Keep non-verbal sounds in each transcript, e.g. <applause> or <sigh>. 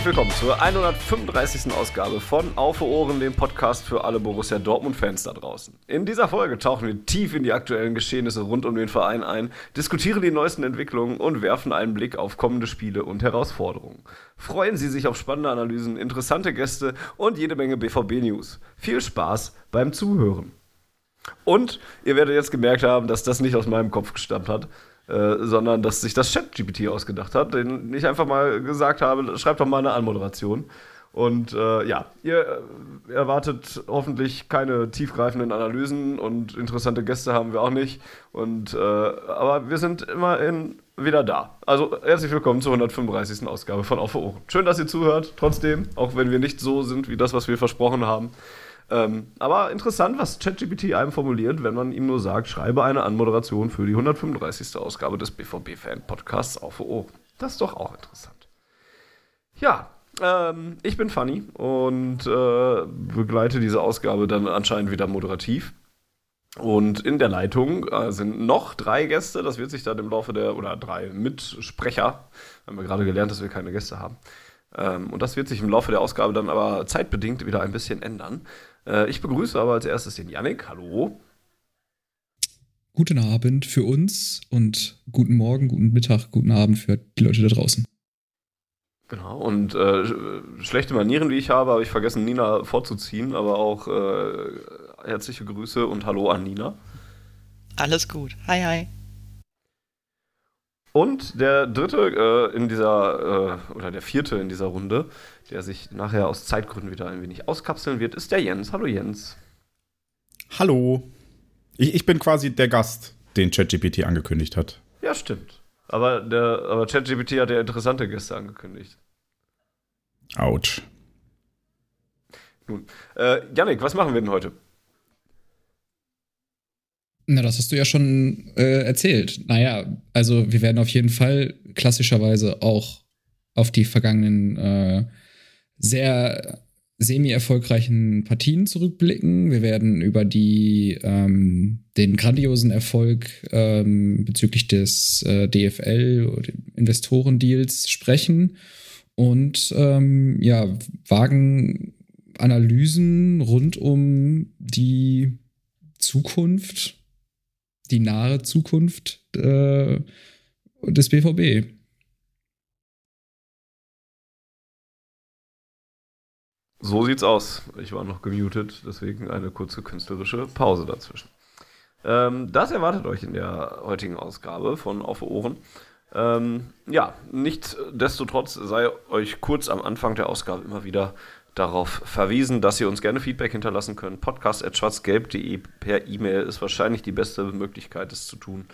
Herzlich willkommen zur 135. Ausgabe von Auf Ohren, dem Podcast für alle Borussia Dortmund-Fans da draußen. In dieser Folge tauchen wir tief in die aktuellen Geschehnisse rund um den Verein ein, diskutieren die neuesten Entwicklungen und werfen einen Blick auf kommende Spiele und Herausforderungen. Freuen Sie sich auf spannende Analysen, interessante Gäste und jede Menge BVB-News. Viel Spaß beim Zuhören. Und ihr werdet jetzt gemerkt haben, dass das nicht aus meinem Kopf gestammt hat, äh, sondern dass sich das Chat-GPT ausgedacht hat, den ich einfach mal gesagt habe, schreibt doch mal eine Anmoderation. Und äh, ja, ihr äh, erwartet hoffentlich keine tiefgreifenden Analysen und interessante Gäste haben wir auch nicht. Und, äh, aber wir sind immerhin wieder da. Also herzlich willkommen zur 135. Ausgabe von Auf Ohren. Schön, dass ihr zuhört, trotzdem, auch wenn wir nicht so sind wie das, was wir versprochen haben. Ähm, aber interessant, was ChatGPT einem formuliert, wenn man ihm nur sagt, schreibe eine Anmoderation für die 135. Ausgabe des BVB-Fan-Podcasts auf Ohren. Das ist doch auch interessant. Ja, ähm, ich bin Fanny und äh, begleite diese Ausgabe dann anscheinend wieder moderativ. Und in der Leitung äh, sind noch drei Gäste. Das wird sich dann im Laufe der, oder drei Mitsprecher. Haben wir gerade gelernt, dass wir keine Gäste haben. Ähm, und das wird sich im Laufe der Ausgabe dann aber zeitbedingt wieder ein bisschen ändern. Äh, ich begrüße aber als erstes den Yannick. Hallo. Guten Abend für uns und guten Morgen, guten Mittag, guten Abend für die Leute da draußen. Genau, und äh, schlechte Manieren, die ich habe, habe ich vergessen, Nina vorzuziehen, aber auch äh, herzliche Grüße und Hallo an Nina. Alles gut. Hi, hi. Und der dritte äh, in dieser, äh, oder der vierte in dieser Runde, der sich nachher aus Zeitgründen wieder ein wenig auskapseln wird, ist der Jens. Hallo Jens. Hallo. Ich, ich bin quasi der Gast, den ChatGPT angekündigt hat. Ja, stimmt. Aber, der, aber ChatGPT hat ja interessante Gäste angekündigt. Autsch. Nun, äh, Yannick, was machen wir denn heute? Na, das hast du ja schon äh, erzählt. Naja, also wir werden auf jeden Fall klassischerweise auch auf die vergangenen äh, sehr semi-erfolgreichen Partien zurückblicken. Wir werden über die, ähm, den grandiosen Erfolg ähm, bezüglich des äh, DFL oder Investorendeals sprechen und ähm, ja, wagen Analysen rund um die Zukunft die nahe Zukunft äh, des BVB. So sieht's aus. Ich war noch gemutet, deswegen eine kurze künstlerische Pause dazwischen. Ähm, das erwartet euch in der heutigen Ausgabe von Auf Ohren. Ähm, ja, nichtsdestotrotz sei euch kurz am Anfang der Ausgabe immer wieder darauf verwiesen, dass ihr uns gerne Feedback hinterlassen könnt. Podcast.schwarzgelb.de per E-Mail ist wahrscheinlich die beste Möglichkeit, es zu tun.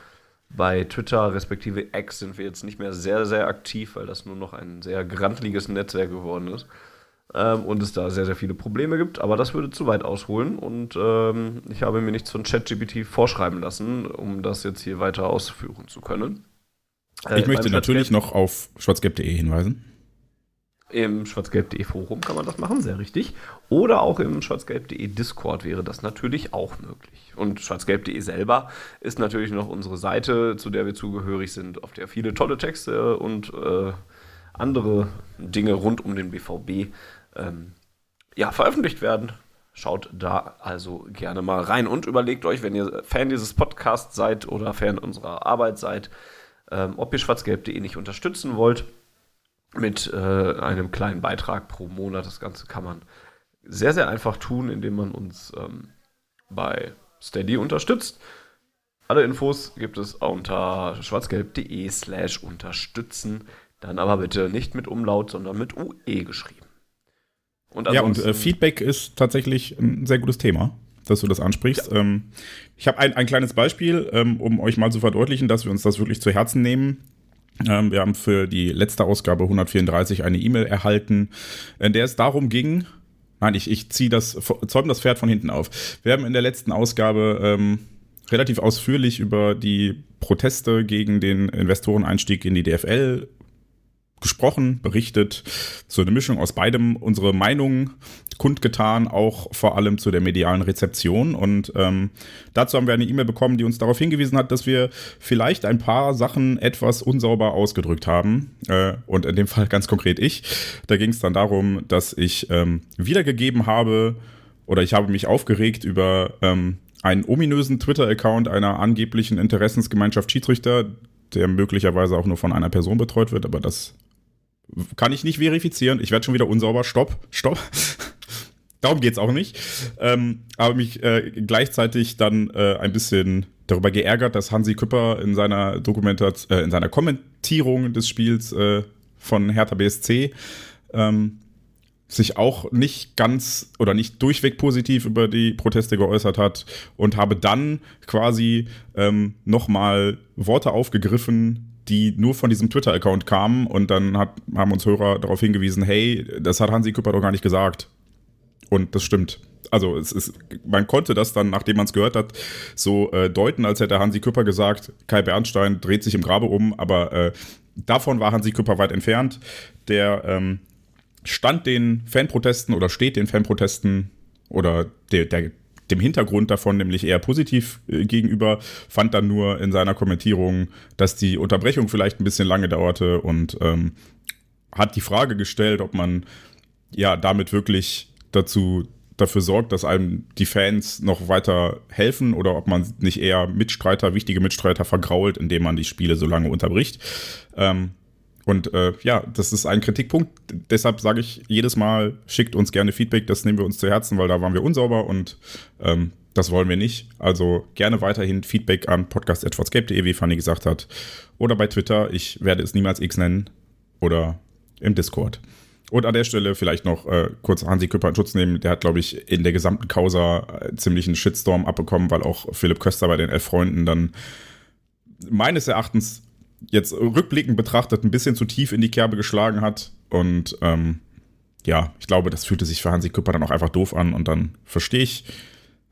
Bei Twitter respektive X sind wir jetzt nicht mehr sehr, sehr aktiv, weil das nur noch ein sehr grantliges Netzwerk geworden ist. Ähm, und es da sehr, sehr viele Probleme gibt. Aber das würde zu weit ausholen. Und ähm, ich habe mir nichts von ChatGPT vorschreiben lassen, um das jetzt hier weiter ausführen zu können. Äh, ich möchte natürlich noch auf schwarzgelb.de hinweisen. Im schwarzgelb.de Forum kann man das machen, sehr richtig. Oder auch im schwarzgelb.de Discord wäre das natürlich auch möglich. Und schwarzgelb.de selber ist natürlich noch unsere Seite, zu der wir zugehörig sind, auf der viele tolle Texte und äh, andere Dinge rund um den BVB ähm, ja, veröffentlicht werden. Schaut da also gerne mal rein und überlegt euch, wenn ihr Fan dieses Podcasts seid oder Fan unserer Arbeit seid, ähm, ob ihr schwarzgelb.de nicht unterstützen wollt mit äh, einem kleinen Beitrag pro Monat. Das Ganze kann man sehr, sehr einfach tun, indem man uns ähm, bei Steady unterstützt. Alle Infos gibt es unter schwarzgelb.de slash unterstützen. Dann aber bitte nicht mit Umlaut, sondern mit UE geschrieben. Und ja, und äh, Feedback ist tatsächlich ein sehr gutes Thema, dass du das ansprichst. Ja. Ähm, ich habe ein, ein kleines Beispiel, ähm, um euch mal zu verdeutlichen, dass wir uns das wirklich zu Herzen nehmen. Ähm, wir haben für die letzte Ausgabe 134 eine E-Mail erhalten, in der es darum ging, nein, ich, ich ziehe das, zäume das Pferd von hinten auf. Wir haben in der letzten Ausgabe ähm, relativ ausführlich über die Proteste gegen den Investoreneinstieg in die DFL gesprochen, berichtet, so eine Mischung aus beidem unsere Meinung kundgetan, auch vor allem zu der medialen Rezeption. Und ähm, dazu haben wir eine E-Mail bekommen, die uns darauf hingewiesen hat, dass wir vielleicht ein paar Sachen etwas unsauber ausgedrückt haben. Äh, und in dem Fall ganz konkret ich. Da ging es dann darum, dass ich ähm, wiedergegeben habe oder ich habe mich aufgeregt über ähm, einen ominösen Twitter-Account einer angeblichen Interessensgemeinschaft Schiedsrichter, der möglicherweise auch nur von einer Person betreut wird, aber das kann ich nicht verifizieren. Ich werde schon wieder unsauber. Stopp, stopp. <laughs> Darum geht's auch nicht. Ähm, aber mich äh, gleichzeitig dann äh, ein bisschen darüber geärgert, dass Hansi Küpper in seiner Dokumentation, äh, in seiner Kommentierung des Spiels äh, von Hertha BSC ähm, sich auch nicht ganz oder nicht durchweg positiv über die Proteste geäußert hat und habe dann quasi ähm, nochmal Worte aufgegriffen, die nur von diesem Twitter-Account kamen und dann hat, haben uns Hörer darauf hingewiesen, hey, das hat Hansi Küpper doch gar nicht gesagt. Und das stimmt. Also es ist, man konnte das dann, nachdem man es gehört hat, so äh, deuten, als hätte Hansi Küpper gesagt, Kai Bernstein dreht sich im Grabe um, aber äh, davon war Hansi Küpper weit entfernt. Der ähm, stand den Fanprotesten oder steht den Fanprotesten oder der, der dem Hintergrund davon nämlich eher positiv äh, gegenüber, fand dann nur in seiner Kommentierung, dass die Unterbrechung vielleicht ein bisschen lange dauerte und ähm, hat die Frage gestellt, ob man ja damit wirklich dazu dafür sorgt, dass einem die Fans noch weiter helfen oder ob man nicht eher Mitstreiter, wichtige Mitstreiter vergrault, indem man die Spiele so lange unterbricht. Ähm, und äh, ja, das ist ein Kritikpunkt. Deshalb sage ich jedes Mal, schickt uns gerne Feedback, das nehmen wir uns zu Herzen, weil da waren wir unsauber und ähm, das wollen wir nicht. Also gerne weiterhin Feedback an podcast.whatscape.de, wie Fanny gesagt hat. Oder bei Twitter, ich werde es niemals X nennen. Oder im Discord. Und an der Stelle vielleicht noch äh, kurz Hansi Küpper in Schutz nehmen. Der hat, glaube ich, in der gesamten Causa äh, ziemlich einen Shitstorm abbekommen, weil auch Philipp Köster bei den Elf Freunden dann meines Erachtens jetzt rückblickend betrachtet ein bisschen zu tief in die Kerbe geschlagen hat. Und ähm, ja, ich glaube, das fühlte sich für Hansi Küpper dann auch einfach doof an. Und dann verstehe ich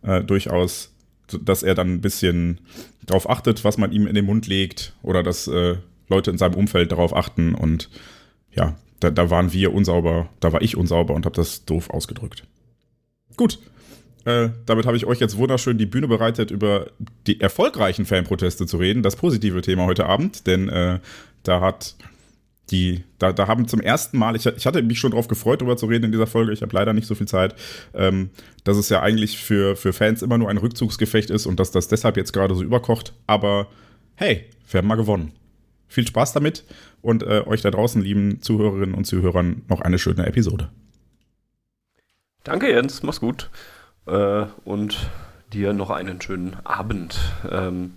äh, durchaus, dass er dann ein bisschen darauf achtet, was man ihm in den Mund legt oder dass äh, Leute in seinem Umfeld darauf achten. Und ja, da, da waren wir unsauber, da war ich unsauber und habe das doof ausgedrückt. Gut, äh, damit habe ich euch jetzt wunderschön die Bühne bereitet, über die erfolgreichen Fanproteste zu reden. Das positive Thema heute Abend, denn äh, da hat die, da, da haben zum ersten Mal, ich, ich hatte mich schon darauf gefreut, darüber zu reden in dieser Folge, ich habe leider nicht so viel Zeit, ähm, dass es ja eigentlich für, für Fans immer nur ein Rückzugsgefecht ist und dass das deshalb jetzt gerade so überkocht. Aber hey, wir haben mal gewonnen. Viel Spaß damit und äh, euch da draußen, lieben Zuhörerinnen und Zuhörern, noch eine schöne Episode. Danke, Jens. Mach's gut äh, und dir noch einen schönen Abend. Ähm,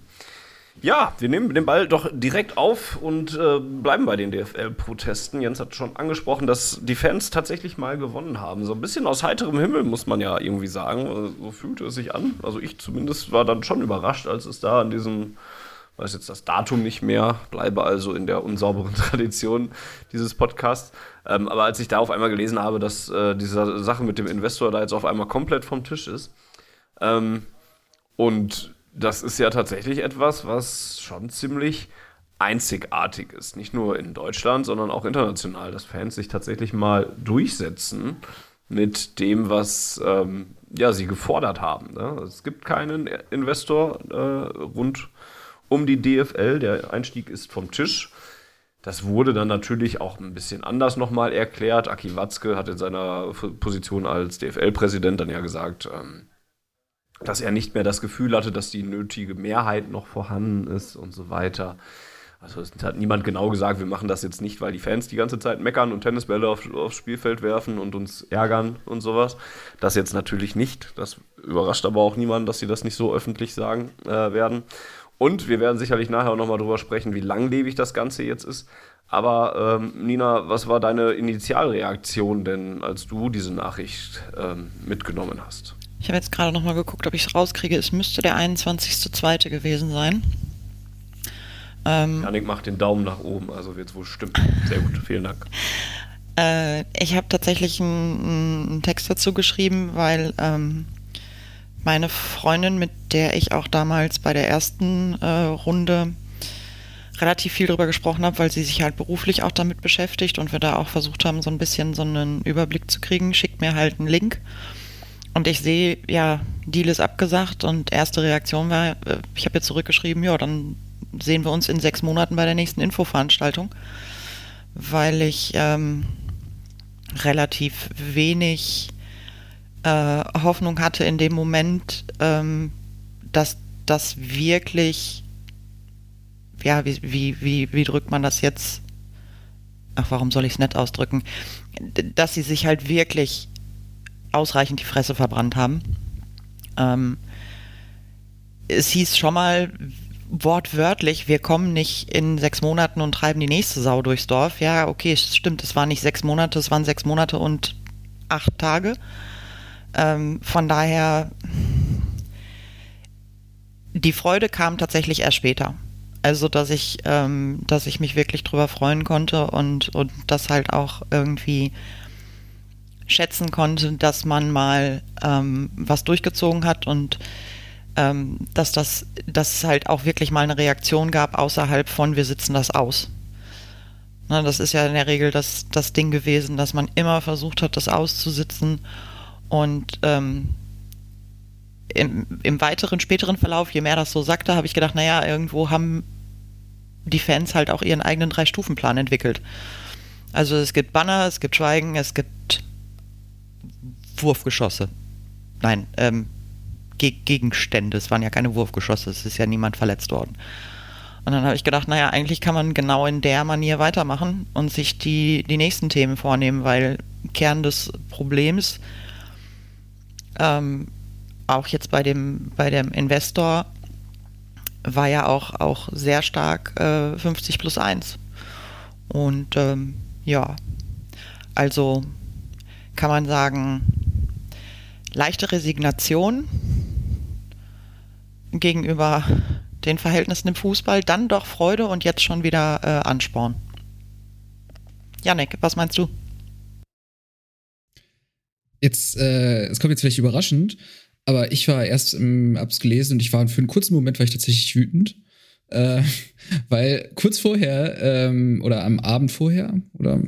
ja, wir nehmen den Ball doch direkt auf und äh, bleiben bei den DFL-Protesten. Jens hat schon angesprochen, dass die Fans tatsächlich mal gewonnen haben. So ein bisschen aus heiterem Himmel, muss man ja irgendwie sagen. So fühlte es sich an. Also ich zumindest war dann schon überrascht, als es da an diesem weiß jetzt das Datum nicht mehr, bleibe also in der unsauberen <laughs> Tradition dieses Podcasts. Ähm, aber als ich da auf einmal gelesen habe, dass äh, diese Sache mit dem Investor da jetzt auf einmal komplett vom Tisch ist, ähm, und das ist ja tatsächlich etwas, was schon ziemlich einzigartig ist. Nicht nur in Deutschland, sondern auch international, dass Fans sich tatsächlich mal durchsetzen mit dem, was ähm, ja, sie gefordert haben. Ne? Es gibt keinen Investor äh, rund um die DFL. Der Einstieg ist vom Tisch. Das wurde dann natürlich auch ein bisschen anders nochmal erklärt. Aki Watzke hat in seiner Position als DFL-Präsident dann ja gesagt, ähm, dass er nicht mehr das Gefühl hatte, dass die nötige Mehrheit noch vorhanden ist und so weiter. Also es hat niemand genau gesagt, wir machen das jetzt nicht, weil die Fans die ganze Zeit meckern und Tennisbälle auf, aufs Spielfeld werfen und uns ärgern und sowas. Das jetzt natürlich nicht. Das überrascht aber auch niemanden, dass sie das nicht so öffentlich sagen äh, werden. Und wir werden sicherlich nachher auch nochmal drüber sprechen, wie langlebig das Ganze jetzt ist. Aber ähm, Nina, was war deine Initialreaktion denn, als du diese Nachricht ähm, mitgenommen hast? Ich habe jetzt gerade nochmal geguckt, ob ich es rauskriege. Es müsste der 21.02. gewesen sein. Ähm, Janik macht den Daumen nach oben, also wird es wohl stimmen. Sehr gut, vielen Dank. Äh, ich habe tatsächlich einen, einen, Text dazu geschrieben, weil ähm, meine Freundin, mit der ich auch damals bei der ersten äh, Runde relativ viel darüber gesprochen habe, weil sie sich halt beruflich auch damit beschäftigt und wir da auch versucht haben, so ein bisschen so einen Überblick zu kriegen, schickt mir halt einen Link. Und ich sehe, ja, Deal ist abgesagt und erste Reaktion war, äh, ich habe jetzt zurückgeschrieben, ja, dann sehen wir uns in sechs Monaten bei der nächsten Infoveranstaltung, weil ich ähm, relativ wenig äh, Hoffnung hatte in dem Moment, ähm, dass das wirklich ja, wie, wie, wie, wie drückt man das jetzt? Ach, warum soll ich es nett ausdrücken? Dass sie sich halt wirklich ausreichend die Fresse verbrannt haben. Ähm, es hieß schon mal wortwörtlich, wir kommen nicht in sechs Monaten und treiben die nächste Sau durchs Dorf. Ja, okay, stimmt, es waren nicht sechs Monate, es waren sechs Monate und acht Tage. Ähm, von daher, die Freude kam tatsächlich erst später. Also, dass ich, ähm, dass ich mich wirklich drüber freuen konnte und, und das halt auch irgendwie schätzen konnte, dass man mal ähm, was durchgezogen hat und ähm, dass das, dass es halt auch wirklich mal eine Reaktion gab außerhalb von wir sitzen das aus. Na, das ist ja in der Regel das, das Ding gewesen, dass man immer versucht hat, das auszusitzen und ähm, im, im weiteren, späteren Verlauf, je mehr das so sagte, habe ich gedacht, naja, irgendwo haben die Fans halt auch ihren eigenen Drei-Stufen-Plan entwickelt. Also es gibt Banner, es gibt Schweigen, es gibt Wurfgeschosse. Nein, ähm, Ge Gegenstände. Es waren ja keine Wurfgeschosse, es ist ja niemand verletzt worden. Und dann habe ich gedacht, naja, eigentlich kann man genau in der Manier weitermachen und sich die, die nächsten Themen vornehmen, weil Kern des Problems ähm, auch jetzt bei dem, bei dem Investor war ja auch, auch sehr stark äh, 50 plus 1. Und ähm, ja, also kann man sagen, leichte Resignation gegenüber den Verhältnissen im Fußball, dann doch Freude und jetzt schon wieder äh, Ansporn. Janik, was meinst du? Jetzt, äh, es kommt jetzt vielleicht überraschend, aber ich war erst, im, hab's gelesen und ich war für einen kurzen Moment war ich tatsächlich wütend. Äh, <laughs> weil kurz vorher ähm, oder am Abend vorher oder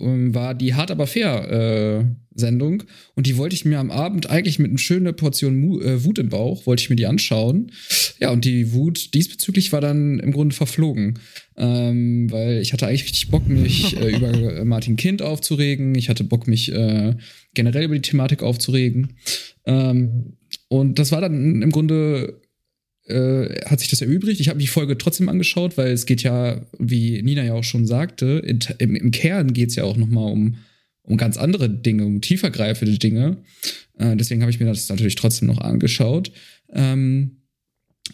ähm, war die Hart aber fair äh, Sendung und die wollte ich mir am Abend eigentlich mit einer schönen Portion Mu äh, Wut im Bauch wollte ich mir die anschauen. Ja und die Wut diesbezüglich war dann im Grunde verflogen, ähm, weil ich hatte eigentlich richtig Bock mich äh, über Martin Kind aufzuregen. Ich hatte Bock mich äh, generell über die Thematik aufzuregen. Ähm, und das war dann im Grunde äh, hat sich das erübrigt. Ich habe die Folge trotzdem angeschaut, weil es geht ja, wie Nina ja auch schon sagte, in, im, im, Kern geht es ja auch noch mal um, um ganz andere Dinge, um tiefergreifende Dinge. Äh, deswegen habe ich mir das natürlich trotzdem noch angeschaut. Ähm,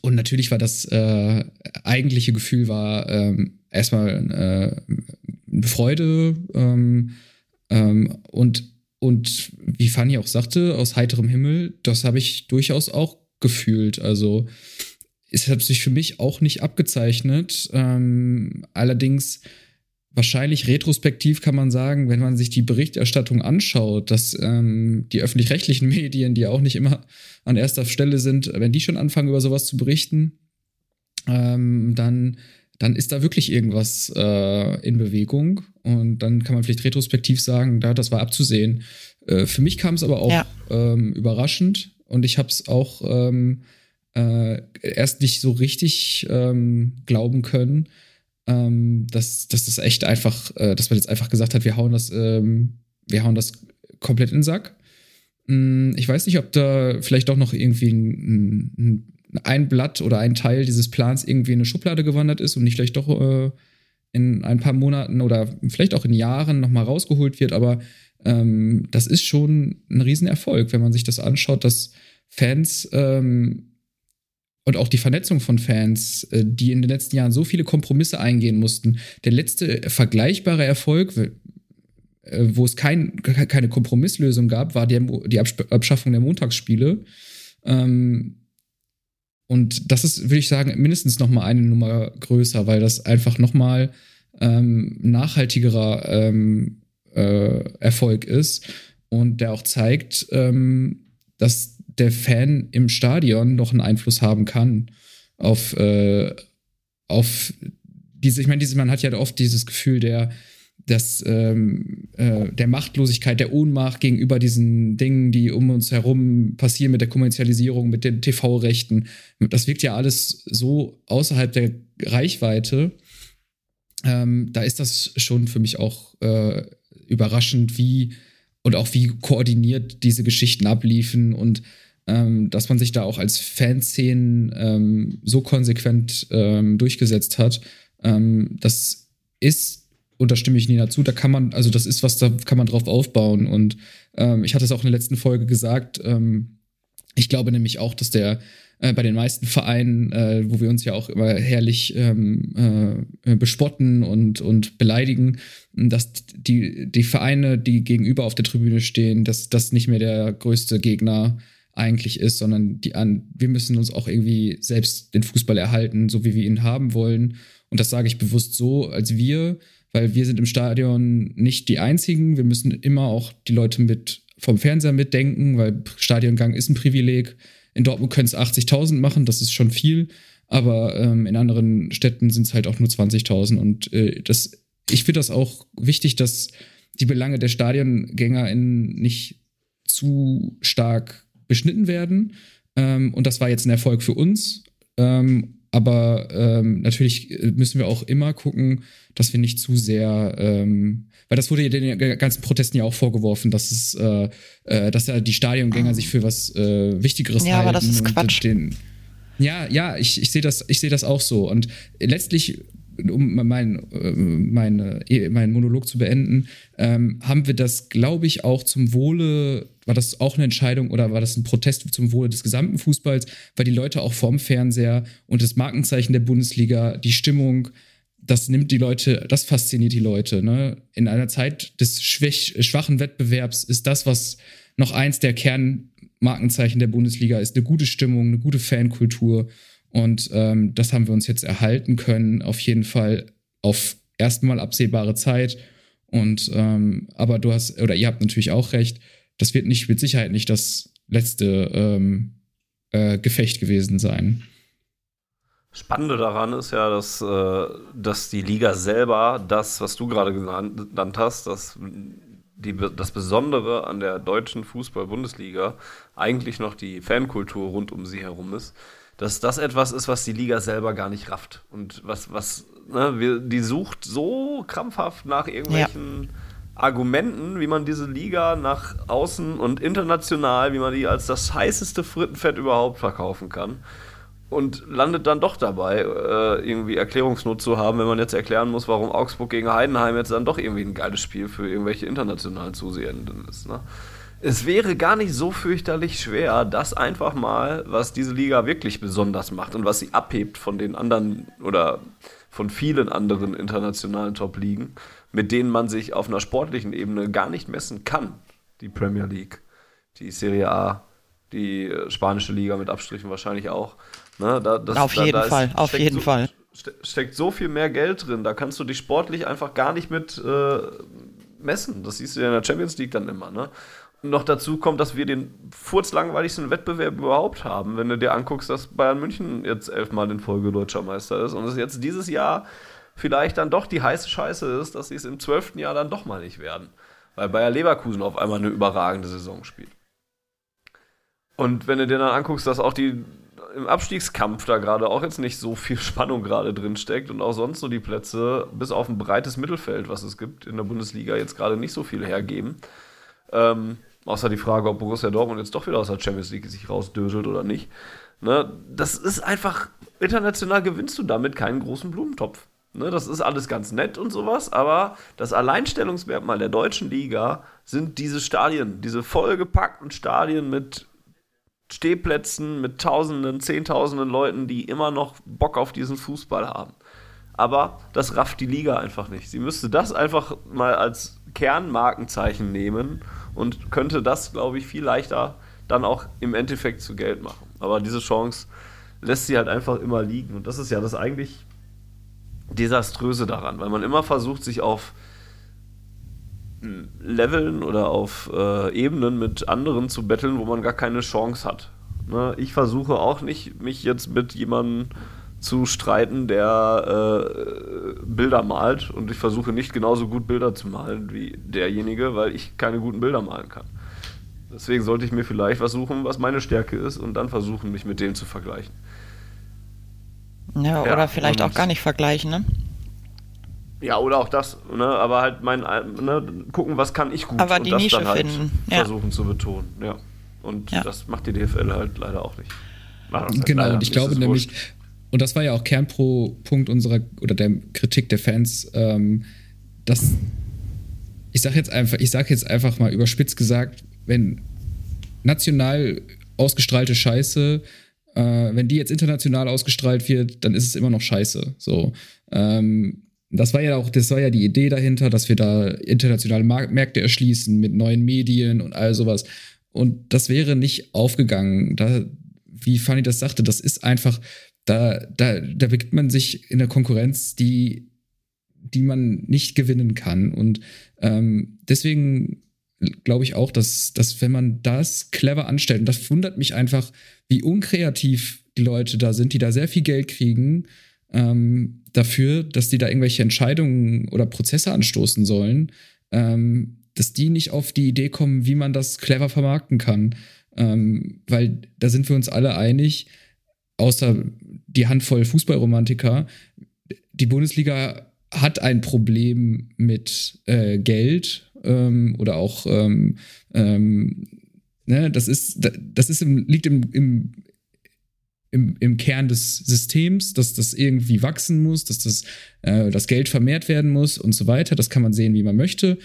und natürlich war das äh, eigentliche Gefühl war ähm, erstmal äh, Freude ähm, ähm, und und wie Fanny auch sagte, aus heiterem Himmel, das habe ich durchaus auch gefühlt. Also es hat sich für mich auch nicht abgezeichnet. Ähm, allerdings wahrscheinlich retrospektiv kann man sagen, wenn man sich die Berichterstattung anschaut, dass ähm, die öffentlich-rechtlichen <laughs> Medien, die auch nicht immer an erster Stelle sind, wenn die schon anfangen, über sowas zu berichten, ähm, dann, dann ist da wirklich irgendwas äh, in Bewegung. Und dann kann man vielleicht retrospektiv sagen, da, das war abzusehen. Äh, für mich kam es aber auch ja. ähm, überraschend und ich habe es auch ähm, äh, erst nicht so richtig ähm, glauben können, ähm, dass, dass das echt einfach, äh, dass man jetzt einfach gesagt hat, wir hauen das, ähm, wir hauen das komplett in den Sack. Hm, ich weiß nicht, ob da vielleicht doch noch irgendwie ein, ein, ein, Blatt oder ein Teil dieses Plans irgendwie in eine Schublade gewandert ist und nicht vielleicht doch äh, in ein paar Monaten oder vielleicht auch in Jahren nochmal rausgeholt wird, aber ähm, das ist schon ein Riesenerfolg, wenn man sich das anschaut, dass Fans ähm, und auch die Vernetzung von Fans, äh, die in den letzten Jahren so viele Kompromisse eingehen mussten. Der letzte vergleichbare Erfolg, äh, wo es kein, keine Kompromisslösung gab, war die, die Abschaffung der Montagsspiele. Ähm, und das ist, würde ich sagen, mindestens noch mal eine Nummer größer, weil das einfach noch mal ähm, nachhaltigerer ähm, äh, Erfolg ist und der auch zeigt, ähm, dass der Fan im Stadion noch einen Einfluss haben kann auf, äh, auf diese, ich meine, diese, man hat ja oft dieses Gefühl der, des, ähm, äh, der Machtlosigkeit, der Ohnmacht gegenüber diesen Dingen, die um uns herum passieren mit der Kommerzialisierung, mit den TV-Rechten. Das wirkt ja alles so außerhalb der Reichweite. Ähm, da ist das schon für mich auch äh, überraschend, wie und auch wie koordiniert diese Geschichten abliefen und ähm, dass man sich da auch als Fanszenen ähm, so konsequent ähm, durchgesetzt hat. Ähm, das ist, und da stimme ich Nina zu, da kann man, also das ist was, da kann man drauf aufbauen. Und ähm, ich hatte es auch in der letzten Folge gesagt, ähm, ich glaube nämlich auch, dass der äh, bei den meisten Vereinen, äh, wo wir uns ja auch immer herrlich ähm, äh, bespotten und, und beleidigen, dass die, die Vereine, die gegenüber auf der Tribüne stehen, dass das nicht mehr der größte Gegner eigentlich ist, sondern die an, wir müssen uns auch irgendwie selbst den Fußball erhalten, so wie wir ihn haben wollen. Und das sage ich bewusst so, als wir, weil wir sind im Stadion nicht die einzigen. Wir müssen immer auch die Leute mit vom Fernseher mitdenken, weil Stadiongang ist ein Privileg. In Dortmund können es 80.000 machen, das ist schon viel. Aber ähm, in anderen Städten sind es halt auch nur 20.000. Und äh, das, ich finde das auch wichtig, dass die Belange der StadiongängerInnen nicht zu stark beschnitten werden. Ähm, und das war jetzt ein Erfolg für uns. Ähm, aber ähm, natürlich müssen wir auch immer gucken, dass wir nicht zu sehr, ähm, weil das wurde ja den ganzen Protesten ja auch vorgeworfen, dass es, äh, äh, dass ja die Stadiongänger sich für was äh, Wichtigeres ja, halten. Ja, aber das ist Quatsch. Den, ja, ja, ich, ich sehe das, ich sehe das auch so. Und letztlich um mein, meine, meinen Monolog zu beenden, ähm, haben wir das, glaube ich, auch zum Wohle, war das auch eine Entscheidung oder war das ein Protest zum Wohle des gesamten Fußballs, weil die Leute auch vorm Fernseher und das Markenzeichen der Bundesliga, die Stimmung, das nimmt die Leute, das fasziniert die Leute. Ne? In einer Zeit des schwach, schwachen Wettbewerbs ist das, was noch eins der Kernmarkenzeichen der Bundesliga ist, eine gute Stimmung, eine gute Fankultur. Und ähm, das haben wir uns jetzt erhalten können, auf jeden Fall auf erstmal absehbare Zeit. Und ähm, aber du hast, oder ihr habt natürlich auch recht, das wird nicht mit Sicherheit nicht das letzte ähm, äh, Gefecht gewesen sein. Spannende daran ist ja, dass, äh, dass die Liga selber das, was du gerade genannt hast, dass die, das Besondere an der deutschen Fußball-Bundesliga eigentlich noch die Fankultur rund um sie herum ist dass das etwas ist, was die Liga selber gar nicht rafft. Und was, was, ne, wir, die sucht so krampfhaft nach irgendwelchen ja. Argumenten, wie man diese Liga nach außen und international, wie man die als das heißeste Frittenfett überhaupt verkaufen kann. Und landet dann doch dabei, äh, irgendwie Erklärungsnot zu haben, wenn man jetzt erklären muss, warum Augsburg gegen Heidenheim jetzt dann doch irgendwie ein geiles Spiel für irgendwelche internationalen Zusehenden ist. Ne? Es wäre gar nicht so fürchterlich schwer, das einfach mal, was diese Liga wirklich besonders macht und was sie abhebt von den anderen oder von vielen anderen internationalen Top-Ligen, mit denen man sich auf einer sportlichen Ebene gar nicht messen kann. Die Premier League, die Serie A, die äh, spanische Liga mit Abstrichen wahrscheinlich auch. Ne, da, das, auf jeden da, Fall, auf jeden so, Fall. Steckt so viel mehr Geld drin, da kannst du dich sportlich einfach gar nicht mit äh, messen. Das siehst du ja in der Champions League dann immer. Ne? Noch dazu kommt, dass wir den furzlangweiligsten Wettbewerb überhaupt haben, wenn du dir anguckst, dass Bayern München jetzt elfmal in Folge deutscher Meister ist und es jetzt dieses Jahr vielleicht dann doch die heiße Scheiße ist, dass sie es im zwölften Jahr dann doch mal nicht werden, weil Bayer Leverkusen auf einmal eine überragende Saison spielt. Und wenn du dir dann anguckst, dass auch die im Abstiegskampf da gerade auch jetzt nicht so viel Spannung gerade drin steckt und auch sonst so die Plätze bis auf ein breites Mittelfeld, was es gibt in der Bundesliga, jetzt gerade nicht so viel hergeben. Ähm, Außer die Frage, ob Borussia Dortmund jetzt doch wieder aus der Champions League sich rausdöselt oder nicht. Ne? Das ist einfach, international gewinnst du damit keinen großen Blumentopf. Ne? Das ist alles ganz nett und sowas, aber das Alleinstellungsmerkmal der deutschen Liga sind diese Stadien, diese vollgepackten Stadien mit Stehplätzen, mit Tausenden, Zehntausenden Leuten, die immer noch Bock auf diesen Fußball haben. Aber das rafft die Liga einfach nicht. Sie müsste das einfach mal als Kernmarkenzeichen nehmen und könnte das, glaube ich, viel leichter dann auch im Endeffekt zu Geld machen. Aber diese Chance lässt sie halt einfach immer liegen. Und das ist ja das eigentlich Desaströse daran, weil man immer versucht, sich auf hm, Leveln oder auf äh, Ebenen mit anderen zu betteln, wo man gar keine Chance hat. Ne? Ich versuche auch nicht, mich jetzt mit jemandem zu streiten, der äh, Bilder malt und ich versuche nicht genauso gut Bilder zu malen wie derjenige, weil ich keine guten Bilder malen kann. Deswegen sollte ich mir vielleicht was suchen, was meine Stärke ist und dann versuchen, mich mit dem zu vergleichen. Ja, oder ja, vielleicht auch gar nicht vergleichen, ne? Ja, oder auch das, ne? aber halt mein, ne? gucken, was kann ich gut aber die und das Nische dann halt finden. Ja. versuchen zu betonen. Ja. Und ja. das macht die DFL halt leider auch nicht. Halt genau, und ich glaube nämlich, und das war ja auch Kernpunkt unserer oder der Kritik der Fans, ähm, dass ich sage jetzt einfach, ich sage jetzt einfach mal überspitzt gesagt, wenn national ausgestrahlte Scheiße äh, wenn die jetzt international ausgestrahlt wird, dann ist es immer noch scheiße. So. Ähm, das war ja auch, das war ja die Idee dahinter, dass wir da internationale Mark Märkte erschließen mit neuen Medien und all sowas. Und das wäre nicht aufgegangen. Da, wie Fanny das sagte, das ist einfach, da, da, da begibt man sich in der Konkurrenz, die, die man nicht gewinnen kann. Und ähm, deswegen glaube ich auch, dass, dass wenn man das clever anstellt, und das wundert mich einfach, wie unkreativ die Leute da sind, die da sehr viel Geld kriegen ähm, dafür, dass die da irgendwelche Entscheidungen oder Prozesse anstoßen sollen, ähm, dass die nicht auf die Idee kommen, wie man das clever vermarkten kann. Ähm, weil da sind wir uns alle einig, außer die Handvoll Fußballromantiker, die Bundesliga hat ein Problem mit äh, Geld ähm, oder auch ähm, ähm, ne, das ist, das ist im, liegt im, im, im, im Kern des Systems, dass das irgendwie wachsen muss, dass das, äh, das Geld vermehrt werden muss und so weiter. Das kann man sehen, wie man möchte.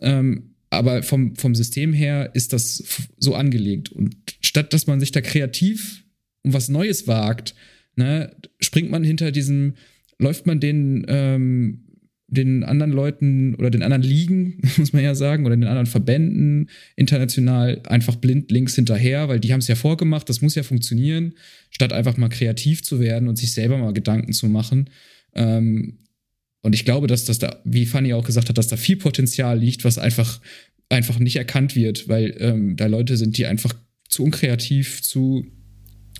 Ähm, aber vom, vom System her ist das so angelegt. Und statt dass man sich da kreativ um was Neues wagt, ne, springt man hinter diesem, läuft man den ähm, den anderen Leuten oder den anderen Ligen, <laughs> muss man ja sagen, oder den anderen Verbänden international einfach blind links hinterher, weil die haben es ja vorgemacht, das muss ja funktionieren, statt einfach mal kreativ zu werden und sich selber mal Gedanken zu machen. Ähm, und ich glaube, dass das da, wie Fanny auch gesagt hat, dass da viel Potenzial liegt, was einfach, einfach nicht erkannt wird, weil ähm, da Leute sind, die einfach zu unkreativ, zu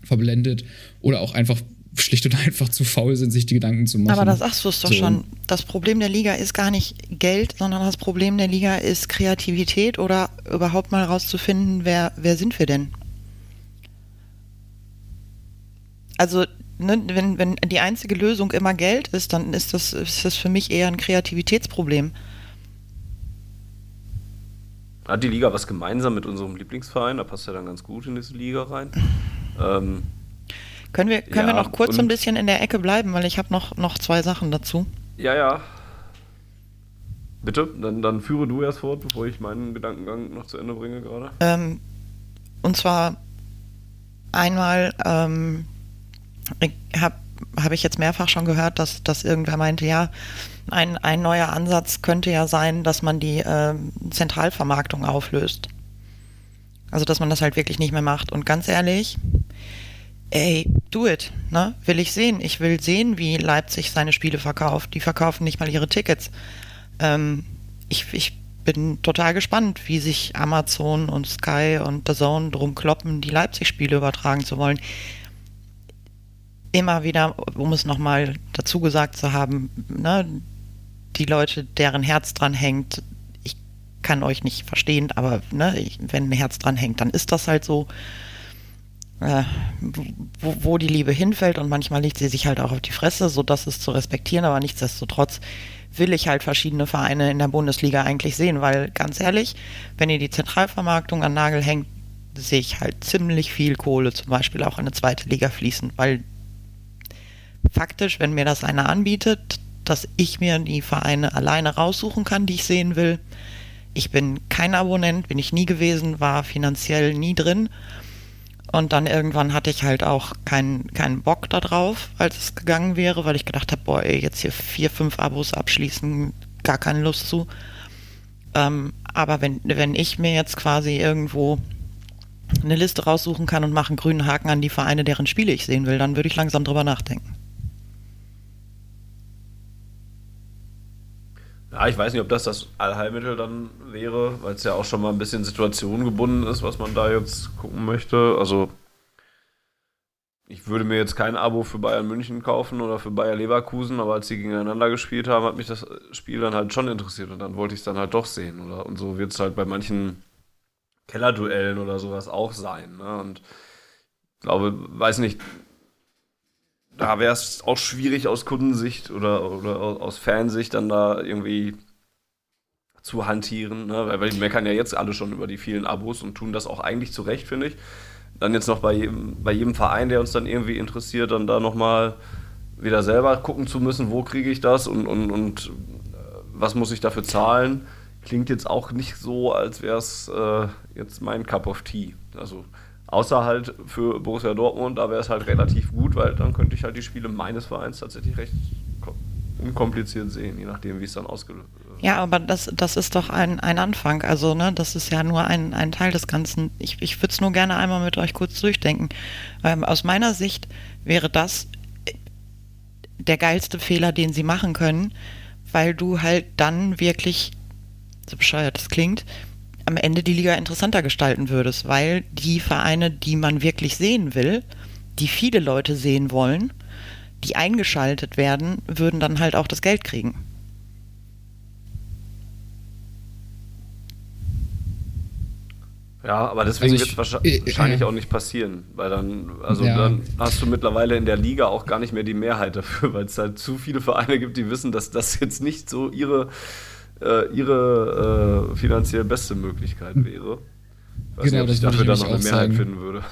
verblendet oder auch einfach schlicht und einfach zu faul sind, sich die Gedanken zu machen. Aber da sagst du es doch so. schon. Das Problem der Liga ist gar nicht Geld, sondern das Problem der Liga ist Kreativität oder überhaupt mal rauszufinden, wer, wer sind wir denn? Also, ne, wenn, wenn die einzige Lösung immer Geld ist, dann ist das, ist das für mich eher ein Kreativitätsproblem. Hat die Liga was gemeinsam mit unserem Lieblingsverein? Da passt ja dann ganz gut in diese Liga rein. Ähm, können wir, können ja, wir noch kurz ein bisschen in der Ecke bleiben, weil ich habe noch, noch zwei Sachen dazu. Ja, ja. Bitte, dann, dann führe du erst fort, bevor ich meinen Gedankengang noch zu Ende bringe gerade. Ähm, und zwar einmal ähm, habe hab ich jetzt mehrfach schon gehört, dass, dass irgendwer meinte, ja, ein, ein neuer Ansatz könnte ja sein, dass man die äh, Zentralvermarktung auflöst. Also dass man das halt wirklich nicht mehr macht. Und ganz ehrlich, ey, do it, ne? Will ich sehen. Ich will sehen, wie Leipzig seine Spiele verkauft. Die verkaufen nicht mal ihre Tickets. Ähm, ich, ich bin total gespannt, wie sich Amazon und Sky und The Zone drum kloppen, die Leipzig-Spiele übertragen zu wollen. Immer wieder, um es nochmal dazu gesagt zu haben, ne, die Leute, deren Herz dran hängt, ich kann euch nicht verstehen, aber ne, wenn ein Herz dran hängt, dann ist das halt so äh, wo, wo, die Liebe hinfällt und manchmal liegt sie sich halt auch auf die Fresse, so das ist zu respektieren, aber nichtsdestotrotz will ich halt verschiedene Vereine in der Bundesliga eigentlich sehen, weil ganz ehrlich, wenn ihr die Zentralvermarktung an Nagel hängt, sehe ich halt ziemlich viel Kohle zum Beispiel auch in eine zweite Liga fließen, weil faktisch, wenn mir das einer anbietet, dass ich mir die Vereine alleine raussuchen kann, die ich sehen will. Ich bin kein Abonnent, bin ich nie gewesen, war finanziell nie drin und dann irgendwann hatte ich halt auch keinen keinen Bock darauf, als es gegangen wäre, weil ich gedacht habe, boah, ey, jetzt hier vier, fünf Abos abschließen, gar keine Lust zu. Ähm, aber wenn, wenn ich mir jetzt quasi irgendwo eine Liste raussuchen kann und mache einen grünen Haken an die Vereine, deren Spiele ich sehen will, dann würde ich langsam drüber nachdenken. Ja, ich weiß nicht, ob das das Allheilmittel dann wäre, weil es ja auch schon mal ein bisschen situationgebunden ist, was man da jetzt gucken möchte. Also ich würde mir jetzt kein Abo für Bayern München kaufen oder für Bayer Leverkusen, aber als sie gegeneinander gespielt haben, hat mich das Spiel dann halt schon interessiert und dann wollte ich es dann halt doch sehen. Oder? Und so wird es halt bei manchen Kellerduellen oder sowas auch sein. Ne? Und ich glaube, weiß nicht, da wäre es auch schwierig aus Kundensicht oder, oder aus Fansicht dann da irgendwie zu hantieren, ne? weil, weil wir meckern ja jetzt alle schon über die vielen Abos und tun das auch eigentlich zu Recht, finde ich. Dann jetzt noch bei jedem, bei jedem Verein, der uns dann irgendwie interessiert, dann da nochmal wieder selber gucken zu müssen, wo kriege ich das und, und, und äh, was muss ich dafür zahlen, klingt jetzt auch nicht so, als wäre es äh, jetzt mein Cup of Tea. Also Außer halt für Borussia Dortmund, da wäre es halt relativ gut, weil dann könnte ich halt die Spiele meines Vereins tatsächlich recht unkompliziert sehen, je nachdem, wie es dann ausgelöst wird. Ja, aber das, das ist doch ein, ein Anfang. Also, ne, das ist ja nur ein, ein Teil des Ganzen. Ich, ich würde es nur gerne einmal mit euch kurz durchdenken. Ähm, aus meiner Sicht wäre das der geilste Fehler, den sie machen können, weil du halt dann wirklich, so bescheuert das klingt, am Ende die Liga interessanter gestalten würdest, weil die Vereine, die man wirklich sehen will, die viele Leute sehen wollen, die eingeschaltet werden, würden dann halt auch das Geld kriegen. Ja, aber deswegen also wird es wahrscheinlich, äh, wahrscheinlich äh, auch nicht passieren, weil dann, also ja. dann hast du mittlerweile in der Liga auch gar nicht mehr die Mehrheit dafür, <laughs> weil es halt zu viele Vereine gibt, die wissen, dass das jetzt nicht so ihre äh, ihre äh, finanziell beste Möglichkeit wäre. Ich weiß genau, nicht, ob das ich dafür dann noch eine Mehrheit sagen. finden würde.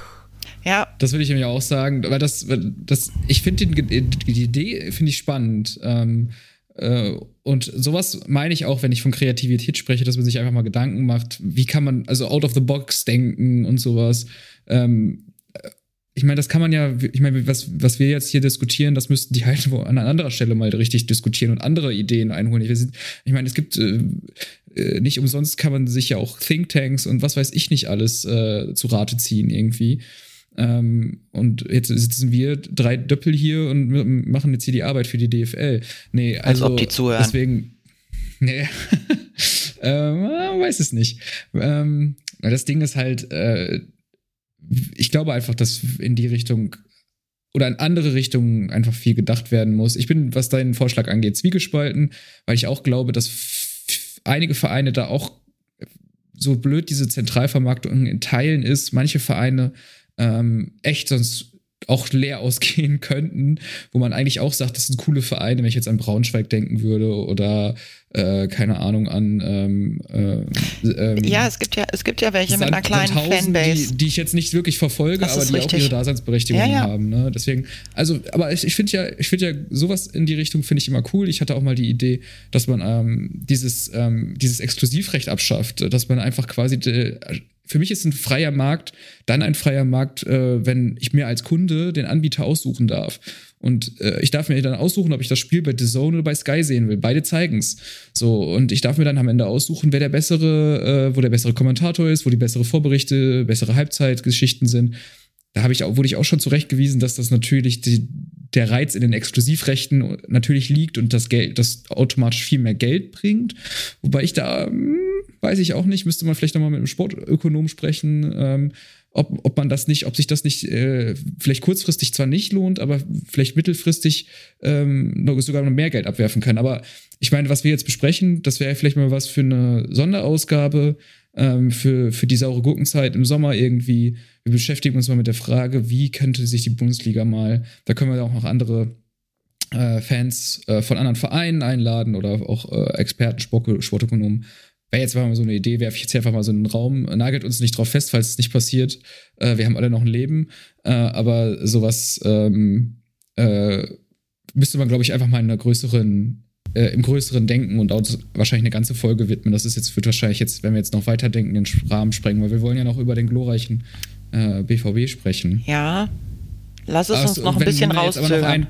Ja. Das würde ich nämlich auch sagen, weil das, das ich finde die Idee finde ich spannend. Ähm, äh, und sowas meine ich auch, wenn ich von Kreativität spreche, dass man sich einfach mal Gedanken macht, wie kann man, also out of the box denken und sowas. Ähm, ich meine, das kann man ja, ich meine, was, was wir jetzt hier diskutieren, das müssten die halt wo an anderer Stelle mal richtig diskutieren und andere Ideen einholen. Ich, ich meine, es gibt äh, äh, nicht umsonst kann man sich ja auch Thinktanks und was weiß ich nicht alles äh, zu Rate ziehen irgendwie. Ähm, und jetzt sitzen wir drei Döppel hier und machen jetzt hier die Arbeit für die DFL. Nee, also Als ob die zuhören. deswegen. <laughs> Nee. <laughs> ähm, man weiß es nicht. Ähm, das Ding ist halt, äh, ich glaube einfach, dass in die Richtung oder in andere Richtungen einfach viel gedacht werden muss. Ich bin, was deinen Vorschlag angeht, zwiegespalten, weil ich auch glaube, dass einige Vereine da auch so blöd diese Zentralvermarktung in Teilen ist, manche Vereine ähm, echt sonst auch leer ausgehen <laughs> könnten, wo man eigentlich auch sagt, das sind coole Vereine, wenn ich jetzt an Braunschweig denken würde oder äh, keine Ahnung an ähm, äh, ähm, Ja, es gibt ja, es gibt ja welche mit einer kleinen Fanbase. Die, die, ich jetzt nicht wirklich verfolge, aber die richtig. auch ihre Daseinsberechtigung ja, ja. haben. Ne? Deswegen, also, aber ich, ich finde ja, ich finde ja, sowas in die Richtung finde ich immer cool. Ich hatte auch mal die Idee, dass man ähm, dieses, ähm, dieses Exklusivrecht abschafft, dass man einfach quasi de, für mich ist ein freier Markt dann ein freier Markt, äh, wenn ich mir als Kunde den Anbieter aussuchen darf. Und äh, ich darf mir dann aussuchen, ob ich das Spiel bei The Zone oder bei Sky sehen will. Beide zeigen's. So, und ich darf mir dann am Ende aussuchen, wer der bessere, äh, wo der bessere Kommentator ist, wo die bessere Vorberichte, bessere Halbzeitgeschichten sind. Da habe ich auch, wurde ich auch schon zurechtgewiesen, dass das natürlich die, der Reiz in den Exklusivrechten natürlich liegt und das Geld, das automatisch viel mehr Geld bringt. Wobei ich da, hm, weiß ich auch nicht, müsste man vielleicht nochmal mit einem Sportökonom sprechen. Ähm, ob, ob man das nicht, ob sich das nicht äh, vielleicht kurzfristig zwar nicht lohnt, aber vielleicht mittelfristig ähm, sogar noch mehr Geld abwerfen kann. Aber ich meine, was wir jetzt besprechen, das wäre vielleicht mal was für eine Sonderausgabe ähm, für, für die saure Gurkenzeit im Sommer irgendwie. Wir beschäftigen uns mal mit der Frage, wie könnte sich die Bundesliga mal, da können wir auch noch andere äh, Fans äh, von anderen Vereinen einladen oder auch äh, Experten, Sport, Sportökonomen wäre jetzt mal so eine Idee, werfe ich jetzt einfach mal so in den Raum, nagelt uns nicht drauf fest, falls es nicht passiert. Äh, wir haben alle noch ein Leben, äh, aber sowas ähm, äh, müsste man, glaube ich, einfach mal in einer größeren, äh, im größeren Denken und auch wahrscheinlich eine ganze Folge widmen. Das ist jetzt, wird wahrscheinlich jetzt, wenn wir jetzt noch weiterdenken, den Rahmen sprengen, weil wir wollen ja noch über den glorreichen BVB äh, sprechen. Ja, lass es also, uns noch ein bisschen rauszögern.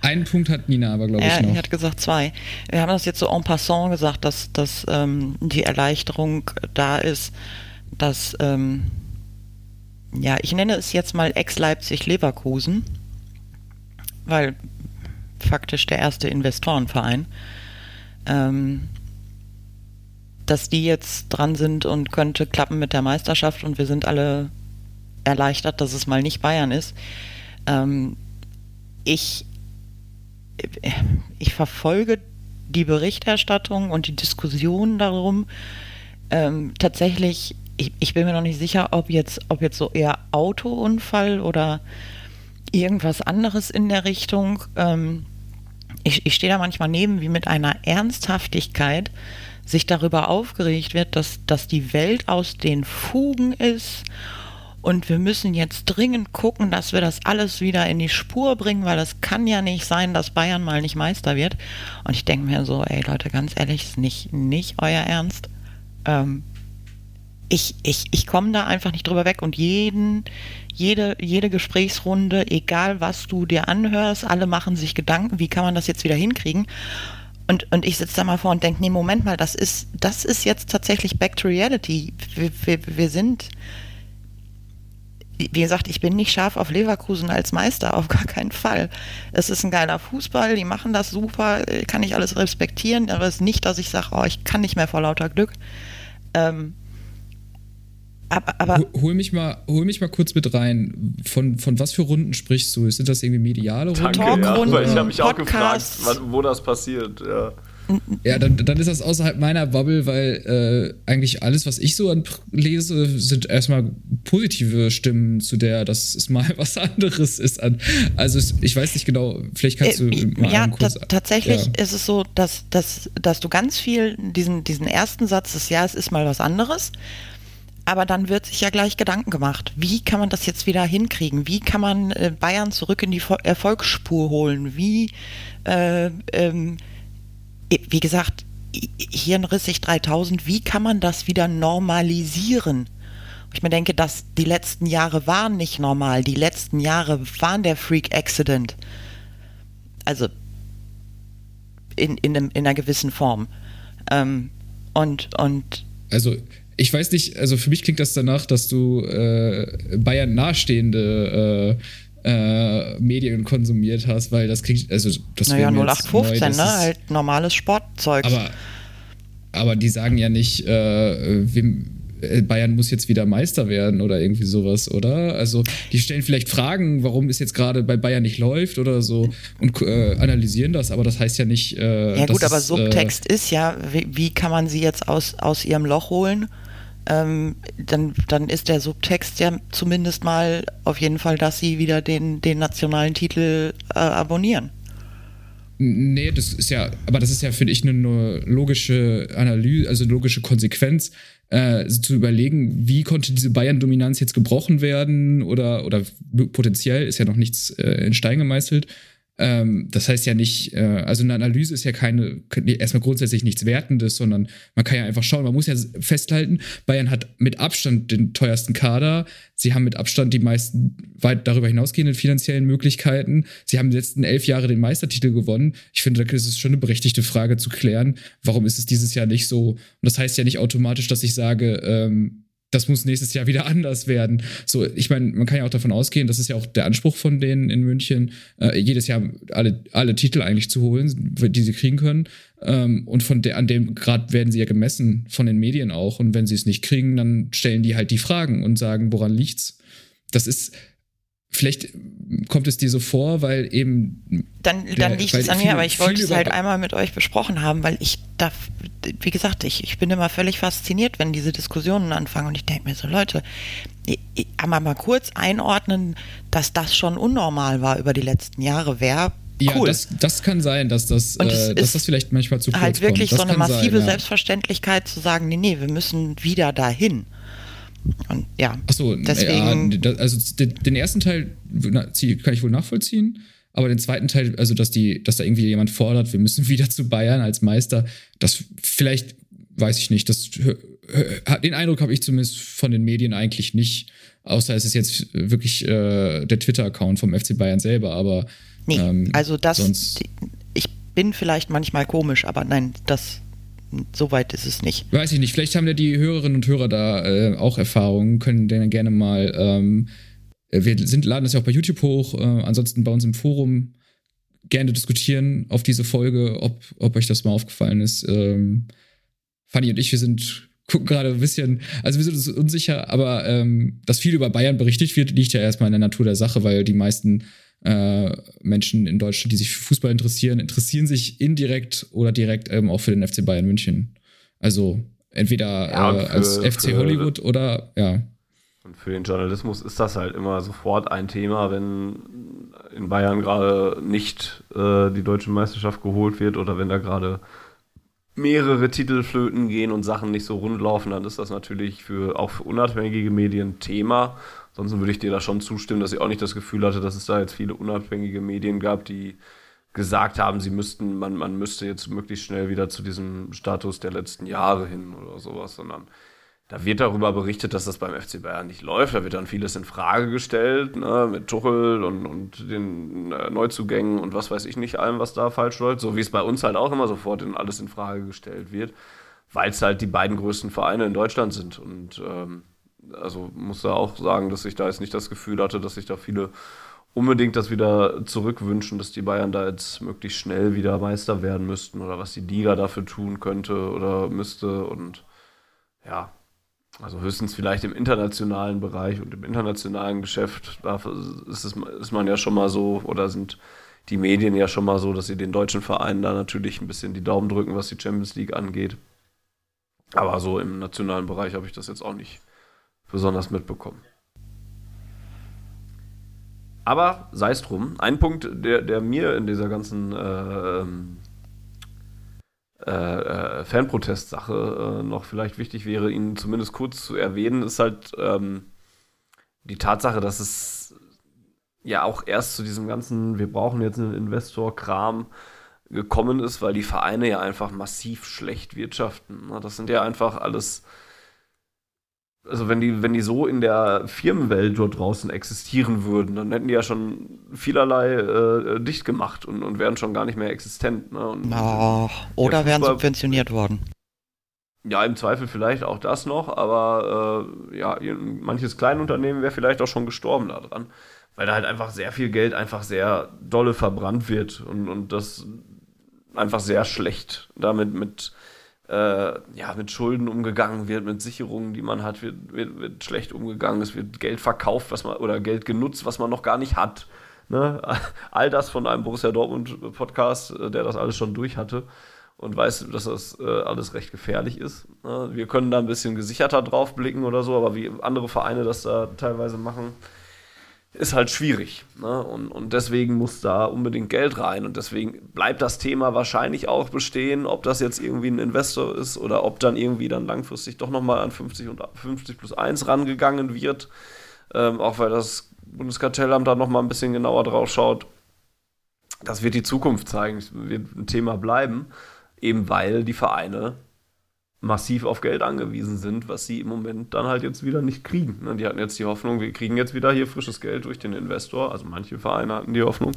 Einen Punkt hat Nina aber, glaube ich, ja, noch. Er hat gesagt zwei. Wir haben das jetzt so en passant gesagt, dass, dass ähm, die Erleichterung da ist, dass ähm, ja, ich nenne es jetzt mal Ex-Leipzig-Leverkusen, weil faktisch der erste Investorenverein, ähm, dass die jetzt dran sind und könnte klappen mit der Meisterschaft und wir sind alle erleichtert, dass es mal nicht Bayern ist. Ähm, ich, ich verfolge die Berichterstattung und die Diskussion darum ähm, tatsächlich, ich, ich, bin mir noch nicht sicher, ob jetzt, ob jetzt so eher Autounfall oder irgendwas anderes in der Richtung. Ähm, ich, ich stehe da manchmal neben, wie mit einer Ernsthaftigkeit sich darüber aufgeregt wird, dass, dass die Welt aus den Fugen ist und wir müssen jetzt dringend gucken, dass wir das alles wieder in die Spur bringen, weil es kann ja nicht sein, dass Bayern mal nicht Meister wird. Und ich denke mir so, ey Leute, ganz ehrlich, ist nicht, nicht euer Ernst. Ähm, ich, ich, ich komme da einfach nicht drüber weg und jeden, jede, jede Gesprächsrunde, egal was du dir anhörst, alle machen sich Gedanken, wie kann man das jetzt wieder hinkriegen. Und, und ich sitze da mal vor und denke, nee, Moment mal, das ist, das ist jetzt tatsächlich back to reality. Wir, wir, wir sind, wie gesagt, ich bin nicht scharf auf Leverkusen als Meister, auf gar keinen Fall. Es ist ein geiler Fußball, die machen das super, kann ich alles respektieren, aber es ist nicht, dass ich sage, oh, ich kann nicht mehr vor lauter Glück. Ähm, aber, aber hol, mich mal, hol mich mal kurz mit rein. Von, von was für Runden sprichst du? Sind das irgendwie mediale Runden? Danke, ja, ich habe mich auch gefragt, wo das passiert. Ja. Ja, dann, dann ist das außerhalb meiner Bubble, weil äh, eigentlich alles, was ich so lese, sind erstmal positive Stimmen zu der, dass es mal <laughs> was anderes ist. An, also ich weiß nicht genau, vielleicht kannst du äh, mal Ja, kurz, tatsächlich ja. ist es so, dass, dass, dass du ganz viel diesen, diesen ersten Satz des Jahres ist mal was anderes. Aber dann wird sich ja gleich Gedanken gemacht. Wie kann man das jetzt wieder hinkriegen? Wie kann man äh, Bayern zurück in die Erfolgsspur holen? Wie äh, ähm, wie gesagt, hirnrissig 3000, wie kann man das wieder normalisieren? Ich mir denke, dass die letzten Jahre waren nicht normal. Die letzten Jahre waren der Freak Accident. Also in, in, einem, in einer gewissen Form. Ähm, und, und. Also, ich weiß nicht, also für mich klingt das danach, dass du äh, Bayern nahestehende äh, äh, Medien konsumiert hast, weil das kriegt, also das Naja, 0815, neu, ne? Halt normales Sportzeug. Aber, aber die sagen ja nicht, äh, wem, äh, Bayern muss jetzt wieder Meister werden oder irgendwie sowas, oder? Also die stellen vielleicht Fragen, warum es jetzt gerade bei Bayern nicht läuft oder so und äh, analysieren das, aber das heißt ja nicht. Äh, ja gut, aber Subtext äh, ist ja, wie, wie, kann man sie jetzt aus, aus ihrem Loch holen? Ähm, dann, dann ist der Subtext ja zumindest mal auf jeden Fall, dass sie wieder den, den nationalen Titel äh, abonnieren. Nee, das ist ja, aber das ist ja, finde ich, eine logische Analyse, also eine logische Konsequenz, äh, zu überlegen, wie konnte diese Bayern-Dominanz jetzt gebrochen werden oder, oder potenziell ist ja noch nichts äh, in Stein gemeißelt. Ähm, das heißt ja nicht, äh, also eine Analyse ist ja keine, erstmal grundsätzlich nichts Wertendes, sondern man kann ja einfach schauen, man muss ja festhalten, Bayern hat mit Abstand den teuersten Kader, sie haben mit Abstand die meisten weit darüber hinausgehenden finanziellen Möglichkeiten, sie haben die letzten elf Jahre den Meistertitel gewonnen. Ich finde, da ist schon eine berechtigte Frage zu klären, warum ist es dieses Jahr nicht so? Und das heißt ja nicht automatisch, dass ich sage, ähm, das muss nächstes Jahr wieder <laughs> anders werden. So, ich meine, man kann ja auch davon ausgehen, das ist ja auch der Anspruch von denen in München, äh, jedes Jahr alle, alle Titel eigentlich zu holen, die sie kriegen können. Ähm, und von der, an dem Grad werden sie ja gemessen von den Medien auch. Und wenn sie es nicht kriegen, dann stellen die halt die Fragen und sagen, woran liegt's? Das ist, Vielleicht kommt es dir so vor, weil eben. Dann, dann liegt es an mir, aber ich wollte es halt einmal mit euch besprochen haben, weil ich da, wie gesagt, ich, ich bin immer völlig fasziniert, wenn diese Diskussionen anfangen und ich denke mir so, Leute, aber mal kurz einordnen, dass das schon unnormal war über die letzten Jahre. Wer ja, cool. das, das kann sein, dass das, äh, dass das vielleicht manchmal zu kurz halt wirklich kommt. so eine massive sein, ja. Selbstverständlichkeit zu sagen, nee, nee, wir müssen wieder dahin. Und ja, Achso, deswegen. Ja, also den ersten Teil kann ich wohl nachvollziehen. Aber den zweiten Teil, also dass die, dass da irgendwie jemand fordert, wir müssen <laughs> wieder zu Bayern als Meister, das vielleicht, weiß ich nicht, das den Eindruck habe ich zumindest von den Medien eigentlich nicht. Außer es ist jetzt wirklich äh, der Twitter-Account vom FC Bayern selber, aber. Nee, ähm, also das. Ich bin vielleicht manchmal komisch, aber nein, das so weit ist es nicht. Weiß ich nicht, vielleicht haben ja die Hörerinnen und Hörer da äh, auch Erfahrungen, können dann gerne mal, ähm, wir sind, laden das ja auch bei YouTube hoch, äh, ansonsten bei uns im Forum gerne diskutieren auf diese Folge, ob, ob euch das mal aufgefallen ist. Ähm, Fanny und ich, wir sind gucken gerade ein bisschen, also wir sind uns unsicher, aber ähm, dass viel über Bayern berichtet wird, liegt ja erstmal in der Natur der Sache, weil die meisten äh, Menschen in Deutschland, die sich für Fußball interessieren, interessieren sich indirekt oder direkt ähm, auch für den FC Bayern München. Also entweder ja, äh, für, als FC Hollywood oder ja. Und für den Journalismus ist das halt immer sofort ein Thema, wenn in Bayern gerade nicht äh, die deutsche Meisterschaft geholt wird oder wenn da gerade mehrere Titel flöten gehen und Sachen nicht so rund laufen, dann ist das natürlich für, auch für unabhängige Medien Thema. Ansonsten würde ich dir da schon zustimmen, dass ich auch nicht das Gefühl hatte, dass es da jetzt viele unabhängige Medien gab, die gesagt haben, sie müssten, man, man müsste jetzt möglichst schnell wieder zu diesem Status der letzten Jahre hin oder sowas, sondern da wird darüber berichtet, dass das beim FC Bayern nicht läuft. Da wird dann vieles in Frage gestellt, ne, mit Tuchel und, und den äh, Neuzugängen und was weiß ich nicht allem, was da falsch läuft. So wie es bei uns halt auch immer sofort in alles in Frage gestellt wird, weil es halt die beiden größten Vereine in Deutschland sind. Und ähm, also muss da auch sagen, dass ich da jetzt nicht das Gefühl hatte, dass sich da viele unbedingt das wieder zurückwünschen, dass die Bayern da jetzt möglichst schnell wieder Meister werden müssten oder was die Liga dafür tun könnte oder müsste. Und ja, also höchstens vielleicht im internationalen Bereich und im internationalen Geschäft, da ist, es, ist man ja schon mal so, oder sind die Medien ja schon mal so, dass sie den deutschen Vereinen da natürlich ein bisschen die Daumen drücken, was die Champions League angeht. Aber so im nationalen Bereich habe ich das jetzt auch nicht besonders mitbekommen. Aber sei es drum, ein Punkt, der, der mir in dieser ganzen äh, ähm, äh, äh, Fanprotest-Sache äh, noch vielleicht wichtig wäre, ihn zumindest kurz zu erwähnen, ist halt ähm, die Tatsache, dass es ja auch erst zu diesem ganzen, wir brauchen jetzt einen Investor-Kram gekommen ist, weil die Vereine ja einfach massiv schlecht wirtschaften. Das sind ja einfach alles also wenn die, wenn die so in der Firmenwelt dort draußen existieren würden, dann hätten die ja schon vielerlei äh, dicht gemacht und, und wären schon gar nicht mehr existent. Ne? Und, oh, oder wären subventioniert worden. Ja, im Zweifel vielleicht auch das noch, aber äh, ja, manches Kleinunternehmen wäre vielleicht auch schon gestorben daran, weil da halt einfach sehr viel Geld einfach sehr dolle verbrannt wird und, und das einfach sehr schlecht damit mit ja, mit Schulden umgegangen wird, mit Sicherungen, die man hat, wird, wird, wird, schlecht umgegangen, es wird Geld verkauft, was man oder Geld genutzt, was man noch gar nicht hat. Ne? <laughs> All das von einem Borussia Dortmund Podcast, äh, der das alles schon durch hatte und weiß, dass das äh, alles recht gefährlich ist. Ne? Wir können da ein bisschen gesicherter drauf blicken oder so, aber wie andere Vereine das da teilweise machen, ist halt schwierig. Ne? Und, und deswegen muss da unbedingt Geld rein. Und deswegen bleibt das Thema wahrscheinlich auch bestehen, ob das jetzt irgendwie ein Investor ist oder ob dann irgendwie dann langfristig doch nochmal an 50 und 50 plus 1 rangegangen wird. Ähm, auch weil das Bundeskartellamt da nochmal ein bisschen genauer drauf schaut. Das wird die Zukunft zeigen, das wird ein Thema bleiben, eben weil die Vereine massiv auf Geld angewiesen sind, was sie im Moment dann halt jetzt wieder nicht kriegen. Ne, die hatten jetzt die Hoffnung, wir kriegen jetzt wieder hier frisches Geld durch den Investor. Also manche Vereine hatten die Hoffnung.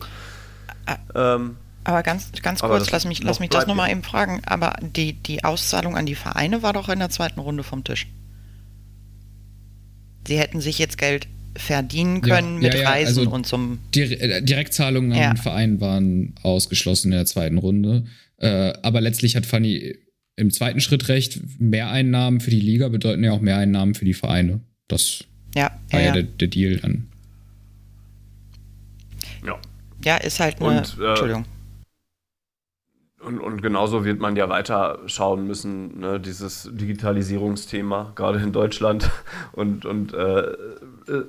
Ähm, aber ganz, ganz kurz, lass mich, lass mich das nochmal eben fragen. Aber die, die Auszahlung an die Vereine war doch in der zweiten Runde vom Tisch. Sie hätten sich jetzt Geld verdienen können ja, mit ja, ja, Reisen also und zum. Äh, Direktzahlungen an den Verein waren ausgeschlossen in der zweiten Runde. Äh, aber letztlich hat Fanny im zweiten Schritt recht, Mehreinnahmen für die Liga bedeuten ja auch Mehreinnahmen für die Vereine. Das ja, war ja, ja der, der, Deal dann. Ja. Ja, ist halt eine. Und, äh, Entschuldigung. Und, und genauso wird man ja weiter schauen müssen, ne, dieses Digitalisierungsthema, gerade in Deutschland. <laughs> Und, und äh,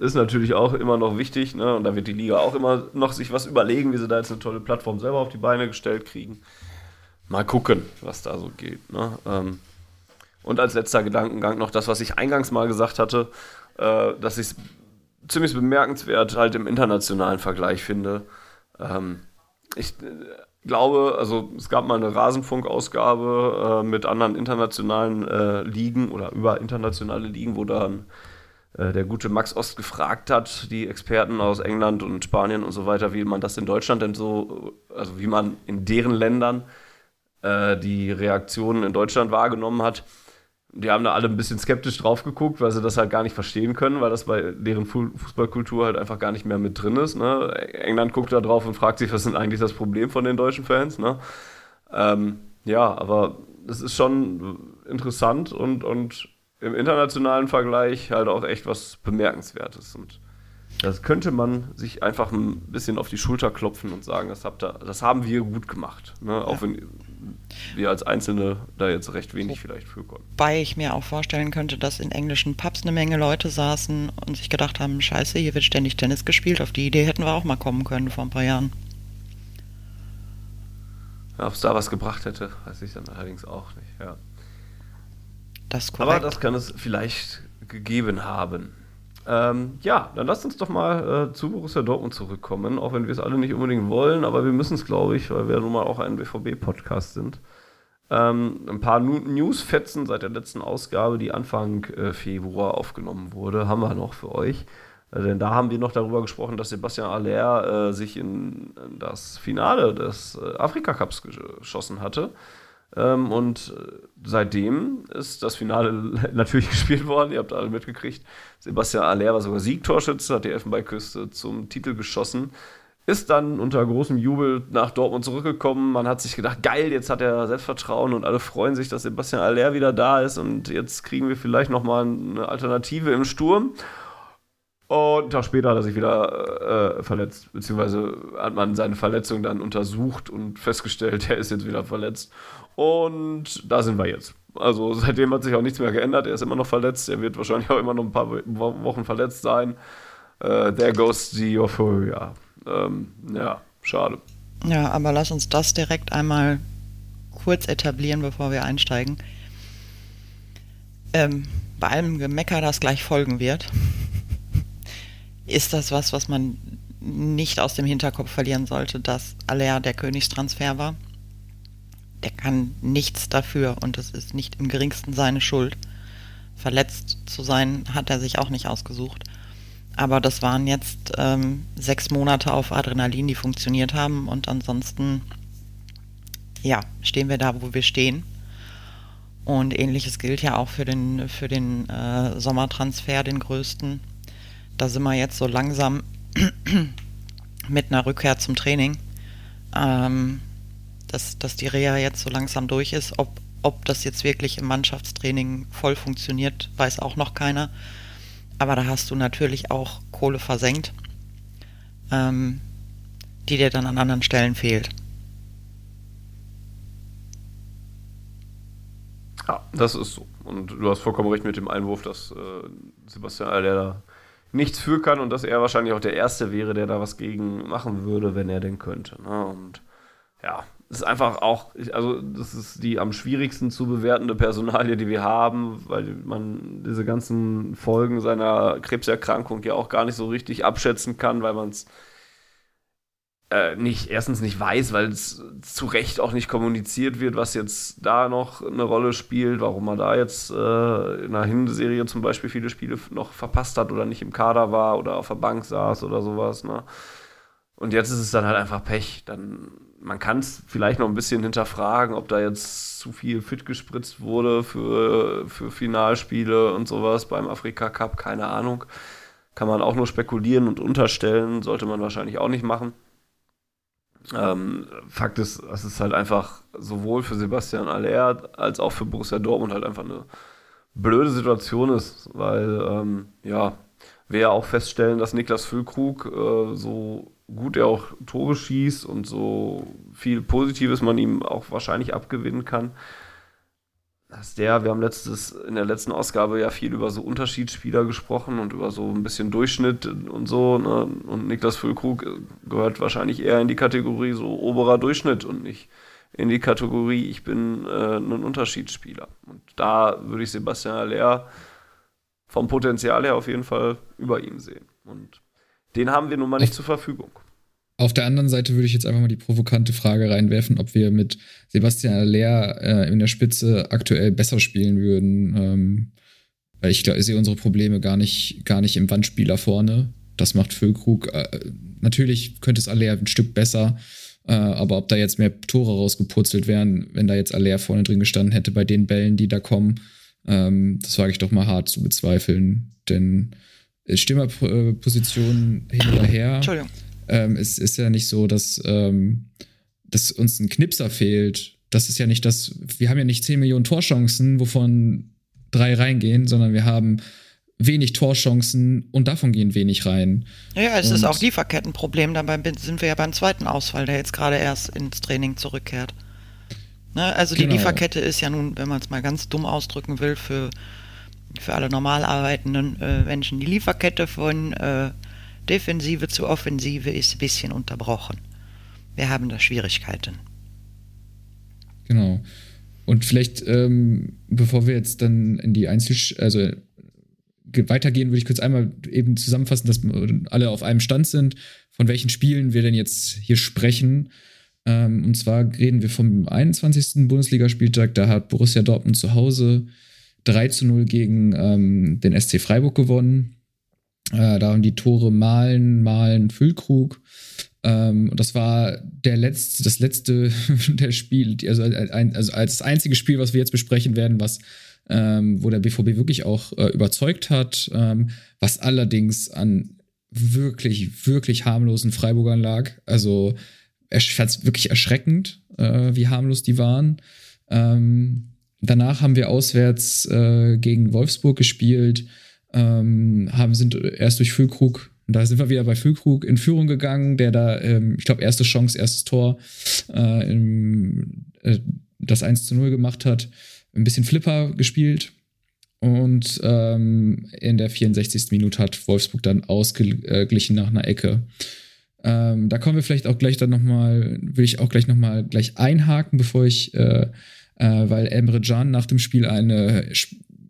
ist natürlich auch immer noch wichtig. Ne? Und da wird die Liga auch immer noch sich was überlegen, wie sie da jetzt eine tolle Plattform selber auf die Beine gestellt kriegen mal gucken, was da so geht. Ne? Ähm, und als letzter Gedankengang noch das, was ich eingangs mal gesagt hatte, äh, dass ich es ziemlich bemerkenswert halt im internationalen Vergleich finde. Ähm, ich äh, glaube, also es gab mal eine Rasenfunk-Ausgabe äh, mit anderen internationalen äh, Ligen oder über internationale Ligen, wo dann äh, der gute Max Ost gefragt hat, die Experten aus England und Spanien und so weiter, wie man das in Deutschland denn so, also wie man in deren Ländern äh, die Reaktionen in Deutschland wahrgenommen hat, die haben da alle ein bisschen skeptisch drauf geguckt, weil sie das halt gar nicht verstehen können, weil das bei deren Fußballkultur halt einfach gar nicht mehr mit drin ist. Ne? England guckt da drauf und fragt sich, was ist eigentlich das Problem von den deutschen Fans? Ne? Ähm, ja, aber es ist schon interessant und, und im internationalen Vergleich halt auch echt was Bemerkenswertes. Und das könnte man sich einfach ein bisschen auf die Schulter klopfen und sagen, das, habt ihr, das haben wir gut gemacht. Ne? Auch wenn wir als Einzelne da jetzt recht wenig vielleicht für konnten. Wobei ich mir auch vorstellen könnte, dass in englischen Pubs eine Menge Leute saßen und sich gedacht haben, scheiße, hier wird ständig Tennis gespielt. Auf die Idee hätten wir auch mal kommen können vor ein paar Jahren. Ja, Ob es da was gebracht hätte, weiß ich dann allerdings auch nicht. Ja. Das Aber das kann es vielleicht gegeben haben. Ähm, ja, dann lasst uns doch mal äh, zu Borussia Dortmund zurückkommen, auch wenn wir es alle nicht unbedingt wollen, aber wir müssen es, glaube ich, weil wir nun mal auch ein BVB-Podcast sind. Ähm, ein paar Newsfetzen seit der letzten Ausgabe, die Anfang äh, Februar aufgenommen wurde, haben wir noch für euch. Äh, denn da haben wir noch darüber gesprochen, dass Sebastian Aller äh, sich in, in, das Finale des äh, Afrika Cups geschossen hatte. Ähm, und äh, seitdem ist das Finale <laughs> natürlich gespielt worden. Ihr habt alle mitgekriegt. Sebastian Aller war sogar Siegtorschütze, hat die Elfenbeinküste zum Titel geschossen. Ist dann unter großem Jubel nach Dortmund zurückgekommen. Man hat sich gedacht, geil, jetzt hat er Selbstvertrauen und alle freuen sich, dass Sebastian Aller wieder da ist und jetzt kriegen wir vielleicht nochmal eine Alternative im Sturm. Und einen Tag später hat er sich wieder äh, verletzt, beziehungsweise hat man seine Verletzung dann untersucht und festgestellt, <laughs> er ist jetzt wieder verletzt. Und da sind wir jetzt. Also seitdem hat sich auch nichts mehr geändert. Er ist immer noch verletzt. Er wird wahrscheinlich auch immer noch ein paar Wochen verletzt sein. Äh, there goes the Euphoria. Ähm, ja, schade. Ja, aber lass uns das direkt einmal kurz etablieren, bevor wir einsteigen. Ähm, bei allem Gemecker, das gleich folgen wird, ist das was, was man nicht aus dem Hinterkopf verlieren sollte, dass Aller der Königstransfer war. Der kann nichts dafür und es ist nicht im geringsten seine Schuld. Verletzt zu sein hat er sich auch nicht ausgesucht. Aber das waren jetzt ähm, sechs Monate auf Adrenalin, die funktioniert haben und ansonsten, ja, stehen wir da, wo wir stehen. Und ähnliches gilt ja auch für den, für den äh, Sommertransfer, den größten da sind wir jetzt so langsam <clears throat> mit einer Rückkehr zum Training, ähm, dass, dass die Reha jetzt so langsam durch ist. Ob, ob das jetzt wirklich im Mannschaftstraining voll funktioniert, weiß auch noch keiner. Aber da hast du natürlich auch Kohle versenkt, ähm, die dir dann an anderen Stellen fehlt. Ja, das ist so. Und du hast vollkommen recht mit dem Einwurf, dass äh, Sebastian Aller nichts für kann und dass er wahrscheinlich auch der Erste wäre, der da was gegen machen würde, wenn er denn könnte. Ne? Und ja, das ist einfach auch, also das ist die am schwierigsten zu bewertende Personalie, die wir haben, weil man diese ganzen Folgen seiner Krebserkrankung ja auch gar nicht so richtig abschätzen kann, weil man es äh, nicht, erstens nicht weiß, weil es zu Recht auch nicht kommuniziert wird, was jetzt da noch eine Rolle spielt, warum man da jetzt äh, in einer Hinserie zum Beispiel viele Spiele noch verpasst hat oder nicht im Kader war oder auf der Bank saß oder sowas. Ne? Und jetzt ist es dann halt einfach Pech. Dann, man kann es vielleicht noch ein bisschen hinterfragen, ob da jetzt zu viel fit gespritzt wurde für, für Finalspiele und sowas beim Afrika Cup, keine Ahnung. Kann man auch nur spekulieren und unterstellen, sollte man wahrscheinlich auch nicht machen. Ähm, Fakt ist, es ist halt einfach sowohl für Sebastian Aller als auch für Borussia Dortmund halt einfach eine blöde Situation ist, weil, ähm, ja, wir ja auch feststellen, dass Niklas Füllkrug, äh, so gut er auch Tore schießt und so viel Positives man ihm auch wahrscheinlich abgewinnen kann, dass der, wir haben letztes, in der letzten Ausgabe ja viel über so Unterschiedsspieler gesprochen und über so ein bisschen Durchschnitt und so. Ne? Und Niklas Füllkrug gehört wahrscheinlich eher in die Kategorie so oberer Durchschnitt und nicht in die Kategorie, ich bin äh, ein Unterschiedsspieler. Und da würde ich Sebastian Aller vom Potenzial her auf jeden Fall über ihm sehen. Und den haben wir nun mal nicht zur Verfügung. Auf der anderen Seite würde ich jetzt einfach mal die provokante Frage reinwerfen, ob wir mit Sebastian Aller äh, in der Spitze aktuell besser spielen würden. Ähm, weil ich, ich sehe unsere Probleme gar nicht, gar nicht im Wandspieler vorne. Das macht Füllkrug. Äh, natürlich könnte es Aller ein Stück besser. Äh, aber ob da jetzt mehr Tore rausgepurzelt wären, wenn da jetzt Aller vorne drin gestanden hätte bei den Bällen, die da kommen, ähm, das wage ich doch mal hart zu bezweifeln. Denn Stürmerposition hin oder her. Entschuldigung. Ähm, es ist ja nicht so, dass, ähm, dass uns ein Knipser fehlt. Das ist ja nicht das, wir haben ja nicht 10 Millionen Torchancen, wovon drei reingehen, sondern wir haben wenig Torchancen und davon gehen wenig rein. Ja, es und ist auch Lieferkettenproblem. Dabei sind wir ja beim zweiten Ausfall, der jetzt gerade erst ins Training zurückkehrt. Ne? Also die genau. Lieferkette ist ja nun, wenn man es mal ganz dumm ausdrücken will, für, für alle normal arbeitenden äh, Menschen, die Lieferkette von äh, Defensive zu Offensive ist ein bisschen unterbrochen. Wir haben da Schwierigkeiten. Genau. Und vielleicht, ähm, bevor wir jetzt dann in die Einzel, also weitergehen, würde ich kurz einmal eben zusammenfassen, dass alle auf einem Stand sind, von welchen Spielen wir denn jetzt hier sprechen. Ähm, und zwar reden wir vom 21. Bundesligaspieltag. Da hat Borussia Dortmund zu Hause 3 zu 0 gegen ähm, den SC Freiburg gewonnen. Äh, da haben die Tore Malen, Malen, Füllkrug. Ähm, und das war der letzte, das letzte <laughs> der Spiel, also, also als das einzige Spiel, was wir jetzt besprechen werden, was ähm, wo der BVB wirklich auch äh, überzeugt hat, ähm, was allerdings an wirklich, wirklich harmlosen Freiburgern lag. Also ich fand es wirklich erschreckend, äh, wie harmlos die waren. Ähm, danach haben wir auswärts äh, gegen Wolfsburg gespielt, ähm, haben, sind erst durch Füllkrug, da sind wir wieder bei Füllkrug in Führung gegangen, der da, ähm, ich glaube, erste Chance, erstes Tor, äh, im, äh, das 1 zu 0 gemacht hat ein bisschen Flipper gespielt. Und ähm, in der 64. Minute hat Wolfsburg dann ausgeglichen nach einer Ecke. Ähm, da kommen wir vielleicht auch gleich dann nochmal, will ich auch gleich nochmal gleich einhaken, bevor ich, äh, äh, weil Emre Can nach dem Spiel eine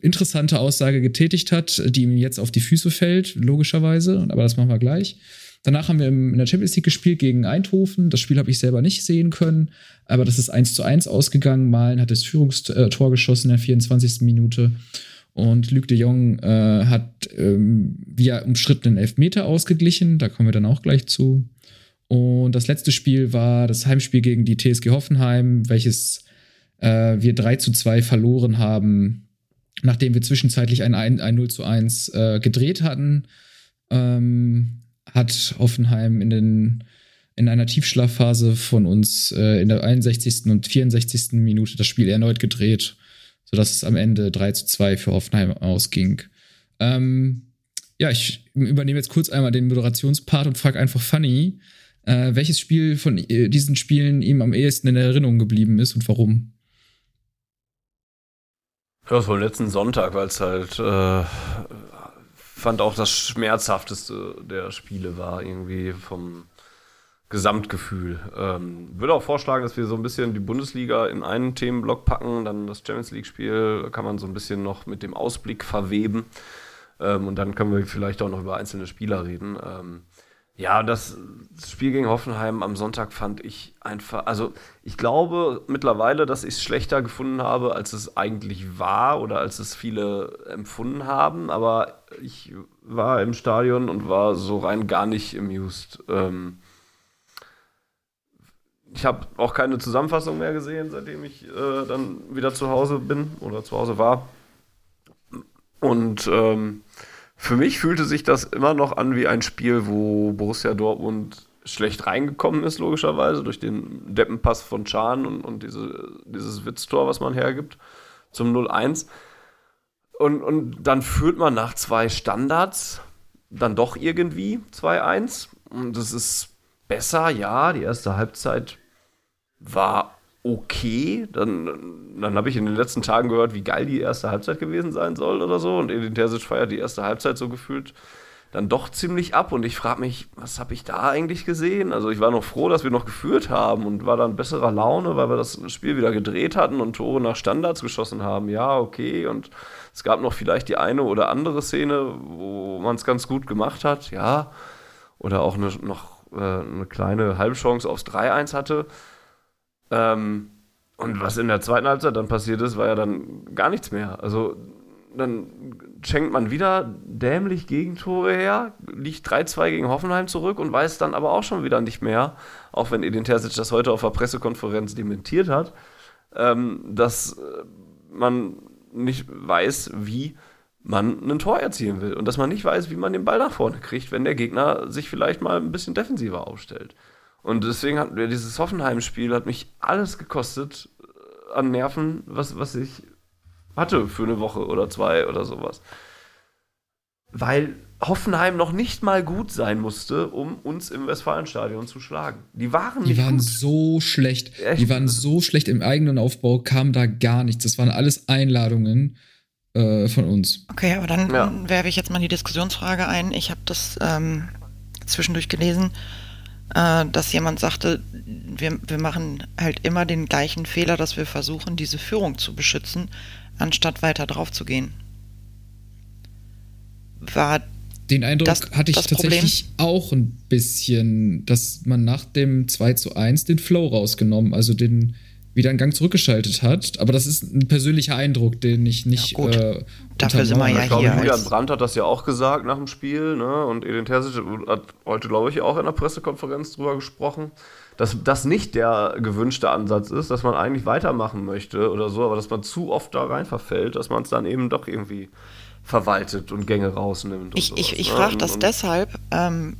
interessante Aussage getätigt hat, die ihm jetzt auf die Füße fällt, logischerweise, aber das machen wir gleich. Danach haben wir in der Champions League gespielt gegen Eindhoven. Das Spiel habe ich selber nicht sehen können, aber das ist 1 zu 1 ausgegangen. Malen hat das Führungstor geschossen in der 24. Minute. Und Luc de Jong äh, hat ähm, via umstrittenen Elfmeter ausgeglichen. Da kommen wir dann auch gleich zu. Und das letzte Spiel war das Heimspiel gegen die TSG Hoffenheim, welches äh, wir 3 zu 2 verloren haben, nachdem wir zwischenzeitlich ein, ein 0 zu 1 äh, gedreht hatten. Ähm, hat Hoffenheim in, den, in einer Tiefschlafphase von uns äh, in der 61. und 64. Minute das Spiel erneut gedreht, sodass es am Ende 3 zu 2 für Hoffenheim ausging. Ähm, ja, ich übernehme jetzt kurz einmal den Moderationspart und frage einfach Fanny, äh, welches Spiel von äh, diesen Spielen ihm am ehesten in Erinnerung geblieben ist und warum? Ja, das war letzten Sonntag, weil es halt äh, fand auch das schmerzhafteste der Spiele war irgendwie vom Gesamtgefühl. Ähm, würde auch vorschlagen, dass wir so ein bisschen die Bundesliga in einen Themenblock packen, dann das Champions League-Spiel kann man so ein bisschen noch mit dem Ausblick verweben. Ähm, und dann können wir vielleicht auch noch über einzelne Spieler reden. Ähm, ja, das Spiel gegen Hoffenheim am Sonntag fand ich einfach, also ich glaube mittlerweile, dass ich es schlechter gefunden habe, als es eigentlich war oder als es viele empfunden haben, aber ich war im Stadion und war so rein gar nicht amused. Ähm ich habe auch keine Zusammenfassung mehr gesehen, seitdem ich äh, dann wieder zu Hause bin oder zu Hause war. Und ähm, für mich fühlte sich das immer noch an wie ein Spiel, wo Borussia Dortmund schlecht reingekommen ist, logischerweise, durch den Deppenpass von Chan und, und diese, dieses Witztor, was man hergibt, zum 0-1. Und, und dann führt man nach zwei Standards dann doch irgendwie 2-1. Und das ist besser, ja. Die erste Halbzeit war okay. Dann, dann habe ich in den letzten Tagen gehört, wie geil die erste Halbzeit gewesen sein soll oder so. Und Edin Terzic feiert die erste Halbzeit so gefühlt dann doch ziemlich ab. Und ich frage mich, was habe ich da eigentlich gesehen? Also ich war noch froh, dass wir noch geführt haben und war dann besserer Laune, weil wir das Spiel wieder gedreht hatten und Tore nach Standards geschossen haben. Ja, okay. Und es gab noch vielleicht die eine oder andere Szene, wo man es ganz gut gemacht hat. Ja. Oder auch eine, noch äh, eine kleine Halbchance aufs 3-1 hatte. Ähm, und was in der zweiten Halbzeit dann passiert ist, war ja dann gar nichts mehr. Also dann schenkt man wieder dämlich Gegentore her, liegt 3-2 gegen Hoffenheim zurück und weiß dann aber auch schon wieder nicht mehr, auch wenn Edin Terzic das heute auf der Pressekonferenz dementiert hat, ähm, dass äh, man nicht weiß, wie man ein Tor erzielen will und dass man nicht weiß, wie man den Ball nach vorne kriegt, wenn der Gegner sich vielleicht mal ein bisschen defensiver aufstellt. Und deswegen hat mir dieses Hoffenheim-Spiel hat mich alles gekostet äh, an Nerven, was, was ich hatte für eine Woche oder zwei oder sowas. Weil Hoffenheim noch nicht mal gut sein musste, um uns im Westfalenstadion zu schlagen. Die waren Die nicht waren gut. so schlecht. Echt? Die waren so schlecht im eigenen Aufbau, kam da gar nichts. Das waren alles Einladungen äh, von uns. Okay, aber dann Ja. werfe ich jetzt mal die Diskussionsfrage ein. Ich habe das ähm, zwischendurch gelesen, äh, dass jemand sagte, wir, wir machen halt immer den gleichen Fehler, dass wir versuchen, diese Führung zu beschützen, anstatt weiter drauf zu gehen. War Den Eindruck Das- hatte ich tatsächlich auch ein bisschen, dass man nach dem 2 zu 1 den Flow rausgenommen, also den wieder in Gang zurückgeschaltet hat. Aber das ist ein persönlicher Eindruck, den ich nicht. Ja, gut. Äh, Dafür sind wir ja ich glaube, hier Julian Brandt hat das ja auch gesagt nach dem Spiel, ne? Und Edin Terzic hat heute, glaube ich, auch in der Pressekonferenz drüber gesprochen, dass das nicht der gewünschte Ansatz ist, dass man eigentlich weitermachen möchte oder so, aber dass man zu oft da rein verfällt, dass man es dann eben doch irgendwie verwaltet und Gänge rausnimmt. Und Ich, ich, sowas, ich ne? frage das und- deshalb, ähm,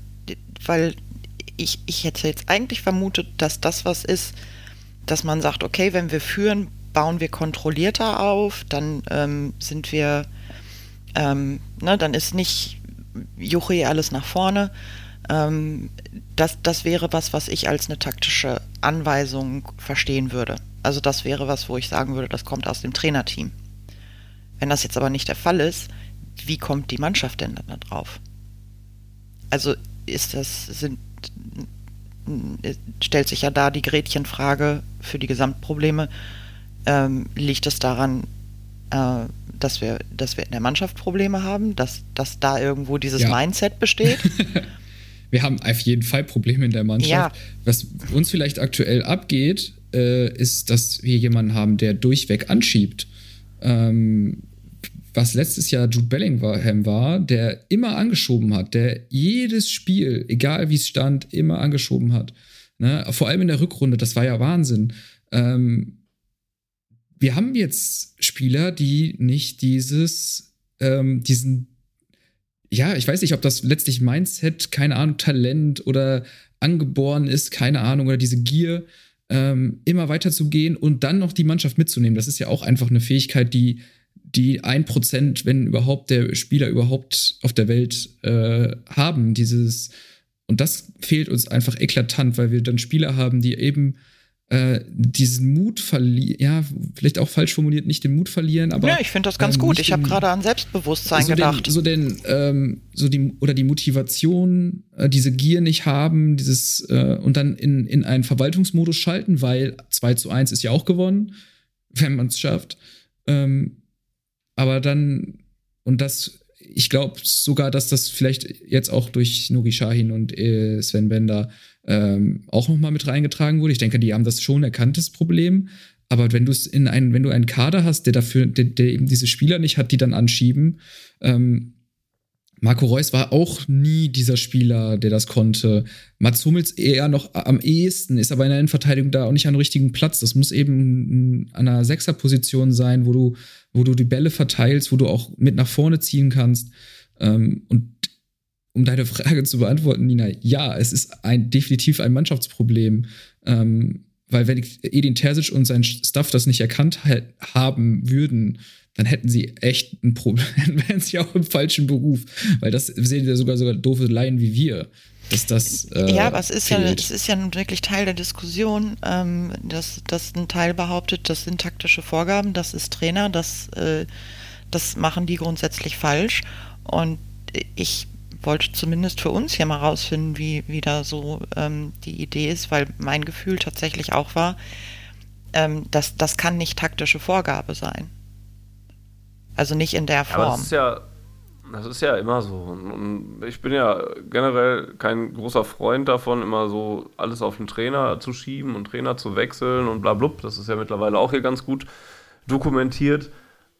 weil ich, ich hätte jetzt eigentlich vermutet, dass das was ist, dass man sagt, okay, wenn wir führen, bauen wir kontrollierter auf, dann ähm, sind wir, ähm, ne, dann ist nicht Juche alles nach vorne. Ähm, das, das wäre was, was ich als eine taktische Anweisung verstehen würde. Also das wäre was, wo ich sagen würde, das kommt aus dem Trainerteam. Wenn das jetzt aber nicht der Fall ist, wie kommt die Mannschaft denn dann da drauf? Also ist das, sind, stellt sich ja da die Gretchenfrage für die Gesamtprobleme. Ähm, liegt es daran, äh, dass wir, dass wir in der Mannschaft Probleme haben, dass, dass da irgendwo dieses Ja. Mindset besteht? <laughs> wir haben auf jeden Fall Probleme in der Mannschaft. Ja. Was uns vielleicht aktuell abgeht, äh, ist, dass wir jemanden haben, der durchweg anschiebt. Ähm, was letztes Jahr Jude Bellingham war, der immer angeschoben hat, der jedes Spiel, egal wie es stand, immer angeschoben hat. Ne? Vor allem in der Rückrunde, das war ja Wahnsinn. Ähm, wir haben jetzt Spieler, die nicht dieses, ähm, diesen ja, ich weiß nicht, ob das letztlich Mindset, keine Ahnung, Talent oder angeboren ist, keine Ahnung, oder diese Gier, ähm, immer weiter zu gehen und dann noch die Mannschaft mitzunehmen. Das ist ja auch einfach eine Fähigkeit, die, die ein Prozent, wenn überhaupt der Spieler überhaupt auf der Welt äh, haben. Dieses, und das fehlt uns einfach eklatant, weil wir dann Spieler haben, die eben äh, diesen Mut verlieren, ja, vielleicht auch falsch formuliert, nicht den Mut verlieren, aber. ja, ich finde das ganz ähm, gut. Ich habe gerade an Selbstbewusstsein so gedacht. Den, so den, ähm, so die, oder die Motivation, äh, diese Gier nicht haben, dieses, äh, und dann in, in einen Verwaltungsmodus schalten, weil 2 zu 1 ist ja auch gewonnen, wenn man es schafft. Ähm, aber dann, und das, ich glaube sogar, dass das vielleicht jetzt auch durch Nuri Sahin und äh, Sven Bender ähm, auch noch mal mit reingetragen wurde. Ich denke, die haben das schon erkannt, das Problem. Aber wenn du es in einen, wenn du einen Kader hast, der dafür, der, der eben diese Spieler nicht hat, die dann anschieben, ähm, Marco Reus war auch nie dieser Spieler, der das konnte. Mats Hummels eher noch am ehesten, ist aber in der Innenverteidigung da auch nicht an richtigen Platz. Das muss eben an einer Sechserposition sein, wo du, wo du die Bälle verteilst, wo du auch mit nach vorne ziehen kannst. Ähm, und um deine <laughs> Frage zu beantworten, Nina, ja, es ist ein, definitiv ein Mannschaftsproblem. Ähm, weil wenn Edin Terzic und sein Staff das nicht erkannt ha- haben würden, dann hätten sie echt ein Problem, <laughs> dann wären sie auch im falschen Beruf. Weil das sehen ja sogar sogar doofe Laien wie wir, dass das. Äh, ja, aber es ist ja, es ist ja nun wirklich Teil der Diskussion, ähm, dass, dass ein Teil behauptet, das sind taktische Vorgaben, das ist Trainer, das, äh, das machen die grundsätzlich falsch. Und ich wollte zumindest für uns hier mal rausfinden, wie, wie da so ähm, die Idee ist, weil mein Gefühl tatsächlich auch war, ähm, dass das kann nicht taktische Vorgabe sein. Also nicht in der Aber Form. das ist ja, das ist ja immer so. Und, ich bin ja generell kein großer Freund davon, immer so alles auf den Trainer zu schieben und Trainer zu wechseln und bla blub. Das ist ja mittlerweile auch hier ganz gut dokumentiert.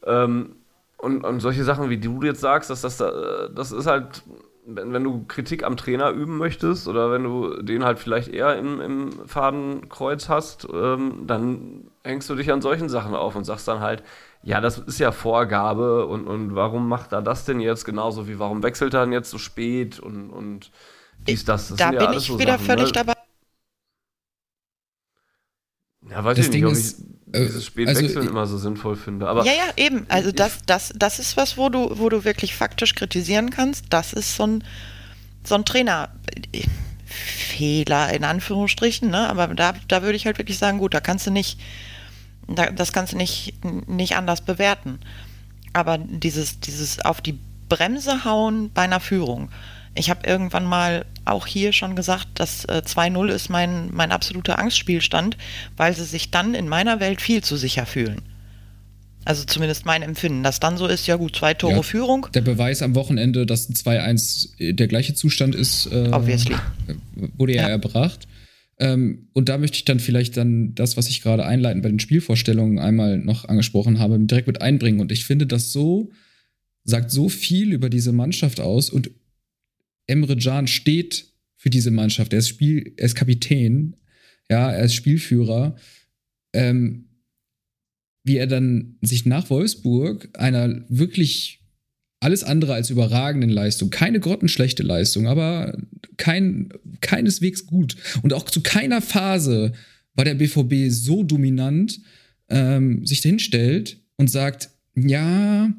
Ähm, und, und solche Sachen, wie du jetzt sagst, dass das, das ist halt, wenn, wenn du Kritik am Trainer üben möchtest oder wenn du den halt vielleicht eher im, im Fadenkreuz hast, ähm, dann hängst du dich an solchen Sachen auf und sagst dann halt, ja, das ist ja Vorgabe und, und warum macht er das denn jetzt genauso wie warum wechselt er denn jetzt so spät und, und dies, das. das da bin ja ich so wieder Sachen, völlig ne? dabei. Ja, weiß das ich Ding nicht, ist, ich äh, dieses Spätwechseln also, immer so sinnvoll finde. Aber ja, ja, eben. Also das, das, das ist was, wo du, wo du wirklich faktisch kritisieren kannst. Das ist so ein, so ein Trainer. Fehler in Anführungsstrichen, ne? Aber da, da würde ich halt wirklich sagen, gut, da kannst du nicht, das kannst du nicht, nicht anders bewerten. Aber dieses, dieses auf die Bremse hauen bei einer Führung, ich habe irgendwann mal auch hier schon gesagt, dass äh, 2-0 ist mein, mein absoluter Angstspielstand, weil sie sich dann in meiner Welt viel zu sicher fühlen. Also zumindest mein Empfinden, dass dann so ist, ja gut, zwei Tore ja, Führung. Der Beweis am Wochenende, dass 2-1 der gleiche Zustand ist, äh, Obviously. wurde ja, ja. erbracht. Ähm, und da möchte ich dann vielleicht dann das, was ich gerade einleitend bei den Spielvorstellungen einmal noch angesprochen habe, direkt mit einbringen. Und ich finde, das so sagt so viel über diese Mannschaft aus und Emre Can steht für diese Mannschaft. Er ist, Spiel, er ist Kapitän, ja, er ist Spielführer. Ähm, wie er dann sich nach Wolfsburg einer wirklich alles andere als überragenden Leistung, keine grottenschlechte Leistung, aber kein, keineswegs gut. Und auch zu keiner Phase war der BVB so dominant, ähm, sich dahinstellt und sagt, ja,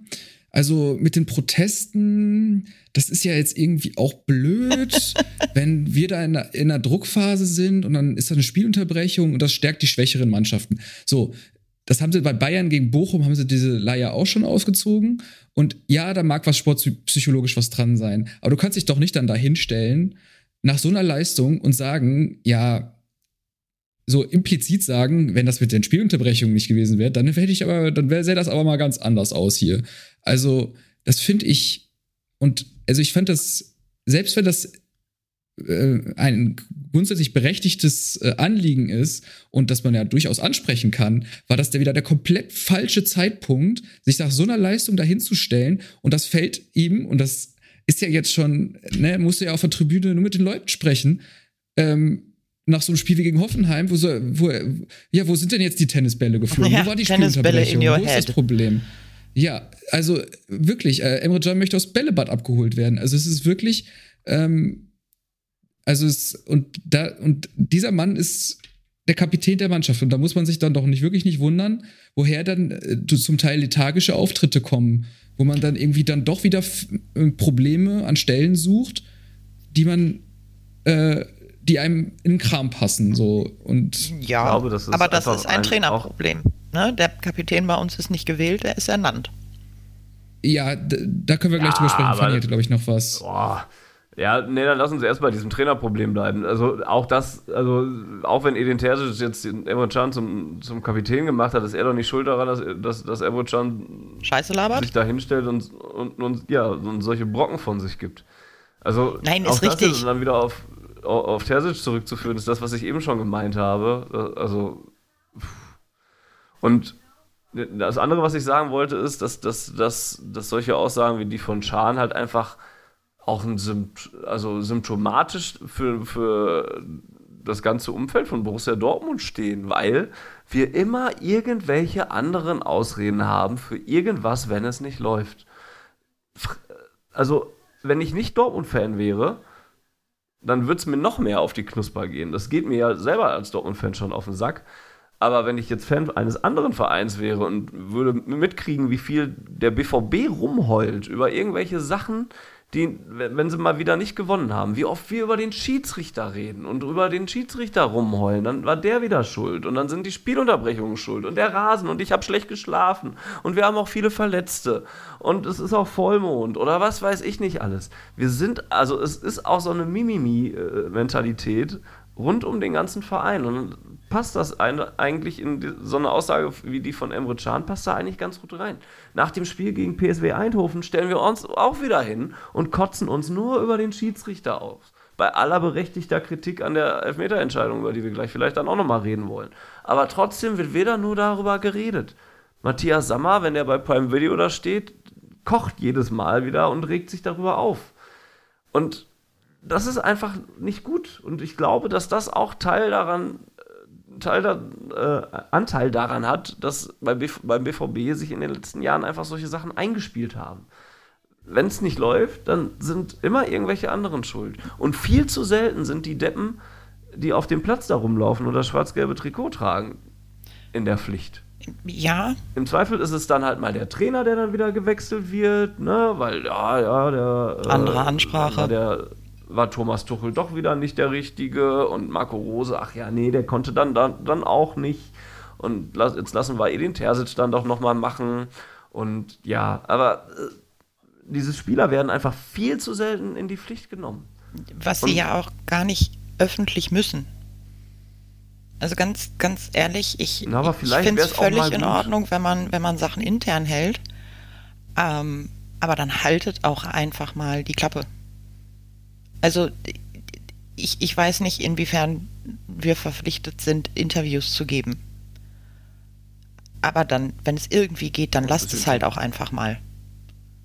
also mit den Protesten, das ist ja jetzt irgendwie auch blöd, <laughs> wenn wir da in einer, in einer, Druckphase sind und dann ist da eine Spielunterbrechung und das stärkt die schwächeren Mannschaften. So, das haben sie bei Bayern gegen Bochum, haben sie diese Leier auch schon ausgezogen. Und ja, da mag was sportpsychologisch was dran sein. Aber du kannst dich doch nicht dann da hinstellen nach so einer Leistung und sagen, ja, so implizit sagen, wenn das mit den Spielunterbrechungen nicht gewesen wäre, dann hätte ich aber, dann sähe das aber mal ganz anders aus hier. Also, das finde ich, und also ich fand das, selbst wenn das ein grundsätzlich berechtigtes äh, Anliegen ist und das man ja durchaus ansprechen kann, war das der wieder der komplett falsche Zeitpunkt, sich nach so einer Leistung dahinzustellen und das fällt ihm, und das ist ja jetzt schon, ne, musste ja auf der Tribüne nur mit den Leuten sprechen, ähm, nach so einem Spiel wie gegen Hoffenheim, wo, so, wo, ja, wo sind denn jetzt die Tennisbälle geflogen? Ja, wo war die Spielunterbrechung? Wo ist das Problem? Ja, also wirklich, äh, Emre Can möchte aus Bällebad abgeholt werden. Also es ist wirklich, ähm, also es, und da, und dieser Mann ist der Kapitän der Mannschaft. Und da muss man sich dann doch nicht wirklich nicht wundern, woher dann äh, zum Teil lethargische Auftritte kommen, wo man dann irgendwie dann doch wieder äh, Probleme an Stellen sucht, die man äh, die einem in den Kram passen. So. Und ja, glaube, das aber das ist ein, ein Trainerproblem. Ne? Der Kapitän bei uns ist nicht gewählt, er ist ernannt. Ja, da können wir gleich ja, drüber sprechen. Fanny hätte, glaube ich, noch was. Boah. Ja, nee, dann lass uns erst bei diesem Trainerproblem bleiben. Also auch das, also auch wenn Edin Terzic jetzt Emre Can zum, zum Kapitän gemacht hat, ist er doch nicht schuld daran, dass, dass, dass Emre Can Scheiße labert? sich da hinstellt und, und, und, ja, und solche Brocken von sich gibt. Also Nein, auch ist richtig. ist dann wieder auf, auf Terzic zurückzuführen, ist das, was ich eben schon gemeint habe. Also, und das andere, was ich sagen wollte, ist, dass, dass, dass, dass solche Aussagen wie die von Schahn halt einfach auch ein Sympt also symptomatisch für, für das ganze Umfeld von Borussia Dortmund stehen, weil wir immer irgendwelche anderen Ausreden haben für irgendwas, wenn es nicht läuft. Also, wenn ich nicht Dortmund-Fan wäre, dann würde es mir noch mehr auf die Knusper gehen. Das geht mir ja selber als Dortmund-Fan schon auf den Sack. Aber wenn ich jetzt Fan eines anderen Vereins wäre und würde mitkriegen, wie viel der BVB rumheult über irgendwelche Sachen, die, wenn sie mal wieder nicht gewonnen haben, wie oft wir über den Schiedsrichter reden und über den Schiedsrichter rumheulen, dann war der wieder schuld und dann sind die Spielunterbrechungen schuld und der Rasen und ich habe schlecht geschlafen und wir haben auch viele Verletzte und es ist auch Vollmond oder was weiß ich nicht alles. Wir sind, also es ist auch so eine Mimimi-Mentalität rund um den ganzen Verein und passt das eigentlich in die, so eine Aussage wie die von Emre Can, passt da eigentlich ganz gut rein. Nach dem Spiel gegen PSW Eindhoven stellen wir uns auch wieder hin und kotzen uns nur über den Schiedsrichter auf. Bei aller berechtigter Kritik an der Elfmeterentscheidung, über die wir gleich vielleicht dann auch nochmal reden wollen. Aber trotzdem wird weder nur darüber geredet. Matthias Sammer, wenn der bei Prime Video da steht, kocht jedes Mal wieder und regt sich darüber auf. Und das ist einfach nicht gut. Und ich glaube, dass das auch Teil daran, äh, Teil da, äh, Anteil daran hat, dass bei Bv beim BVB sich in den letzten Jahren einfach solche Sachen eingespielt haben. Wenn es nicht läuft, dann sind immer irgendwelche anderen schuld. Und viel zu selten sind die Deppen, die auf dem Platz da rumlaufen oder schwarz-gelbe Trikot tragen, in der Pflicht. Ja. Im Zweifel ist es dann halt mal der Trainer, der dann wieder gewechselt wird, ne? Weil, ja, ja, der. Äh, Andere Ansprache. Der war Thomas Tuchel doch wieder nicht der Richtige und Marco Rose, ach ja, nee, der konnte dann, dann, dann auch nicht. Und jetzt lassen wir Edin Terzic dann doch nochmal machen. Und ja, aber äh, diese Spieler werden einfach viel zu selten in die Pflicht genommen. Was sie ja auch gar nicht öffentlich müssen. Also ganz, ganz ehrlich, ich, Na, ich finde es völlig in Ordnung, wenn man, wenn man Sachen intern hält. Ähm, aber dann haltet auch einfach mal die Klappe. Also ich, ich weiß nicht, inwiefern wir verpflichtet sind, Interviews zu geben. Aber dann, wenn es irgendwie geht, dann lasst es halt auch einfach mal.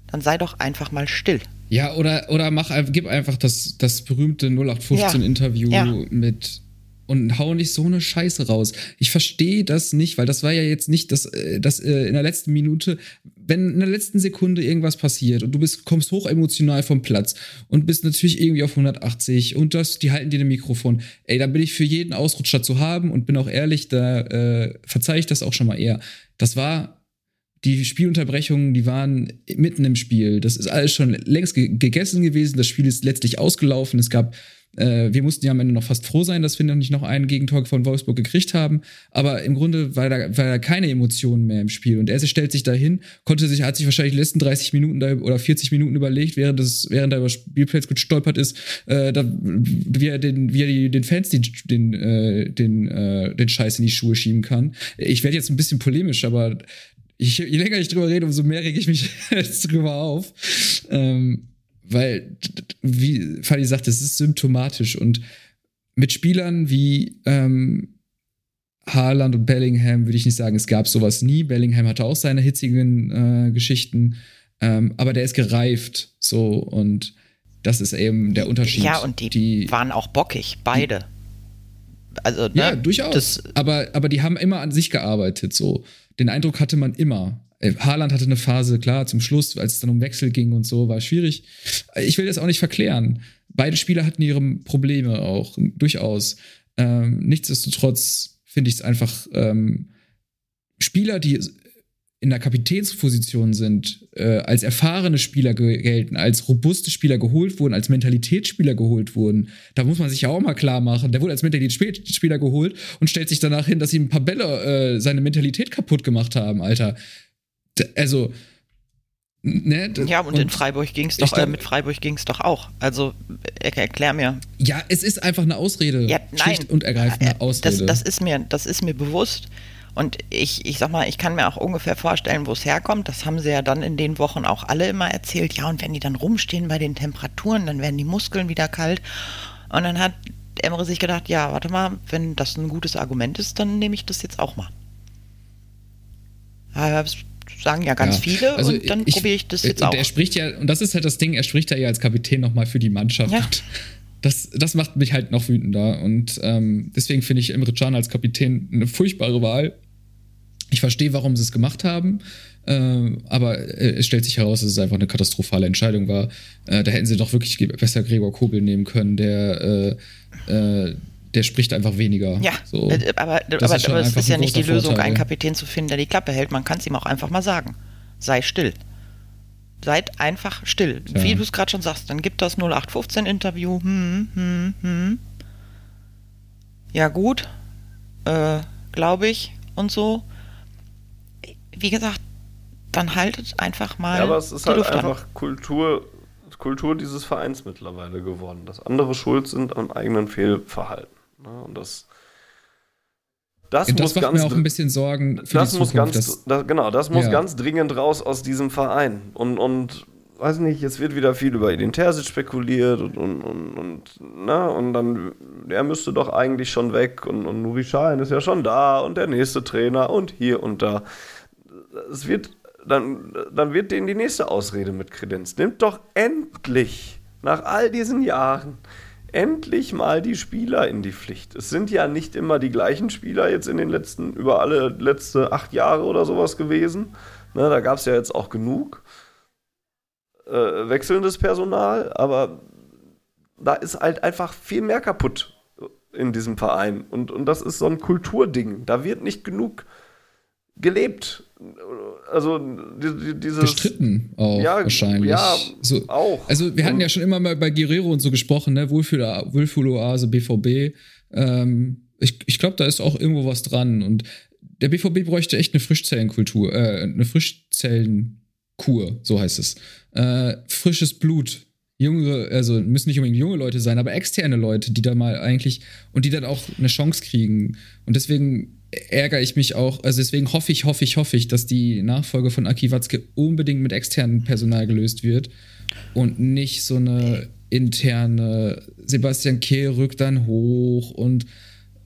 Dann sei doch einfach mal still. Ja, oder, oder mach, gib einfach das, das berühmte 0815-Interview ja. ja. mit und hau nicht so eine Scheiße raus. Ich verstehe das nicht, weil das war ja jetzt nicht das, äh, das äh, in der letzten Minute, wenn in der letzten Sekunde irgendwas passiert und du bist, kommst hoch emotional vom Platz und bist natürlich irgendwie auf 180 und das, die halten dir ein Mikrofon. Ey, da bin ich für jeden Ausrutscher zu haben und bin auch ehrlich, da äh, verzeih ich das auch schon mal eher. Das war die Spielunterbrechungen, die waren mitten im Spiel. Das ist alles schon längst ge gegessen gewesen. Das Spiel ist letztlich ausgelaufen. Es gab äh, wir mussten ja am Ende noch fast froh sein, dass wir noch nicht noch einen Gegentor von Wolfsburg gekriegt haben. Aber im Grunde war da, war da keine Emotionen mehr im Spiel. Und er stellt sich dahin, konnte sich, hat sich wahrscheinlich die letzten 30 Minuten da, oder 40 Minuten überlegt, während, das, während er über Spielplatz gestolpert ist, äh, da, wie er den, wie er die, den Fans den, den, äh, den, äh, den Scheiß in die Schuhe schieben kann. Ich werde jetzt ein bisschen polemisch, aber ich, je länger ich drüber rede, umso mehr rege ich mich <laughs> jetzt drüber auf. Ähm, weil, wie Fanny sagt, es ist symptomatisch und mit Spielern wie ähm, Haaland und Bellingham würde ich nicht sagen, es gab sowas nie. Bellingham hatte auch seine hitzigen äh, Geschichten, ähm, aber der ist gereift so und das ist eben der Unterschied. Ja, und die, die waren auch bockig, beide. Also, ne, ja, durchaus. aber, aber die haben immer an sich gearbeitet, so. Den Eindruck hatte man immer. Äh, Haaland hatte eine Phase, klar, zum Schluss, als es dann um Wechsel ging und so, war schwierig. Ich will das auch nicht verklären. Beide Spieler hatten ihre Probleme auch, durchaus. Ähm, nichtsdestotrotz finde ich es einfach ähm, Spieler, die in der Kapitänsposition sind, äh, als erfahrene Spieler gelten, als robuste Spieler geholt wurden, als Mentalitätsspieler geholt wurden. Da muss man sich ja auch mal klar machen. Der wurde als Mentalitätsspieler geholt und stellt sich danach hin, dass ihm ein paar Bälle äh, seine Mentalität kaputt gemacht haben, Alter also Ne, ja, und, und, in Freiburg ging es doch, äh, mit Freiburg ging es doch auch. Also er, erklär mir. Ja, es ist einfach eine Ausrede. Ja, nein, Schlicht und ergreifend eine Ausrede. Das, das, ist mir, das ist mir bewusst. Und ich, ich sag mal, ich kann mir auch ungefähr vorstellen, wo es herkommt. Das haben sie ja dann in den Wochen auch alle immer erzählt. Ja, und wenn die dann rumstehen bei den Temperaturen, dann werden die Muskeln wieder kalt. Und dann hat Emre sich gedacht, ja, warte mal, wenn das ein gutes Argument ist, dann nehme ich das jetzt auch mal. Ja, sagen ja ganz ja, viele also und dann probiere ich das jetzt auch. Er spricht ja, und das ist halt das Ding, er spricht ja als Kapitän nochmal für die Mannschaft. Ja. <laughs> Das, das macht mich halt noch wütender. Und ähm, deswegen finde ich Emre Can als Kapitän eine furchtbare Wahl. Ich verstehe, warum sie es gemacht haben. Äh, aber äh, es stellt sich heraus, dass es einfach eine katastrophale Entscheidung war. Äh, da hätten sie doch wirklich besser Gregor Kobel nehmen können, der äh, äh, der spricht einfach weniger. Ja, so. Äh, aber, das aber, ist, aber es ist ja nicht die Lösung, Vorteil. einen Kapitän zu finden, der die Klappe hält. Man kann es ihm auch einfach mal sagen. Sei still. Seid einfach still. Ja. Wie du es gerade schon sagst, dann gibt das 0815-Interview. Hm, hm, hm. Ja, gut. Äh, Glaube ich. Und so. Wie gesagt, dann haltet einfach mal. Ja, aber es ist halt Luft einfach Kultur, Kultur dieses Vereins mittlerweile geworden, dass andere schuld sind am eigenen Fehlverhalten. Ne? Und das, das, das muss ganz, mir auch ein bisschen Sorgen. Für das die muss Zukunft, ganz, das, genau, das muss ja. ganz dringend raus aus diesem Verein. Und, und weiß nicht, jetzt wird wieder viel über Edin Terzic spekuliert und, und, und, und, na, ne? und dann, der müsste doch eigentlich schon weg und, und Nuri Schein ist ja schon da und der nächste Trainer und hier und da. Es wird dann, dann wird denen die nächste Ausrede mit Kredenz. Nimmt doch endlich, nach all diesen Jahren, endlich mal die Spieler in die Pflicht. Es sind ja nicht immer die gleichen Spieler jetzt in den letzten, über alle letzte acht Jahre oder sowas gewesen. Ne, da gab es ja jetzt auch genug äh, wechselndes Personal, aber da ist halt einfach viel mehr kaputt in diesem Verein. Und, und das ist so ein Kulturding. Da wird nicht genug gelebt. Also dieses bestritten auch ja, wahrscheinlich. Ja, so, auch. Also wir hatten und, ja schon immer mal bei Guerrero und so gesprochen, ne? Wohlfühloase, BVB. Ähm, ich ich glaube, da ist auch irgendwo was dran. Und der BVB bräuchte echt eine Frischzellenkultur, äh, eine Frischzellenkur, so heißt es. Äh, frisches Blut junge, also müssen nicht unbedingt junge Leute sein, aber externe Leute, die da mal eigentlich und die dann auch eine Chance kriegen. Und deswegen ärgere ich mich auch, also deswegen hoffe ich, hoffe ich, hoffe ich, dass die Nachfolge von Aki Watzke unbedingt mit externem Personal gelöst wird und nicht so eine interne Sebastian Kehl rückt dann hoch und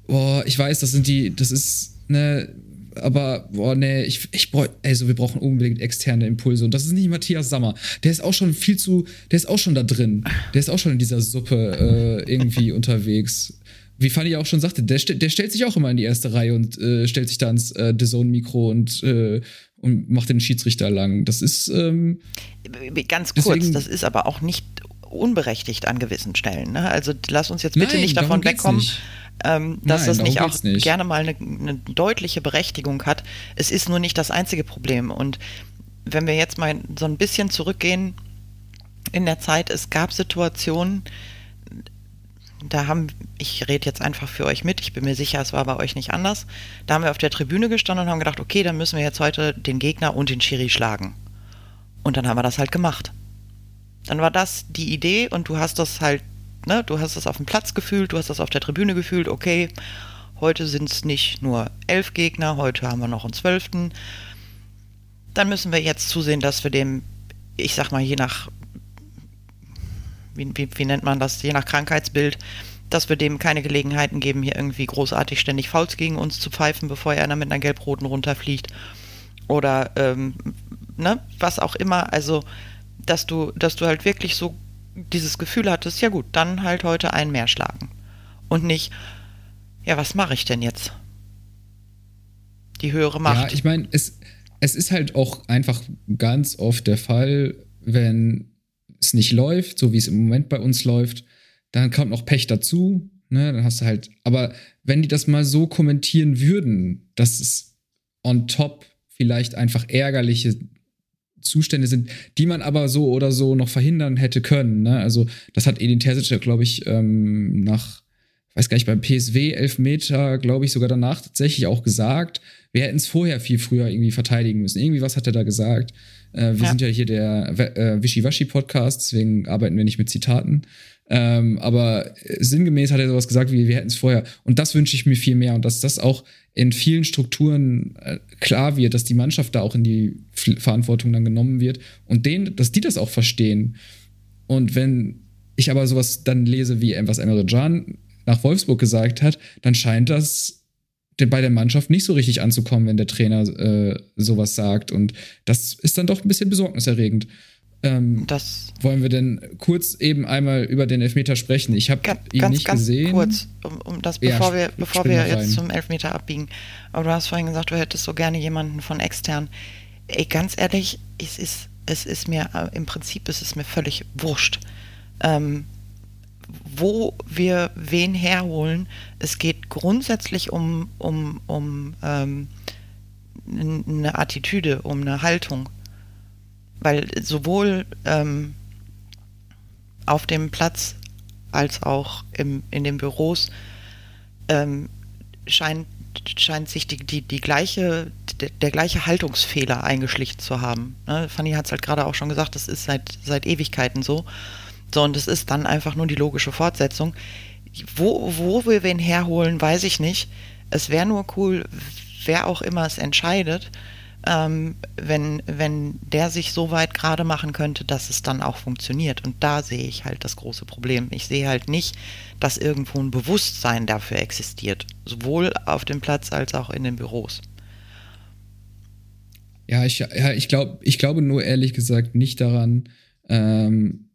boah, ich weiß, das sind die, das ist eine aber boah, nee, ich, ich brauch, also wir brauchen unbedingt externe Impulse. Und das ist nicht Matthias Sammer. Der ist auch schon viel zu, der ist auch schon da drin. Der ist auch schon in dieser Suppe äh, irgendwie unterwegs. Wie Fanny auch schon sagte, der, der stellt sich auch immer in die erste Reihe und äh, stellt sich da ins äh, The Zone-Mikro und, äh, und macht den Schiedsrichter lang. Das ist. Ähm, Ganz kurz, deswegen, das ist aber auch nicht unberechtigt an gewissen Stellen. Ne? Also lass uns jetzt bitte nein, nicht davon wegkommen. Nicht ähm, dass Nein, das nicht auch nicht. gerne mal eine, eine, deutliche Berechtigung hat. Es ist nur nicht das einzige Problem. Und wenn wir jetzt mal so ein bisschen zurückgehen in der Zeit, es gab Situationen, da haben, ich rede jetzt einfach für euch mit, ich bin mir sicher, es war bei euch nicht anders. Da haben wir auf der Tribüne gestanden und haben gedacht, okay, dann müssen wir jetzt heute den Gegner und den Schiri schlagen. Und dann haben wir das halt gemacht. Dann war das die Idee und du hast das halt ne, du hast das auf dem Platz gefühlt, du hast das auf der Tribüne gefühlt, okay, heute sind es nicht nur elf Gegner, heute haben wir noch einen zwölften. Dann müssen wir jetzt zusehen, dass wir dem, ich sag mal, je nach, wie, wie, wie nennt man das, je nach Krankheitsbild, dass wir dem keine Gelegenheiten geben, hier irgendwie großartig ständig Fouls gegen uns zu pfeifen, bevor er mit einer gelb-roten runterfliegt. Oder ähm, ne, was auch immer. Also, dass du, dass du halt wirklich so dieses Gefühl hattest, ja gut, dann halt heute einen mehr schlagen. Und nicht, ja, was mache ich denn jetzt? Die höhere Macht. Ja, ich meine, es, es ist halt auch einfach ganz oft der Fall, wenn es nicht läuft, so wie es im Moment bei uns läuft, dann kommt noch Pech dazu. Ne, dann hast du halt, aber wenn die das mal so kommentieren würden, dass es on top vielleicht einfach ärgerliche Zustände sind, die man aber so oder so noch verhindern hätte können. Ne? Also das hat Edin Terzic, glaube ich, ähm, nach, weiß gar nicht, beim PSW Elfmeter, glaube ich, sogar danach tatsächlich auch gesagt. Wir hätten es vorher viel früher irgendwie verteidigen müssen. Irgendwie was hat er da gesagt? Äh, wir ja. sind ja hier der äh, Wischiwaschi-Podcast, deswegen arbeiten wir nicht mit Zitaten. Ähm, aber sinngemäß hat er sowas gesagt wie, wir hätten es vorher. Und das wünsche ich mir viel mehr. Und dass das auch in vielen Strukturen äh, klar wird, dass die Mannschaft da auch in die Verantwortung dann genommen wird und denen, dass die das auch verstehen. Und wenn ich aber sowas dann lese, wie was Emre Can nach Wolfsburg gesagt hat, dann scheint das bei der Mannschaft nicht so richtig anzukommen, wenn der Trainer äh, sowas sagt. Und das ist dann doch ein bisschen besorgniserregend. Ähm, das wollen wir denn kurz eben einmal über den Elfmeter sprechen? Ich habe ihn ganz, nicht ganz gesehen. kurz, um, um das, bevor ja, wir, bevor wir jetzt rein. zum Elfmeter abbiegen. Aber du hast vorhin gesagt, du hättest so gerne jemanden von extern. Ey, ganz ehrlich, es ist, es ist mir, äh, im Prinzip ist es mir völlig wurscht. Ähm, wo wir wen herholen. Es geht grundsätzlich um, um, um ähm, eine Attitüde, um eine Haltung weil sowohl ähm, auf dem Platz als auch im, in den Büros ähm, scheint, scheint sich die, die, die gleiche, der, der gleiche Haltungsfehler eingeschlichen zu haben. Ne? Fanny hat es halt gerade auch schon gesagt, das ist seit, seit Ewigkeiten so. So, und es ist dann einfach nur die logische Fortsetzung. Wo, wo wir wen herholen, weiß ich nicht. Es wäre nur cool, wer auch immer es entscheidet, ähm, wenn, wenn der sich so weit gerade machen könnte, dass es dann auch funktioniert. Und da sehe ich halt das große Problem. Ich sehe halt nicht, dass irgendwo ein Bewusstsein dafür existiert, sowohl auf dem Platz als auch in den Büros. Ja, ich, ja, ich, glaub, ich glaube nur ehrlich gesagt nicht daran. Ähm,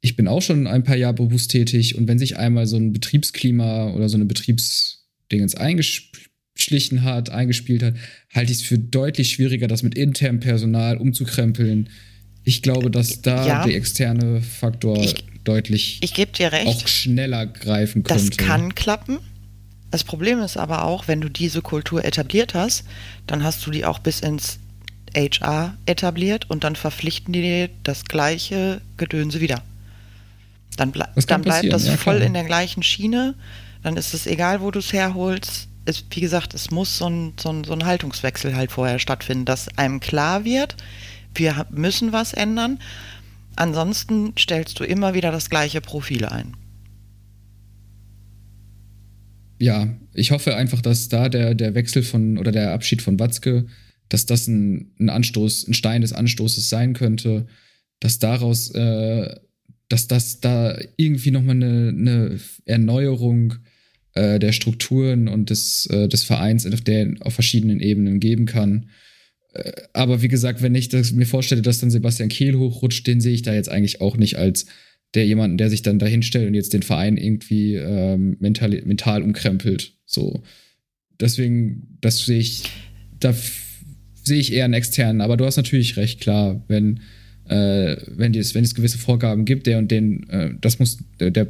ich bin auch schon ein paar Jahre berufstätig und wenn sich einmal so ein Betriebsklima oder so eine Betriebsdingens eingeschlichen hat, eingespielt hat, halte ich es für deutlich schwieriger, das mit internem Personal umzukrempeln. Ich glaube, dass da ja, der externe Faktor ich, deutlich ich dir recht, auch schneller greifen könnte. Das kann klappen. Das Problem ist aber auch, wenn du diese Kultur etabliert hast, dann hast du die auch bis ins HR etabliert und dann verpflichten die dir das gleiche Gedönse wieder. Dann, ble dann bleibt das ja, voll in der gleichen Schiene. Dann ist es egal, wo du es herholst. Es, wie gesagt, es muss so ein, so, ein, so ein Haltungswechsel halt vorher stattfinden, dass einem klar wird, wir müssen was ändern. Ansonsten stellst du immer wieder das gleiche Profil ein. Ja, ich hoffe einfach, dass da der, der Wechsel von oder der Abschied von Watzke dass das ein, ein Anstoß, ein Stein des Anstoßes sein könnte, dass daraus, äh, dass das da irgendwie nochmal eine, eine Erneuerung äh, der Strukturen und des, äh, des Vereins auf, der, auf verschiedenen Ebenen geben kann. Äh, aber wie gesagt, wenn ich das, mir vorstelle, dass dann Sebastian Kehl hochrutscht, den sehe ich da jetzt eigentlich auch nicht als der jemanden, der sich dann dahinstellt und jetzt den Verein irgendwie ähm, mental, mental umkrempelt. So. Deswegen, das sehe ich, da sehe ich eher einen externen. Aber du hast natürlich recht, klar, wenn, äh, wenn, es, wenn es gewisse Vorgaben gibt, der und den, äh, das muss der, der,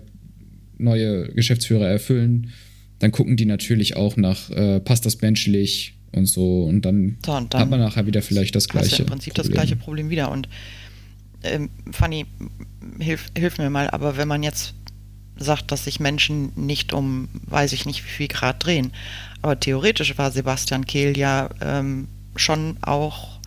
neue Geschäftsführer erfüllen, dann gucken die natürlich auch nach, äh, passt das menschlich und so. Und dann, so, und dann hat man nachher wieder vielleicht das gleiche. Hast du im Prinzip Problem. das gleiche Problem wieder. Und ähm, Fanny, hilf, hilf mir mal, aber wenn man jetzt sagt, dass sich Menschen nicht um, weiß ich nicht, wie viel Grad drehen. Aber theoretisch war Sebastian Kehl ja ähm, schon auch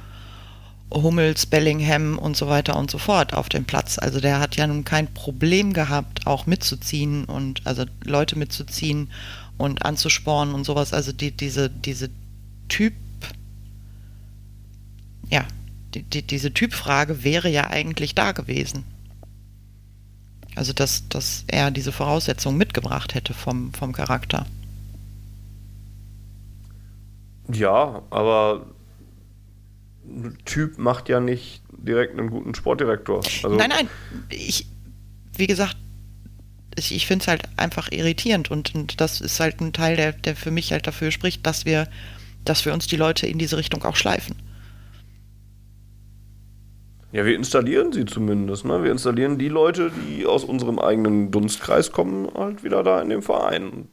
Hummels, Bellingham und so weiter und so fort auf dem Platz. Also der hat ja nun kein Problem gehabt, auch mitzuziehen und also Leute mitzuziehen und anzuspornen und sowas. Also die, diese, diese Typ, ja, die, die, diese Typfrage wäre ja eigentlich da gewesen. Also dass, dass er diese Voraussetzungen mitgebracht hätte vom, vom Charakter. Ja, aber Typ macht ja nicht direkt einen guten Sportdirektor. Also nein, nein. Ich, wie gesagt, ich, finde es halt einfach irritierend und, und, das ist halt ein Teil, der, der für mich halt dafür spricht, dass wir, dass wir uns die Leute in diese Richtung auch schleifen. Ja, wir installieren sie zumindest. Ne? Wir installieren die Leute, die aus unserem eigenen Dunstkreis kommen, halt wieder da in dem Verein. Und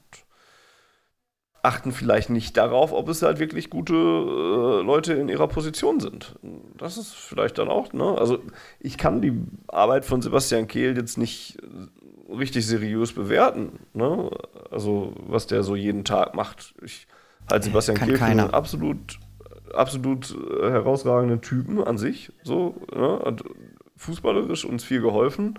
achten vielleicht nicht darauf, ob es halt wirklich gute äh, Leute in ihrer Position sind. Das ist vielleicht dann auch, ne? Also ich kann die Arbeit von Sebastian Kehl jetzt nicht richtig seriös bewerten, ne? Also was der so jeden Tag macht. Ich halte Sebastian kann Kehl für einen absolut, absolut äh, herausragenden Typen an sich, so, ne? Hat fußballerisch uns viel geholfen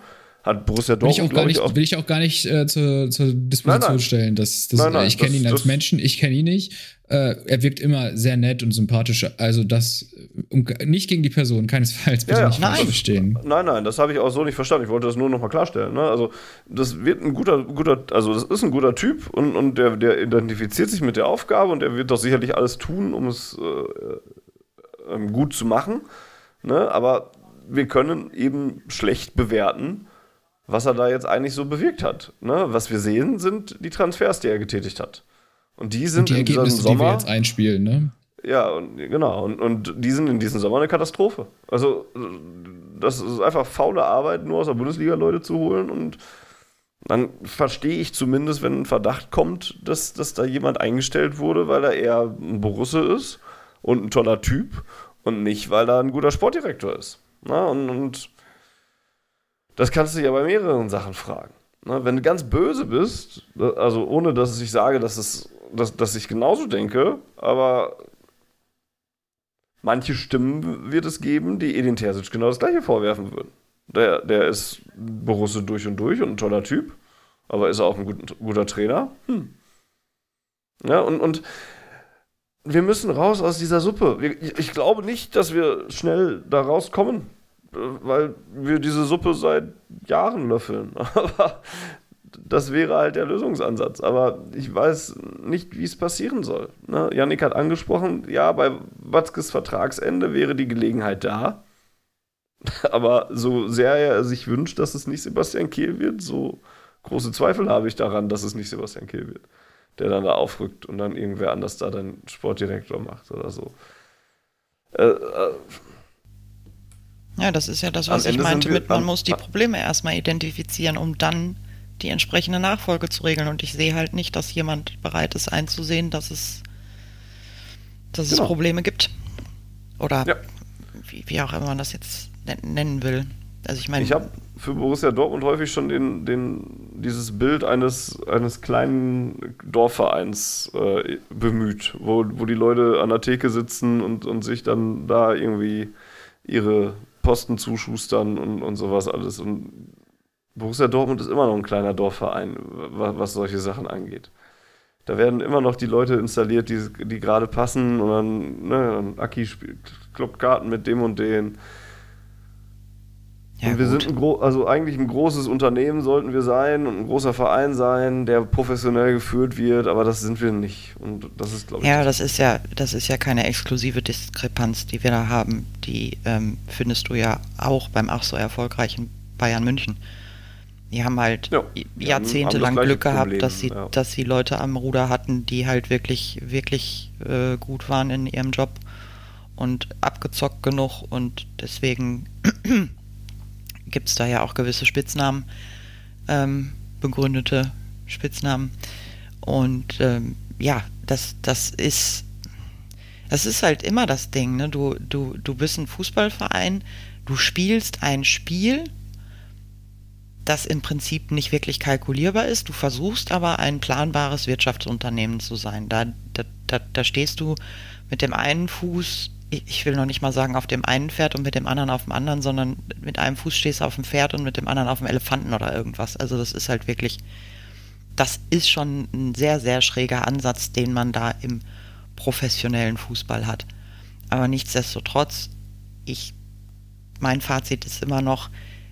hat Borussia Dortmund, will ich auch gar nicht, auch will ich auch gar nicht äh, zur, zur Disposition nein, nein. stellen. Das, das, nein, ich kenne ihn als Menschen, ich kenne ihn nicht. Äh, er wirkt immer sehr nett und sympathisch. Also das um, nicht gegen die Person, keinesfalls bitte ja, nicht falsch verstehen. Nein, nein, das habe ich auch so nicht verstanden. Ich wollte das nur nochmal klarstellen. Ne? Also das wird ein guter, guter, also das ist ein guter Typ und, und der, der identifiziert sich mit der Aufgabe und er wird doch sicherlich alles tun, um es äh, ähm, gut zu machen. Ne? Aber wir können eben schlecht bewerten, was er da jetzt eigentlich so bewirkt hat. Ne? Was wir sehen, sind die Transfers, die er getätigt hat. Und die sind und die in Ergebnisse, diesem Sommer. Die wir jetzt einspielen, ne? Ja, und, genau. Und, und die sind in diesem Sommer eine Katastrophe. Also, das ist einfach faule Arbeit, nur aus der Bundesliga Leute zu holen. Und dann verstehe ich zumindest, wenn ein Verdacht kommt, dass, dass da jemand eingestellt wurde, weil er eher ein Borusse ist und ein toller Typ und nicht, weil er ein guter Sportdirektor ist. Na, und, und das kannst du ja bei mehreren Sachen fragen. Ne? Wenn du ganz böse bist, also ohne dass ich sage, dass, es, dass, dass ich genauso denke, aber manche Stimmen wird es geben, die Edin Terzic genau das gleiche vorwerfen würden. Der, der ist Borusse durch und durch und ein toller Typ, aber ist auch ein gut, guter Trainer? Hm. Ja, und, und wir müssen raus aus dieser Suppe. Ich glaube nicht, dass wir schnell da rauskommen weil wir diese Suppe seit Jahren löffeln. <laughs> Aber das wäre halt der Lösungsansatz. Aber ich weiß nicht, wie es passieren soll. Ne? Yannick hat angesprochen, ja, bei Watzkes Vertragsende wäre die Gelegenheit da. <laughs> Aber so sehr er sich wünscht, dass es nicht Sebastian Kehl wird, so große Zweifel habe ich daran, dass es nicht Sebastian Kehl wird, der dann da aufrückt und dann irgendwer anders da dann Sportdirektor macht oder so. Äh, äh, ja, das ist ja das, was ich meinte mit, man muss die Probleme erstmal identifizieren, um dann die entsprechende Nachfolge zu regeln. Und ich sehe halt nicht, dass jemand bereit ist einzusehen, dass es, dass genau. es Probleme gibt. Oder ja. wie, wie auch immer man das jetzt nennen will. Also ich meine. Ich habe für Borussia Dortmund häufig schon den, den, dieses Bild eines, eines kleinen Dorfvereins äh, bemüht, wo, wo die Leute an der Theke sitzen und, und sich dann da irgendwie ihre Posten zuschustern und, und sowas alles. Und Borussia Dortmund ist immer noch ein kleiner Dorfverein, was, was solche Sachen angeht. Da werden immer noch die Leute installiert, die, die gerade passen und dann, ne, dann Aki spielt, kloppt Karten mit dem und den ja, und wir gut. sind ein also eigentlich ein großes Unternehmen sollten wir sein und ein großer Verein sein, der professionell geführt wird, aber das sind wir nicht. Und das ist, glaube ich. Ja, das ist ja, das ist ja keine exklusive Diskrepanz, die wir da haben. Die ähm, findest du ja auch beim auch so erfolgreichen Bayern München. Die haben halt ja, jahrzehntelang Glück gehabt, Problem, dass sie, ja. dass sie Leute am Ruder hatten, die halt wirklich, wirklich äh, gut waren in ihrem Job und abgezockt genug und deswegen gibt es da ja auch gewisse Spitznamen, ähm, begründete Spitznamen. Und ähm, ja, das, das ist, das ist halt immer das Ding. Ne? Du, du, du bist ein Fußballverein, du spielst ein Spiel, das im Prinzip nicht wirklich kalkulierbar ist. Du versuchst aber ein planbares Wirtschaftsunternehmen zu sein. Da, da, da, da stehst du mit dem einen Fuß ich will noch nicht mal sagen auf dem einen Pferd und mit dem anderen auf dem anderen, sondern mit einem Fuß stehst du auf dem Pferd und mit dem anderen auf dem Elefanten oder irgendwas. Also das ist halt wirklich, das ist schon ein sehr, sehr schräger Ansatz, den man da im professionellen Fußball hat. Aber nichtsdestotrotz, ich, mein Fazit ist immer noch,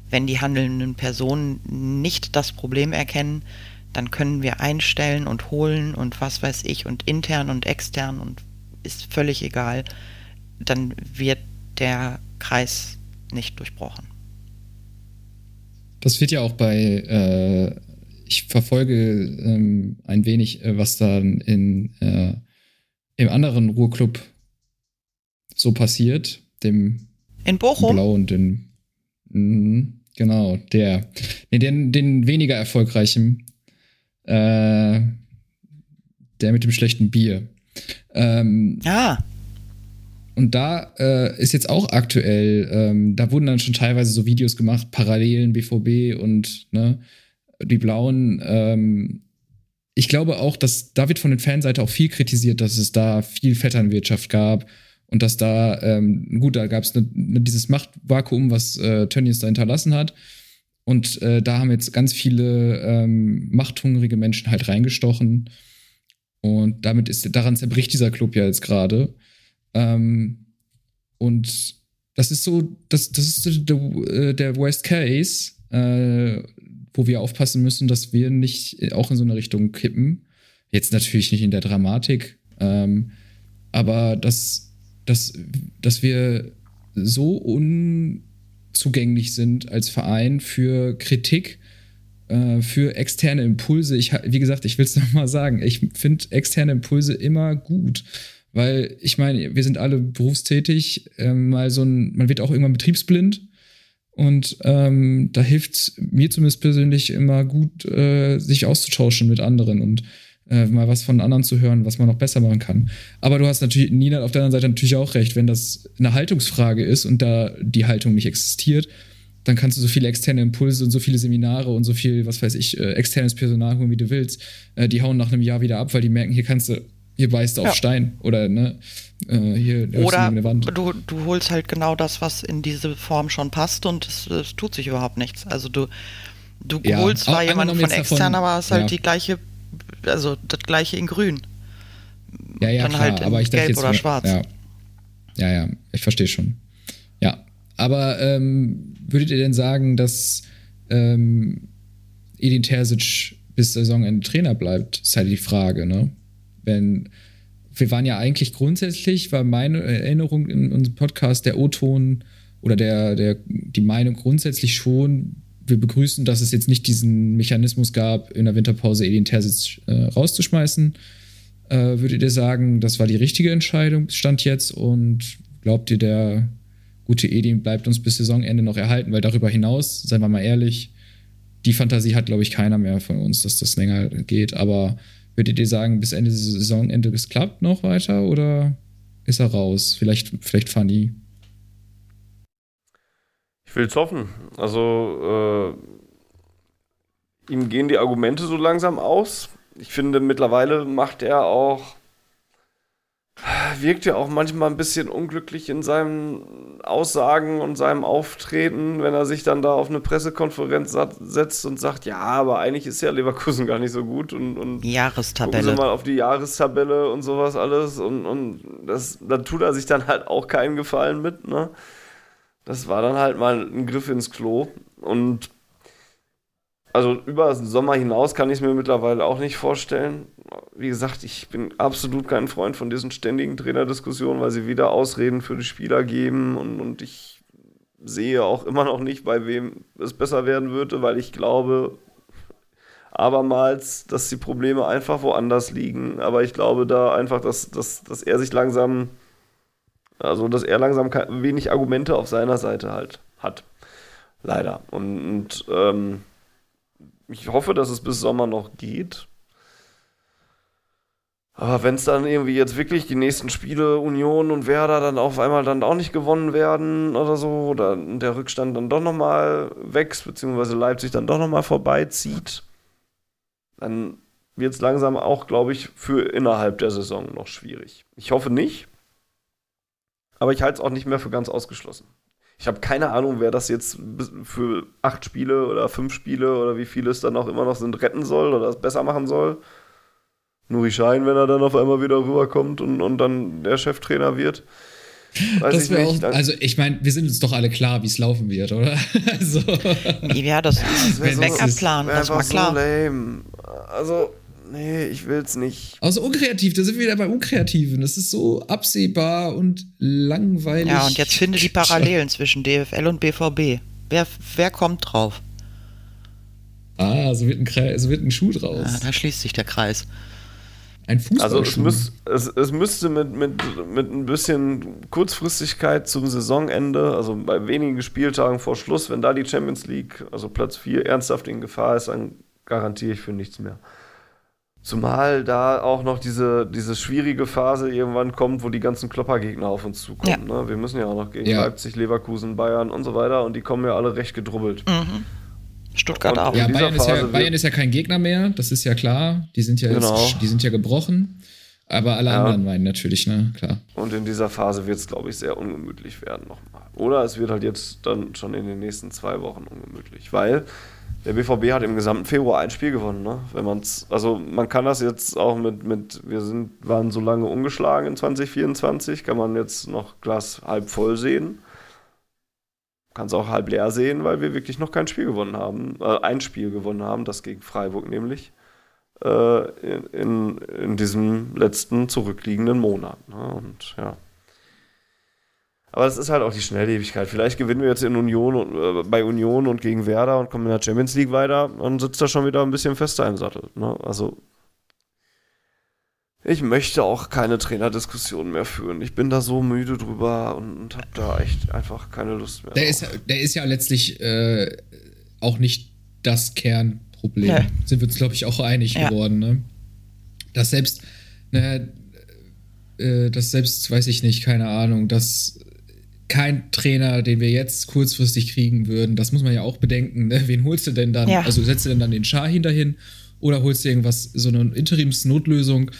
wenn die handelnden Personen nicht das Problem erkennen, dann können wir einstellen und holen und was weiß ich und intern und extern und ist völlig egal dann wird der Kreis nicht durchbrochen. Das wird ja auch bei, äh, ich verfolge ähm, ein wenig, äh, was da in, äh, im anderen Ruhrclub so passiert, dem in Bochum? Blau und den, mh, genau, der, nee, den, den weniger erfolgreichen, äh, der mit dem schlechten Bier. Ähm, ah. Und da äh, ist jetzt auch aktuell, ähm, da wurden dann schon teilweise so Videos gemacht, Parallelen BVB und ne, die Blauen. Ähm, ich glaube auch, dass da wird von den Fanseite auch viel kritisiert, dass es da viel Vetternwirtschaft gab und dass da, ähm, gut, da gab es ne, ne, dieses Machtvakuum, was äh, Tönnies da hinterlassen hat. Und äh, da haben jetzt ganz viele ähm, machthungrige Menschen halt reingestochen. Und damit ist, daran zerbricht dieser Club ja jetzt gerade. Ähm, und das ist so, das, das ist der, äh, der Worst Case, äh, wo wir aufpassen müssen, dass wir nicht auch in so eine Richtung kippen. Jetzt natürlich nicht in der Dramatik, ähm, aber dass, dass, dass wir so unzugänglich sind als Verein für Kritik, äh, für externe Impulse. Ich, wie gesagt, ich will es <laughs> nochmal sagen, ich finde externe Impulse immer gut. Weil ich meine, wir sind alle berufstätig, ähm, mal so ein, man wird auch irgendwann betriebsblind. Und ähm, da hilft mir zumindest persönlich immer gut, äh, sich auszutauschen mit anderen und äh, mal was von anderen zu hören, was man noch besser machen kann. Aber du hast natürlich, Nina, auf der anderen Seite natürlich auch recht, wenn das eine Haltungsfrage ist und da die Haltung nicht existiert, dann kannst du so viele externe Impulse und so viele Seminare und so viel, was weiß ich, äh, externes Personal holen, wie du willst. Äh, die hauen nach einem Jahr wieder ab, weil die merken, hier kannst du hier beißt auf ja. Stein oder ne, äh, hier oder eine Wand. Du, du holst halt genau das, was in diese Form schon passt und es, es tut sich überhaupt nichts. Also du, du ja. holst zwar jemanden von extern, aber es ist halt ja. die gleiche, also das gleiche in grün. Ja, ja, Dann klar, halt aber ich gelb jetzt, oder schwarz. Ja. ja, ja, ich verstehe schon. Ja, aber ähm, würdet ihr denn sagen, dass ähm, Edin Terzic bis Saisonende Trainer bleibt, ist halt die Frage, ne? Wenn wir waren ja eigentlich grundsätzlich, war meine Erinnerung in unserem Podcast der O-Ton oder der, der, die Meinung grundsätzlich schon, wir begrüßen, dass es jetzt nicht diesen Mechanismus gab, in der Winterpause Edin Terzic äh, rauszuschmeißen. Äh, würdet ihr sagen, das war die richtige Entscheidung, stand jetzt und glaubt ihr, der gute Edin bleibt uns bis Saisonende noch erhalten? Weil darüber hinaus, seien wir mal ehrlich, die Fantasie hat, glaube ich, keiner mehr von uns, dass das länger geht. Aber würdet ihr sagen, bis Ende Saisonende es klappt noch weiter oder ist er raus? Vielleicht, vielleicht Funny. Ich will es hoffen. Also, äh, ihm gehen die Argumente so langsam aus. Ich finde, mittlerweile macht er auch wirkt ja auch manchmal ein bisschen unglücklich in seinen Aussagen und seinem Auftreten, wenn er sich dann da auf eine Pressekonferenz setzt und sagt, ja, aber eigentlich ist ja Leverkusen gar nicht so gut und, und Jahrestabelle. mal auf die Jahrestabelle und sowas alles und, und das, da tut er sich dann halt auch keinen Gefallen mit, ne? Das war dann halt mal ein Griff ins Klo und also über den Sommer hinaus kann ich es mir mittlerweile auch nicht vorstellen. Wie gesagt, ich bin absolut kein Freund von diesen ständigen Trainerdiskussionen, weil sie wieder Ausreden für die Spieler geben und, und ich sehe auch immer noch nicht, bei wem es besser werden würde, weil ich glaube abermals, dass die Probleme einfach woanders liegen. Aber ich glaube da einfach, dass, dass, dass er sich langsam, also dass er langsam wenig Argumente auf seiner Seite halt hat. Leider. Und, und ähm, ich hoffe, dass es bis Sommer noch geht. Aber wenn es dann irgendwie jetzt wirklich die nächsten Spiele Union und Werder dann auf einmal dann auch nicht gewonnen werden oder so, oder der Rückstand dann doch nochmal wächst, beziehungsweise Leipzig dann doch nochmal vorbeizieht, dann wird es langsam auch, glaube ich, für innerhalb der Saison noch schwierig. Ich hoffe nicht, aber ich halte es auch nicht mehr für ganz ausgeschlossen. Ich habe keine Ahnung, wer das jetzt für acht Spiele oder fünf Spiele oder wie viele es dann auch immer noch sind, retten soll oder es besser machen soll. Nuri Schein, wenn er dann auf einmal wieder rüberkommt und, und dann der Cheftrainer wird. Weiß das ich nicht. Auch, also ich meine, wir sind uns doch alle klar, wie es laufen wird, oder? <laughs> also, ja, das, <laughs> das wäre so, Backup-Plan, das war klar. So lame. Also nee, ich will's nicht. Also unkreativ, da sind wir wieder bei Unkreativen. Das ist so absehbar und langweilig. Ja, und jetzt finde die Parallelen <laughs> zwischen DFL und BVB. Wer, wer kommt drauf? Ah, so wird ein, Kreis, so wird ein Schuh draus. Ja, da schließt sich der Kreis. Ein Fußballschuh. Also es, müß, es, es müsste mit, mit, mit ein bisschen Kurzfristigkeit zum Saisonende, also bei wenigen Spieltagen vor Schluss, wenn da die Champions League, also Platz 4, ernsthaft in Gefahr ist, dann garantiere ich für nichts mehr. Zumal da auch noch diese, diese schwierige Phase irgendwann kommt, wo die ganzen Kloppergegner auf uns zukommen. Ja. Ne? Wir müssen ja auch noch gegen ja. Leipzig, Leverkusen, Bayern und so weiter und die kommen ja alle recht gedrubbelt. Mhm. Stuttgart und auch. Ja, Bayern ist ja, Bayern ist ja, kein Gegner mehr, das ist ja klar. Die sind ja, genau. jetzt, die sind ja gebrochen. Aber alle ja. anderen meinen natürlich, ne? Klar. Und in dieser Phase wird es, glaube ich, sehr ungemütlich werden nochmal. Oder es wird halt jetzt dann schon in den nächsten zwei Wochen ungemütlich. Weil der BVB hat im gesamten Februar ein Spiel gewonnen, ne? Wenn man's, also man kann das jetzt auch mit, mit, wir sind, waren so lange ungeschlagen in 2024, kann man jetzt noch Glas halb voll sehen. Kann es auch halb leer sehen, weil wir wirklich noch kein Spiel gewonnen haben. Äh, ein Spiel gewonnen haben, das gegen Freiburg nämlich. Äh, in, in diesem letzten zurückliegenden Monat. Ne? Und ja. Aber das ist halt auch die Schnelllebigkeit. Vielleicht gewinnen wir jetzt in Union und, äh, bei Union und gegen Werder und kommen in der Champions League weiter und sitzt da schon wieder ein bisschen fester im Sattel. Ne? Also ich möchte auch keine Trainerdiskussion mehr führen. Ich bin da so müde drüber und, und habe da echt einfach keine Lust mehr. Der, ist, der ist ja letztlich äh, auch nicht das Kernproblem. Ja. Sind wir uns, glaube ich, auch einig ja. geworden. Ne? Dass selbst, ne, äh, das selbst, weiß ich nicht, keine Ahnung, dass kein Trainer, den wir jetzt kurzfristig kriegen würden. Das muss man ja auch bedenken. Ne? Wen holst du denn dann? Ja. Also setzt du denn dann den Schar hinterhin oder holst du irgendwas, so eine Interimsnotlösung?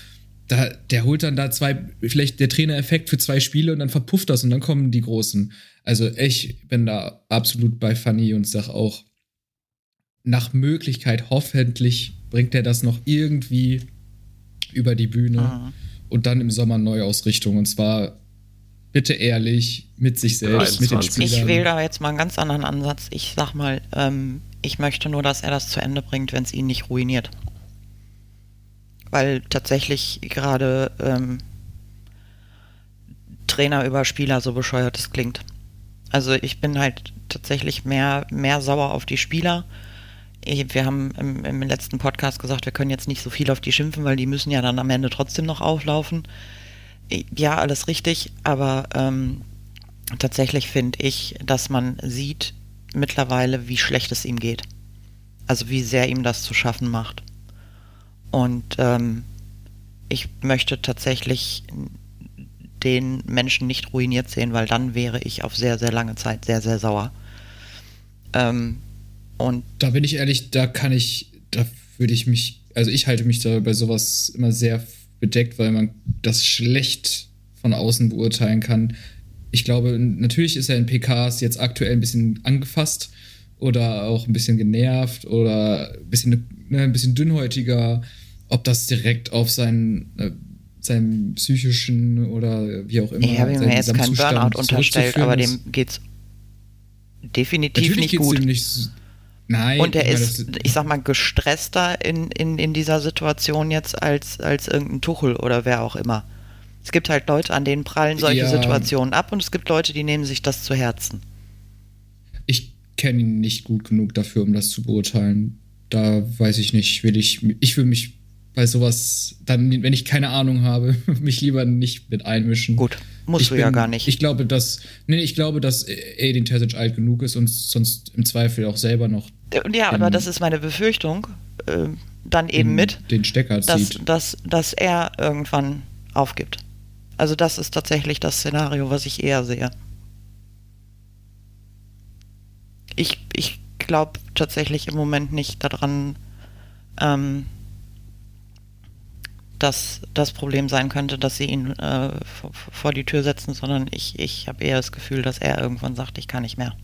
Da, der holt dann da zwei, vielleicht der Trainereffekt für zwei Spiele und dann verpufft das und dann kommen die Großen. Also ich bin da absolut bei Fanny und sag auch, nach Möglichkeit, hoffentlich bringt er das noch irgendwie über die Bühne mhm. und dann im Sommer Neuausrichtung. Und zwar bitte ehrlich mit sich selbst, 23. mit den Spielern. Ich wähle da jetzt mal einen ganz anderen Ansatz. Ich sag mal, ähm, ich möchte nur, dass er das zu Ende bringt, wenn es ihn nicht ruiniert. Weil tatsächlich gerade ähm, Trainer über Spieler so bescheuert es klingt. Also ich bin halt tatsächlich mehr, mehr sauer auf die Spieler. Wir haben im, im, letzten Podcast gesagt, wir können jetzt nicht so viel auf die schimpfen, weil die müssen ja dann am Ende trotzdem noch auflaufen. Ja, alles richtig, aber ähm, tatsächlich finde ich, dass man sieht mittlerweile, wie schlecht es ihm geht. Also wie sehr ihm das zu schaffen macht. Und ähm, ich möchte tatsächlich den Menschen nicht ruiniert sehen, weil dann wäre ich auf sehr, sehr lange Zeit sehr, sehr sauer. Ähm, und da bin ich ehrlich, da kann ich, da würde ich mich, also ich halte mich da bei sowas immer sehr bedeckt, weil man das schlecht von außen beurteilen kann. Ich glaube, natürlich ist er in PKs jetzt aktuell ein bisschen angefasst oder auch ein bisschen genervt oder ein bisschen, ne, ein bisschen dünnhäutiger. Ob das direkt auf seinen, äh, seinen psychischen oder wie auch immer. Ich habe ihm jetzt keinen Burnout unterstellt, aber dem geht's definitiv Natürlich nicht gut. Ihm nicht, nein. Und er ist, ich sag mal, gestresster in, in, in dieser Situation jetzt als, als irgendein Tuchel oder wer auch immer. Es gibt halt Leute, an denen prallen solche ja. Situationen ab und es gibt Leute, die nehmen sich das zu Herzen. Ich kenne ihn nicht gut genug dafür, um das zu beurteilen. Da weiß ich nicht, will ich, ich will mich bei sowas, dann, wenn ich keine Ahnung habe, <laughs> mich lieber nicht mit einmischen. Gut, musst ich du bin, ja gar nicht. Ich glaube, dass, nee, ich glaube, dass Edin Terzic alt genug ist und sonst im Zweifel auch selber noch. Ja, aber das ist meine Befürchtung, äh, dann eben mit, den Stecker zieht. Dass, dass, dass er irgendwann aufgibt. Also das ist tatsächlich das Szenario, was ich eher sehe. Ich, ich glaube tatsächlich im Moment nicht daran, ähm, dass das Problem sein könnte, dass sie ihn äh, vor die Tür setzen, sondern ich, ich habe eher das Gefühl, dass er irgendwann sagt, ich kann nicht mehr.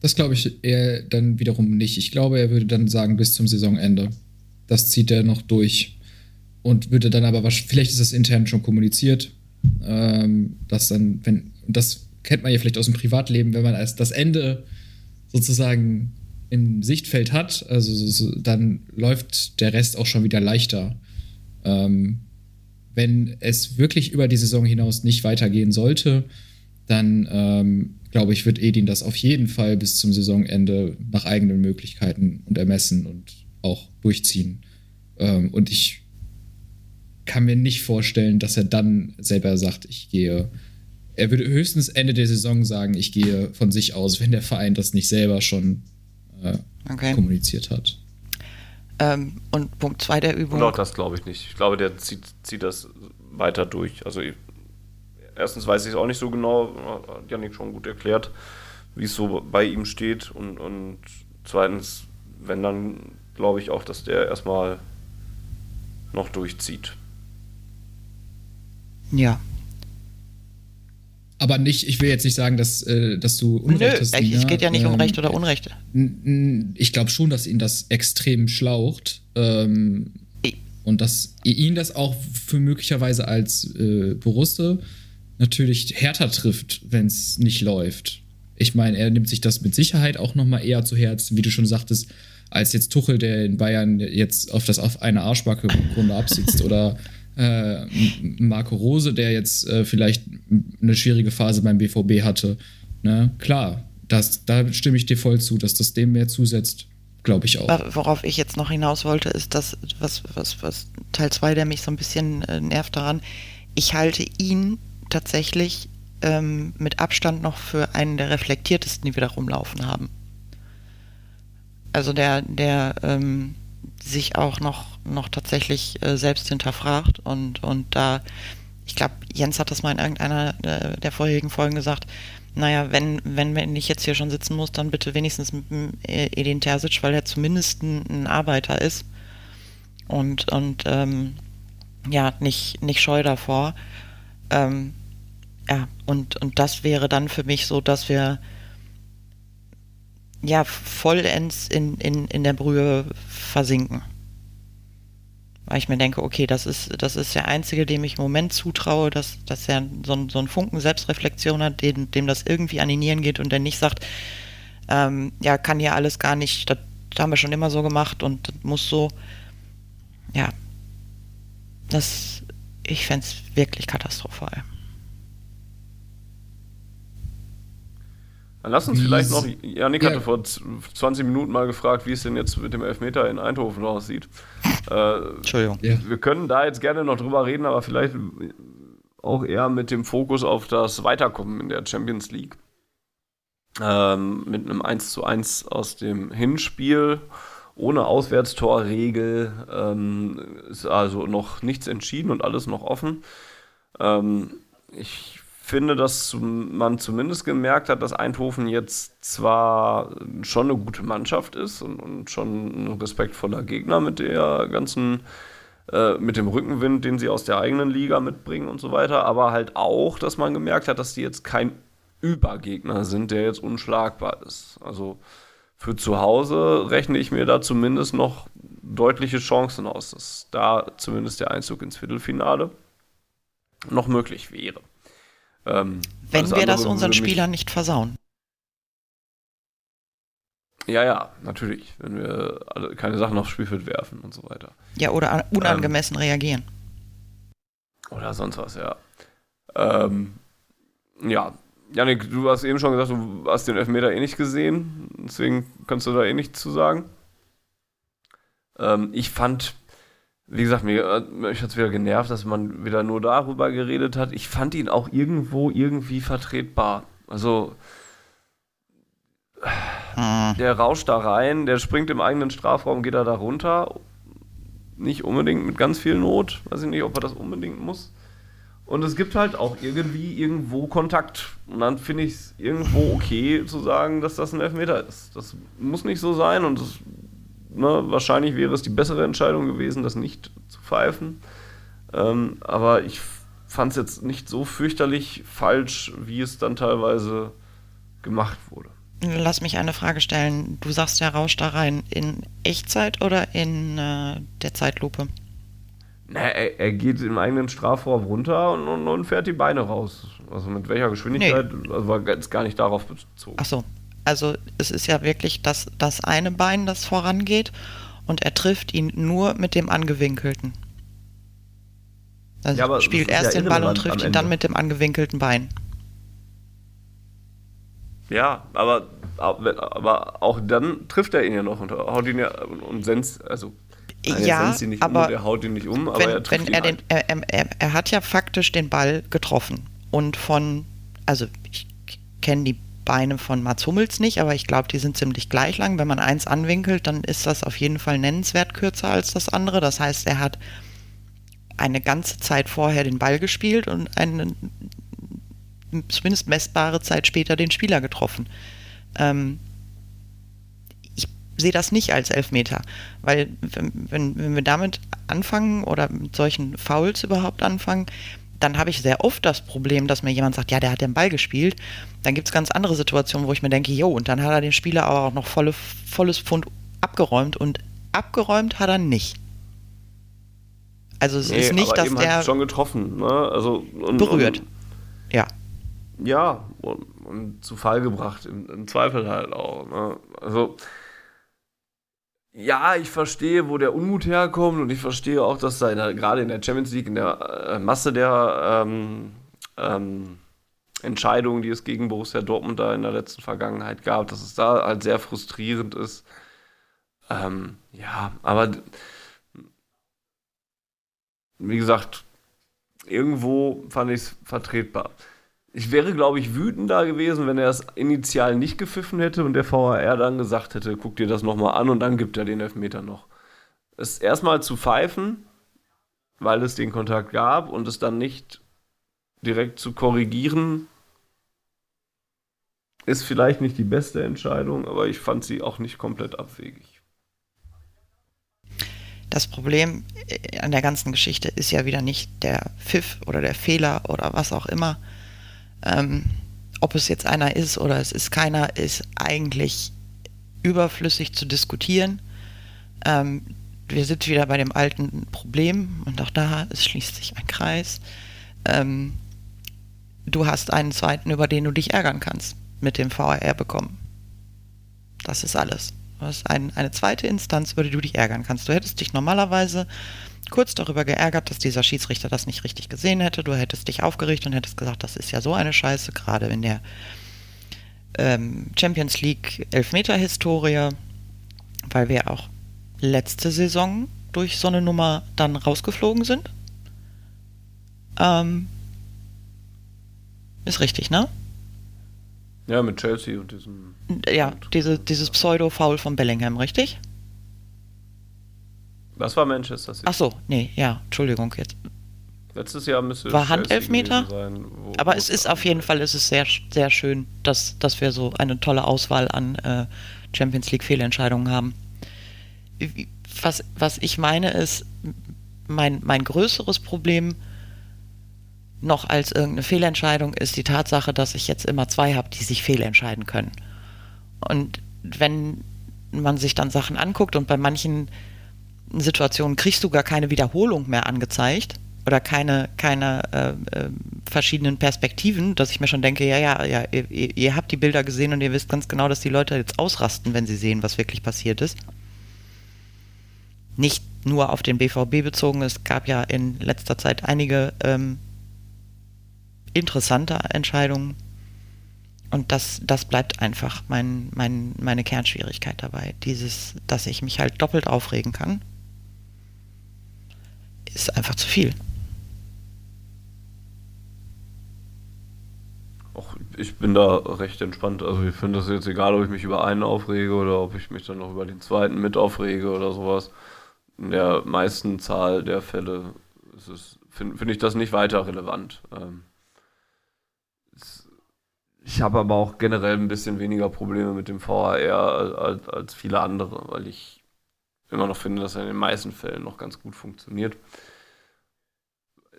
Das glaube ich eher dann wiederum nicht. Ich glaube, er würde dann sagen, bis zum Saisonende. Das zieht er noch durch. Und würde dann aber, vielleicht ist das intern schon kommuniziert, ähm, dass dann, wenn, das kennt man ja vielleicht aus dem Privatleben, wenn man erst das Ende sozusagen im Sichtfeld hat, also so, dann läuft der Rest auch schon wieder leichter. Ähm, wenn es wirklich über die Saison hinaus nicht weitergehen sollte, dann ähm, glaube ich, wird Edin das auf jeden Fall bis zum Saisonende nach eigenen Möglichkeiten und Ermessen und auch durchziehen. Ähm, und ich kann mir nicht vorstellen, dass er dann selber sagt, ich gehe. Er würde höchstens Ende der Saison sagen, ich gehe von sich aus, wenn der Verein das nicht selber schon äh, okay. kommuniziert hat. Ähm, und Punkt 2 der Übung. Auch das glaube ich nicht. Ich glaube, der zieht, zieht das weiter durch. Also erstens weiß ich es auch nicht so genau, hat Janik schon gut erklärt, wie es so bei ihm steht. Und, und zweitens, wenn dann, glaube ich auch, dass der erstmal noch durchzieht. Ja, aber nicht, ich will jetzt nicht sagen, dass, äh, dass du Unrecht Nö, hast. Es geht ja nicht ähm, um Recht oder Unrecht. Ich glaube schon, dass ihn das extrem schlaucht. Ähm, und dass ihn das auch für möglicherweise als äh, Borusse natürlich härter trifft, wenn es nicht läuft. Ich meine, er nimmt sich das mit Sicherheit auch noch mal eher zu Herzen, wie du schon sagtest, als jetzt Tuchel, der in Bayern jetzt auf das auf eine Arschbacke im Grunde absitzt oder äh, Marco Rose, der jetzt äh, vielleicht eine schwierige Phase beim BVB hatte. Ne? Klar, das, da stimme ich dir voll zu, dass das dem mehr zusetzt. Glaube ich auch. Worauf ich jetzt noch hinaus wollte, ist das, was, was, was Teil 2, der mich so ein bisschen äh, nervt daran. Ich halte ihn tatsächlich ähm, mit Abstand noch für einen der reflektiertesten, die wir da rumlaufen haben. Also der, der ähm, sich auch noch, noch tatsächlich äh, selbst hinterfragt und, und da, ich glaube, Jens hat das mal in irgendeiner der, der vorherigen Folgen gesagt, naja, wenn, wenn, ich jetzt hier schon sitzen muss, dann bitte wenigstens mit dem Edin Terzic, weil er zumindest ein, ein Arbeiter ist und, und ähm, ja, nicht, nicht scheu davor. Ähm, ja, und, und das wäre dann für mich so, dass wir ja vollends in, in, in der Brühe versinken. Weil ich mir denke, okay, das ist, das ist der Einzige, dem ich im Moment zutraue, dass, dass er so, so einen Funken Selbstreflexion hat, dem, dem das irgendwie an die Nieren geht und der nicht sagt, ähm, ja, kann hier alles gar nicht, das, das haben wir schon immer so gemacht und das muss so, ja, das, ich fände es wirklich katastrophal. Lass uns Wie vielleicht noch, Janik Ja. hatte vor z- 20 Minuten mal gefragt, wie es denn jetzt mit dem Elfmeter in Eindhoven aussieht. Äh, Entschuldigung. Ja. wir können da jetzt gerne noch drüber reden, aber vielleicht auch eher mit dem Fokus auf das Weiterkommen in der Champions League. Ähm, mit einem 1 zu 1 aus dem Hinspiel, ohne Auswärtstorregel, ähm, ist also noch nichts entschieden und alles noch offen. Ähm, ich finde, dass man zumindest gemerkt hat, dass Eindhoven jetzt zwar schon eine gute Mannschaft ist und, und schon ein respektvoller Gegner mit der ganzen, äh, mit dem Rückenwind, den sie aus der eigenen Liga mitbringen und so weiter, aber halt auch, dass man gemerkt hat, dass die jetzt kein Übergegner sind, der jetzt unschlagbar ist. Also für zu Hause rechne ich mir da zumindest noch deutliche Chancen aus, dass da zumindest der Einzug ins Viertelfinale noch möglich wäre. Ähm, Wenn wir das unseren Spielern nicht versauen. Ja, ja, natürlich. Wenn wir keine Sachen aufs Spielfeld werfen und so weiter. Ja, oder an- unangemessen reagieren. Oder sonst was, ja. Ähm, ja. Janik, du hast eben schon gesagt, du hast den Elfmeter eh nicht gesehen. Deswegen kannst du da eh nichts zu sagen. Ähm, ich fand, wie gesagt, mir, äh, mich hat es wieder genervt, dass man wieder nur darüber geredet hat. Ich fand ihn auch irgendwo irgendwie vertretbar. Also, Hm. der rauscht da rein, der springt im eigenen Strafraum, geht er da runter. Nicht unbedingt mit ganz viel Not. Weiß ich nicht, ob er das unbedingt muss. Und es gibt halt auch irgendwie irgendwo Kontakt. Und dann finde ich es irgendwo okay zu sagen, dass das ein Elfmeter ist. Das muss nicht so sein und das, ne, wahrscheinlich wäre es die bessere Entscheidung gewesen, das nicht zu pfeifen. Ähm, aber ich fand es jetzt nicht so fürchterlich falsch, wie es dann teilweise gemacht wurde. Lass mich eine Frage stellen. Du sagst ja Rausch da rein. In Echtzeit oder in äh, der Zeitlupe? Na, er, er geht im eigenen Strafraum runter und, und, und fährt die Beine raus. Also mit welcher Geschwindigkeit, also war jetzt gar nicht darauf bezogen. Ach so. Also es ist ja wirklich das, das eine Bein, das vorangeht und er trifft ihn nur mit dem angewinkelten. Also Ja, spielt erst ja den Ball und trifft ihn dann mit dem angewinkelten Bein. Ja, aber, aber auch dann trifft er ihn ja noch und haut ihn ja und senzt, also ja, senzt ihn nicht um aber und er haut ihn nicht um, aber wenn, er trifft wenn ihn er halt. den, er, er, er, er hat ja faktisch den Ball getroffen und von, also ich kenne die Beine von Mats Hummels nicht, aber ich glaube, die sind ziemlich gleich lang. Wenn man eins anwinkelt, dann ist das auf jeden Fall nennenswert kürzer als das andere. Das heißt, er hat eine ganze Zeit vorher den Ball gespielt und eine zumindest messbare Zeit später den Spieler getroffen. Ähm, ich sehe das nicht als Elfmeter, weil wenn, wenn wir damit anfangen oder mit solchen Fouls überhaupt anfangen, dann habe ich sehr oft das Problem, dass mir jemand sagt, ja, der hat den Ball gespielt. Dann gibt es ganz andere Situationen, wo ich mir denke, jo, und dann hat er den Spieler aber auch noch volle, volles Pfund abgeräumt und abgeräumt hat er nicht. Also es Nee, ist nicht, dass eben der schon getroffen, ne? Also und, berührt. Und, Ja. ja, und, und zu Fall gebracht, im, im Zweifel halt auch. Ne? Also, ja, ich verstehe, wo der Unmut herkommt und ich verstehe auch, dass da in der, gerade in der Champions League, in der äh, Masse der ähm, ähm, Entscheidungen, die es gegen Borussia Dortmund da in der letzten Vergangenheit gab, dass es da halt sehr frustrierend ist. Ähm, ja, aber wie gesagt, irgendwo fand ich es vertretbar. Ich wäre, glaube ich, wütender gewesen, wenn er es initial nicht gepfiffen hätte und der VAR dann gesagt hätte, guck dir das nochmal an und dann gibt er den Elfmeter noch. Es erstmal zu pfeifen, weil es den Kontakt gab und es dann nicht direkt zu korrigieren, ist vielleicht nicht die beste Entscheidung, aber ich fand sie auch nicht komplett abwegig. Das Problem äh, an der ganzen Geschichte ist ja wieder nicht der Pfiff oder der Fehler oder was auch immer. Ähm, ob es jetzt einer ist oder es ist keiner, ist eigentlich überflüssig zu diskutieren. Ähm, wir sind wieder bei dem alten Problem und auch da es schließt sich ein Kreis. Ähm, du hast einen zweiten, über den du dich ärgern kannst, mit dem VAR bekommen. Das ist alles. Das ist ein, eine zweite Instanz, über die du dich ärgern kannst. Du hättest dich normalerweise kurz darüber geärgert, dass dieser Schiedsrichter das nicht richtig gesehen hätte. Du hättest dich aufgeregt und hättest gesagt, das ist ja so eine Scheiße, gerade in der ähm, Champions League Elfmeter-Historie, weil wir auch letzte Saison durch so eine Nummer dann rausgeflogen sind. Ähm, ist richtig, ne? Ja, mit Chelsea und diesem. Ja, diese, dieses Pseudo-Foul von Bellingham, richtig? Das war Manchester City. Ach so, nee, ja, Entschuldigung jetzt. Letztes Jahr müsste War Chelsea Handelfmeter? sein, wo- Aber wo es ist auf jeden Fall, es ist sehr, sehr schön, dass, dass wir so eine tolle Auswahl an äh, Champions League Fehlentscheidungen haben. Was, was ich meine ist, mein, mein größeres Problem noch als irgendeine Fehlentscheidung ist die Tatsache, dass ich jetzt immer zwei habe, die sich fehlentscheiden können. Und wenn man sich dann Sachen anguckt und bei manchen Situationen kriegst du gar keine Wiederholung mehr angezeigt oder keine, keine äh, äh, verschiedenen Perspektiven, dass ich mir schon denke, ja, ja, ja, ihr, ihr habt die Bilder gesehen und ihr wisst ganz genau, dass die Leute jetzt ausrasten, wenn sie sehen, was wirklich passiert ist. Nicht nur auf den BVB bezogen, es gab ja in letzter Zeit einige ähm, interessante Entscheidungen. Und das, das bleibt einfach mein, mein, meine Kernschwierigkeit dabei. Dieses, dass ich mich halt doppelt aufregen kann, ist einfach zu viel. Och, ich bin da recht entspannt. Also ich finde das jetzt egal, ob ich mich über einen aufrege oder ob ich mich dann noch über den zweiten mit aufrege oder sowas. In der meisten Zahl der Fälle finde find ich das nicht weiter relevant. Ähm, es- ich habe aber auch generell ein bisschen weniger Probleme mit dem VAR als, als viele andere, weil ich immer noch finde, dass er in den meisten Fällen noch ganz gut funktioniert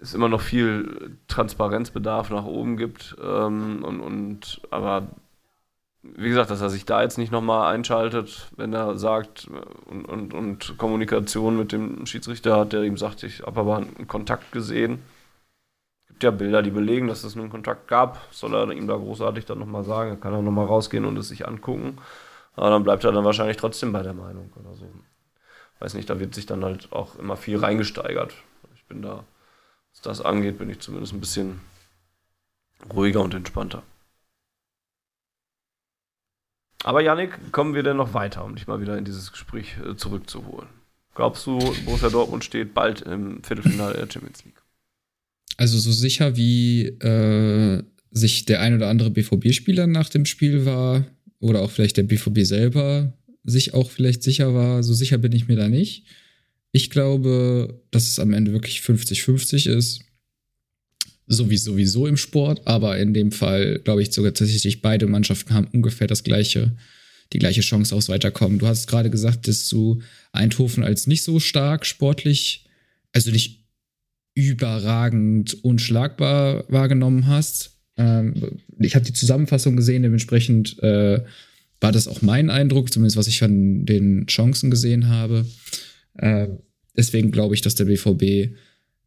es immer noch viel Transparenzbedarf nach oben gibt. Ähm, und, und aber wie gesagt, dass er sich da jetzt nicht nochmal einschaltet, wenn er sagt und, und, und Kommunikation mit dem Schiedsrichter hat, der ihm sagt, ich habe aber einen Kontakt gesehen. Es gibt ja Bilder, die belegen, dass es einen Kontakt gab. Soll er ihm da großartig dann nochmal sagen? Er kann auch nochmal rausgehen und es sich angucken. Aber dann bleibt er dann wahrscheinlich trotzdem bei der Meinung oder so. Weiß nicht, da wird sich dann halt auch immer viel reingesteigert. Ich bin da was das angeht, bin ich zumindest ein bisschen ruhiger und entspannter. Aber Yannick, kommen wir denn noch weiter, um dich mal wieder in dieses Gespräch äh, zurückzuholen? Glaubst du, Borussia Dortmund steht bald im Viertelfinale der Champions League? Also so sicher wie äh, sich der ein oder andere BVB-Spieler nach dem Spiel war oder auch vielleicht der BVB selber sich auch vielleicht sicher war, so sicher bin ich mir da nicht. Ich glaube, dass es am Ende wirklich 50-50 ist. So wie sowieso im Sport, aber in dem Fall glaube ich sogar tatsächlich beide Mannschaften haben ungefähr das gleiche, die gleiche Chance aufs Weiterkommen. Du hast gerade gesagt, dass du Eindhoven als nicht so stark sportlich, also nicht überragend unschlagbar wahrgenommen hast. Ähm, ich habe die Zusammenfassung gesehen, dementsprechend äh, war das auch mein Eindruck, zumindest was ich von den Chancen gesehen habe. Äh, deswegen glaube ich, dass der BVB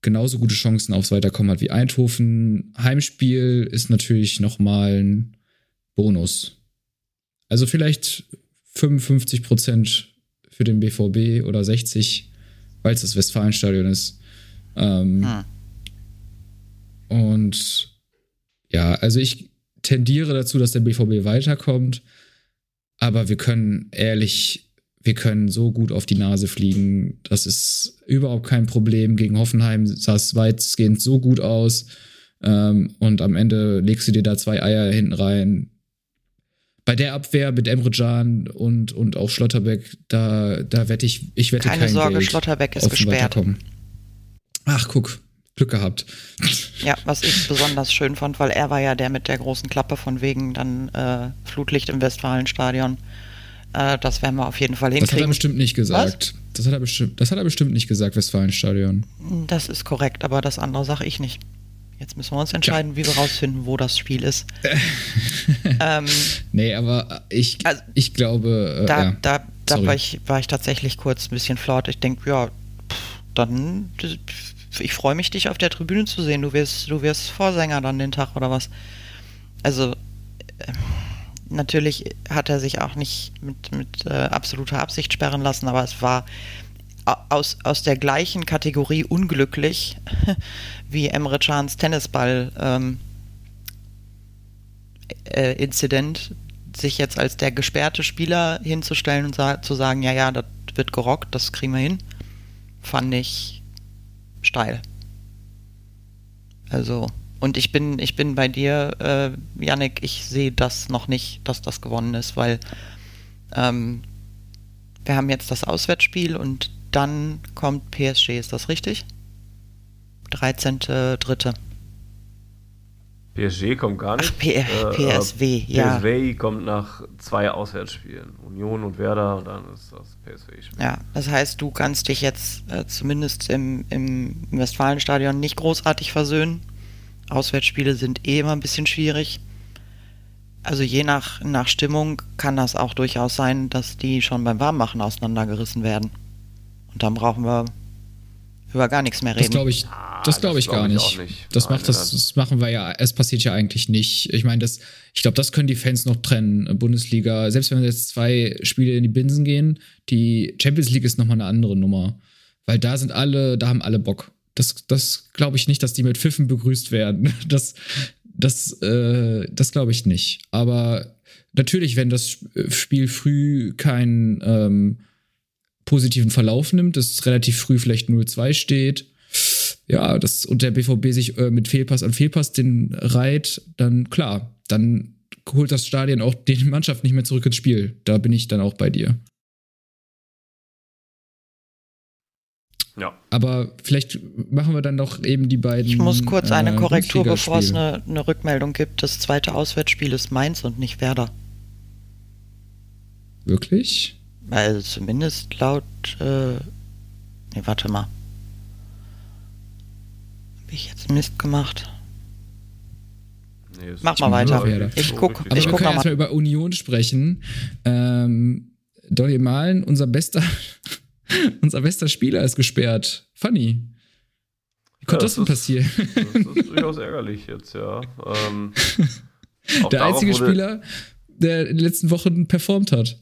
genauso gute Chancen aufs Weiterkommen hat wie Eindhoven. Heimspiel ist natürlich nochmal ein Bonus. Also vielleicht 55 Prozent für den BVB oder 60, weil es das Westfalenstadion ist. Ähm, Hm. Und ja, also ich tendiere dazu, dass der BVB weiterkommt, aber wir können ehrlich, wir können so gut auf die Nase fliegen. Das ist überhaupt kein Problem. Gegen Hoffenheim sah es weitgehend so gut aus. Ähm, und am Ende legst du dir da zwei Eier hinten rein. Bei der Abwehr mit Emre Can und, und auch Schlotterbeck, da, da wette ich, ich wette Keine kein Sorge, Geld Schlotterbeck ist gesperrt. Ach, guck, Glück gehabt. Ja, was ich besonders schön fand, weil er war ja der mit der großen Klappe von wegen dann äh, Flutlicht im Westfalenstadion. Äh, das werden wir auf jeden Fall Das hat er hinkriegen. bestimmt nicht gesagt. Das hat, er bestimmt, das hat er bestimmt nicht gesagt, Westfalenstadion. Das ist korrekt, aber das andere sage ich nicht. Jetzt müssen wir uns entscheiden, wie wir rausfinden, wo das Spiel ist. <laughs> ähm, Nee, aber ich, Also, ich glaube, äh, da ja. da, da war, ich, war ich tatsächlich kurz ein bisschen flaut. Ich denke, ja, pff, dann, ich freue mich, dich auf der Tribüne zu sehen. Du wirst, du wirst Vorsänger dann den Tag oder was. Also, äh, natürlich hat er sich auch nicht mit, mit äh, absoluter Absicht sperren lassen, aber es war aus, aus der gleichen Kategorie unglücklich <laughs> wie Emre Chans Tennisball ähm, äh, Incident, sich jetzt als der gesperrte Spieler hinzustellen und sa zu sagen, ja, ja, das wird gerockt, das kriegen wir hin, fand ich steil. Also, und ich bin, ich bin bei dir, äh, Yannick, ich sehe das noch nicht, dass das gewonnen ist, weil ähm, wir haben jetzt das Auswärtsspiel und dann kommt PSG, ist das richtig? 13.3. PSG kommt gar nicht. Ach, P äh, PSW, ja. PSW kommt nach zwei Auswärtsspielen. Union und Werder und dann ist das PSW-Spiel. Ja, das heißt, du kannst dich jetzt äh, zumindest im, im Westfalenstadion nicht großartig versöhnen. Auswärtsspiele sind eh immer ein bisschen schwierig. Also je nach, nach Stimmung kann das auch durchaus sein, dass die schon beim Warmmachen auseinandergerissen werden. Und dann brauchen wir über gar nichts mehr reden. Das glaube ich, das glaube ich, glaub ich, gar nicht. nicht. Das, Nein, macht, das, das machen wir ja, es passiert ja eigentlich nicht. Ich meine, das, ich glaube, das können die Fans noch trennen. Bundesliga, selbst wenn jetzt zwei Spiele in die Binsen gehen, die Champions League ist nochmal eine andere Nummer. Weil da sind alle, da haben alle Bock. Das, das glaube ich nicht, dass die mit Pfiffen begrüßt werden. <laughs> Das, das, äh, das glaube ich nicht. Aber natürlich, wenn das Spiel früh kein ähm, positiven Verlauf nimmt, dass relativ früh vielleicht 0-2 steht, ja, das, und der BVB sich äh, mit Fehlpass an Fehlpass den reiht, dann klar, dann holt das Stadion auch die Mannschaft nicht mehr zurück ins Spiel. Da bin ich dann auch bei dir. Ja. Aber vielleicht machen wir dann doch eben die beiden. Ich muss kurz eine äh, Korrektur, bevor es eine, eine Rückmeldung gibt. Das zweite Auswärtsspiel ist Mainz und nicht Werder. Wirklich? Also zumindest laut. Äh, nee, warte mal. Habe ich jetzt Mist gemacht? Nee, Mach mal weiter. Ich guck, Aber ich wir können erstmal über Union sprechen. Ähm, Dolly Malen, unser bester, <laughs> unser bester Spieler ist gesperrt. Funny. Wie konnte ja, das, das denn passieren? Das ist <laughs> durchaus ärgerlich jetzt, ja. Ähm, <laughs> der einzige Spieler, der in den letzten Wochen performt hat.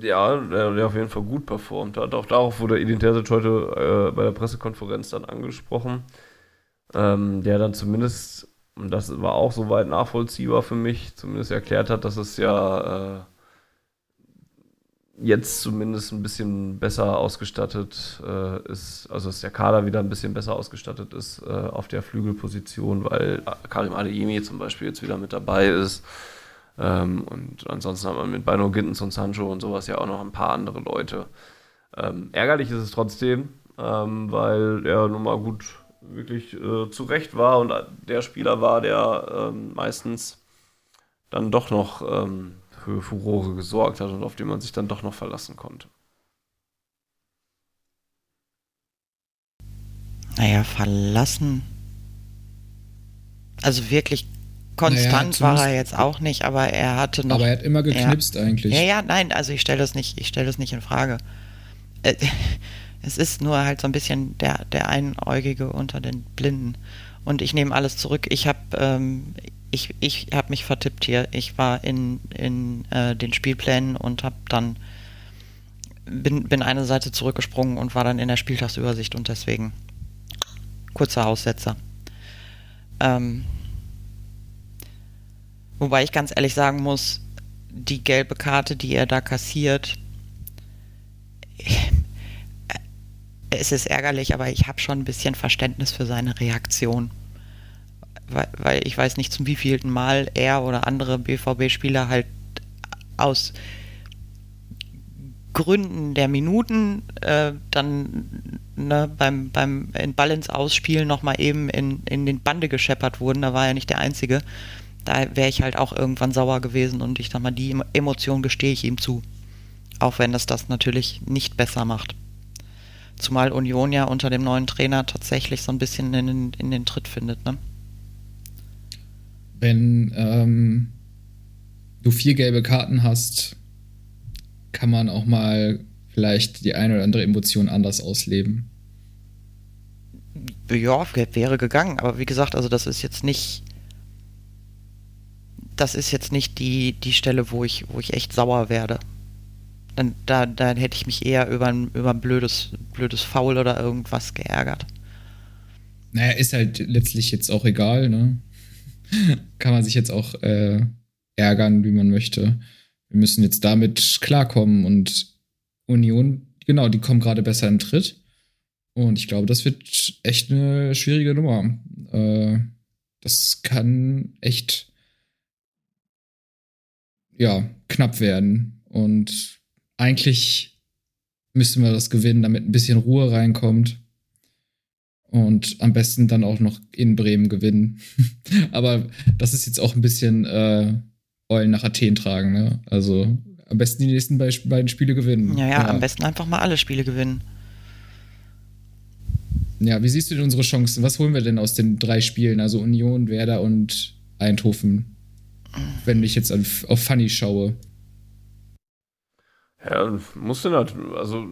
Ja, der, auf jeden Fall gut performt hat. Auch darauf wurde Identität heute äh, bei der Pressekonferenz dann angesprochen. Ähm, der dann zumindest, und das war auch soweit nachvollziehbar für mich, zumindest erklärt hat, dass es ja äh, jetzt zumindest ein bisschen besser ausgestattet äh, ist, also dass der Kader wieder ein bisschen besser ausgestattet ist äh, auf der Flügelposition, weil Karim Adeyemi zum Beispiel jetzt wieder mit dabei ist. Ähm, und ansonsten hat man mit Bino Gittens und Sancho und sowas ja auch noch ein paar andere Leute. Ähm, ärgerlich ist es trotzdem, ähm, weil er nun mal gut wirklich äh, zurecht war und der Spieler war, der ähm, meistens dann doch noch ähm, für Furore gesorgt hat und auf den man sich dann doch noch verlassen konnte. Naja, verlassen. Also wirklich Konstant naja, war er jetzt auch nicht, aber er hatte noch. Aber er hat immer geknipst ja, eigentlich. Ja, ja, nein, also ich stelle das nicht, ich stelle das nicht in Frage. Äh, <laughs> es ist nur halt so ein bisschen der, der Einäugige unter den Blinden. Und ich nehme alles zurück. Ich habe ähm, ich, ich hab mich vertippt hier. Ich war in, in äh, den Spielplänen und habe dann bin, bin eine Seite zurückgesprungen und war dann in der Spieltagsübersicht und deswegen kurzer Aussetzer. Ähm, Wobei ich ganz ehrlich sagen muss, die gelbe Karte, die er da kassiert, <laughs> es ist ärgerlich, aber ich habe schon ein bisschen Verständnis für seine Reaktion. Weil, weil ich weiß nicht, zum wievielten Mal er oder andere BVB-Spieler halt aus Gründen der Minuten äh, dann ne, beim, beim Ball ins Ausspielen nochmal eben in, in den Bande gescheppert wurden. Da war er nicht der Einzige da wäre ich halt auch irgendwann sauer gewesen und ich sag mal, die Emotion gestehe ich ihm zu. Auch wenn das das natürlich nicht besser macht. Zumal Union ja unter dem neuen Trainer tatsächlich so ein bisschen in den, in den Tritt findet, ne? Wenn ähm, du vier gelbe Karten hast, kann man auch mal vielleicht die eine oder andere Emotion anders ausleben. Ja, wäre gegangen, aber wie gesagt, also das ist jetzt nicht das ist jetzt nicht die, die Stelle, wo ich, wo ich echt sauer werde. Dann, da, da hätte ich mich eher über ein, über ein blödes, blödes Foul oder irgendwas geärgert. Naja, ist halt letztlich jetzt auch egal, ne? <laughs> Kann man sich jetzt auch äh, ärgern, wie man möchte. Wir müssen jetzt damit klarkommen und Union, genau, die kommen gerade besser in Tritt. Und ich glaube, das wird echt eine schwierige Nummer. Äh, das kann echt ja, knapp werden. Und eigentlich müssten wir das gewinnen, damit ein bisschen Ruhe reinkommt. Und am besten dann auch noch in Bremen gewinnen. <laughs> Aber das ist jetzt auch ein bisschen äh, Eulen nach Athen tragen. Ne? Also am besten die nächsten beiden Spiele gewinnen. Ja, ja, ja, am besten einfach mal alle Spiele gewinnen. Ja, wie siehst du denn unsere Chancen? Was holen wir denn aus den drei Spielen? Also Union, Werder und Eindhoven. Wenn ich jetzt auf, auf Funny schaue. Ja, musst du nicht. Also,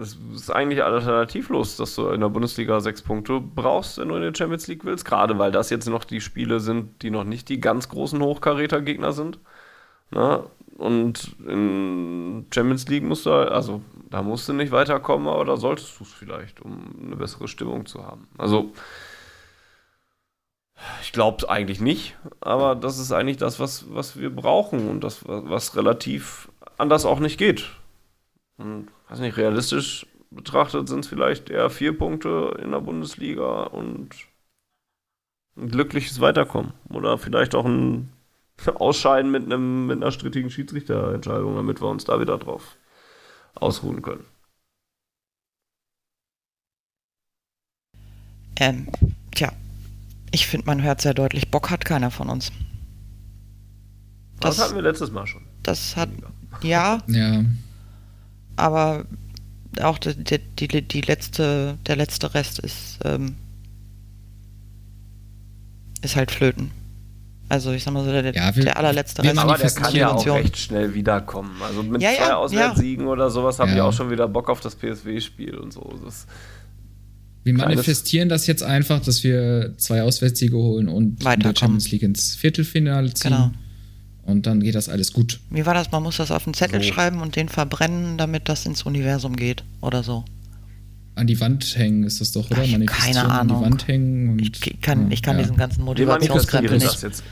es ist eigentlich alternativlos, dass du in der Bundesliga sechs Punkte brauchst, wenn du in der Champions League willst. Gerade weil das jetzt noch die Spiele sind, die noch nicht die ganz großen Hochkaräter-Gegner sind. Na? Und in Champions League musst du, also, da musst du nicht weiterkommen, aber da solltest du es vielleicht, um eine bessere Stimmung zu haben. Also, ich glaube es eigentlich nicht, aber das ist eigentlich das, was, was wir brauchen und das, was relativ anders auch nicht geht. Und weiß nicht, realistisch betrachtet sind es vielleicht eher vier Punkte in der Bundesliga und ein glückliches Weiterkommen. Oder vielleicht auch ein <laughs> Ausscheiden mit, einem, mit einer strittigen Schiedsrichterentscheidung, damit wir uns da wieder drauf ausruhen können. Ähm, tja, ich finde, man hört sehr deutlich, Bock hat keiner von uns. Das, das hatten wir letztes Mal schon. Das hat, <laughs> ja. Ja. Aber auch die, die, die letzte, der letzte Rest ist, ähm, ist halt flöten. Also ich sag mal so, der, ja, wir, der allerletzte Rest. Aber der kann ja auch recht schnell wiederkommen. Also mit ja, zwei ja, Auswärtssiegen ja. oder sowas haben die auch schon wieder Bock auf das PSW-Spiel und so. Das wir manifestieren das jetzt einfach, dass wir zwei Auswärtssiege holen und in der Champions League ins Viertelfinale ziehen. Genau. Und dann geht das alles gut. Wie war das? Man muss das auf einen Zettel so. schreiben und den verbrennen, damit das ins Universum geht oder so. An die Wand hängen ist das doch, oder? Ach, keine Ahnung. An die Wand hängen. Und, ich kann, ich kann ja. diesen ganzen Motivationskrempel nicht. Jetzt,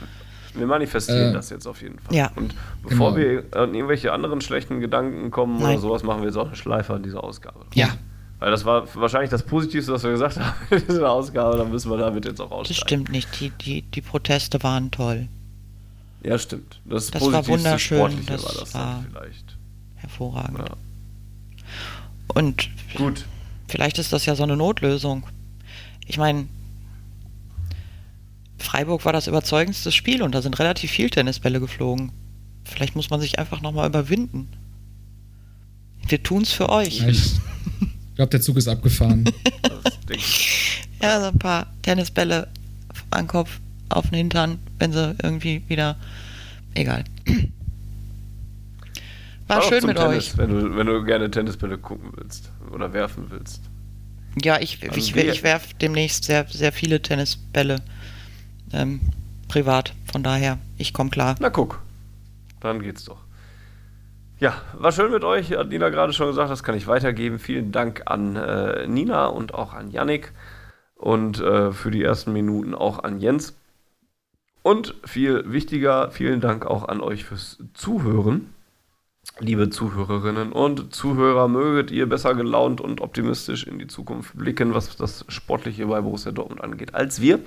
wir manifestieren äh, das jetzt auf jeden Fall. Ja. Und bevor genau. wir an irgendwelche anderen schlechten Gedanken kommen Nein. oder sowas, machen wir jetzt auch eine Schleife an dieser Ausgabe. Ja. Weil das war wahrscheinlich das Positivste, was wir gesagt haben in dieser Ausgabe. Dann müssen wir damit jetzt auch aussteigen. Das stimmt nicht. Die, die, die Proteste waren toll. Ja, stimmt. Das, das war wunderschön. Sportliche das war das war vielleicht. Hervorragend. Ja. Und Gut. vielleicht ist das ja so eine Notlösung. Ich meine, Freiburg war das überzeugendste Spiel und da sind relativ viel Tennisbälle geflogen. Vielleicht muss man sich einfach nochmal überwinden. Wir tun's für euch. Ja, <laughs> ich glaube, der Zug ist abgefahren. <laughs> ja, so ein paar Tennisbälle an Kopf auf den Hintern, wenn sie irgendwie wieder. Egal. War Auch schön mit Tennis, euch. Wenn du, wenn du gerne Tennisbälle gucken willst oder werfen willst. Ja, ich, also ich, ich werfe demnächst sehr, sehr viele Tennisbälle ähm, privat. Von daher, ich komme klar. Na guck, dann geht's doch. Ja, war schön mit euch, hat Nina gerade schon gesagt, das kann ich weitergeben. Vielen Dank an äh, Nina und auch an Yannick und äh, für die ersten Minuten auch an Jens. Und viel wichtiger, vielen Dank auch an euch fürs Zuhören. Liebe Zuhörerinnen und Zuhörer, möget ihr besser gelaunt und optimistisch in die Zukunft blicken, was das Sportliche bei Borussia Dortmund angeht, als wir.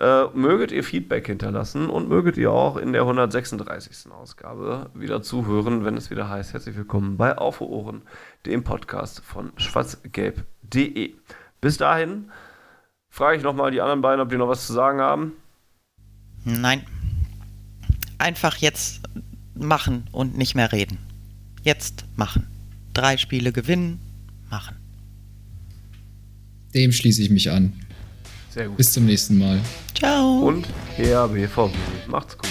Äh, möget ihr Feedback hinterlassen und möget ihr auch in der 136. Ausgabe wieder zuhören, wenn es wieder heißt, herzlich willkommen bei Auf Ohren, dem Podcast von schwarzgelb.de. Bis dahin frage ich nochmal die anderen beiden, ob die noch was zu sagen haben. Nein. Einfach jetzt machen und nicht mehr reden. Jetzt machen. Drei Spiele gewinnen, machen. Dem schließe ich mich an. Sehr gut. Bis zum nächsten Mal. Ciao. Und ja, BVB. Macht's gut.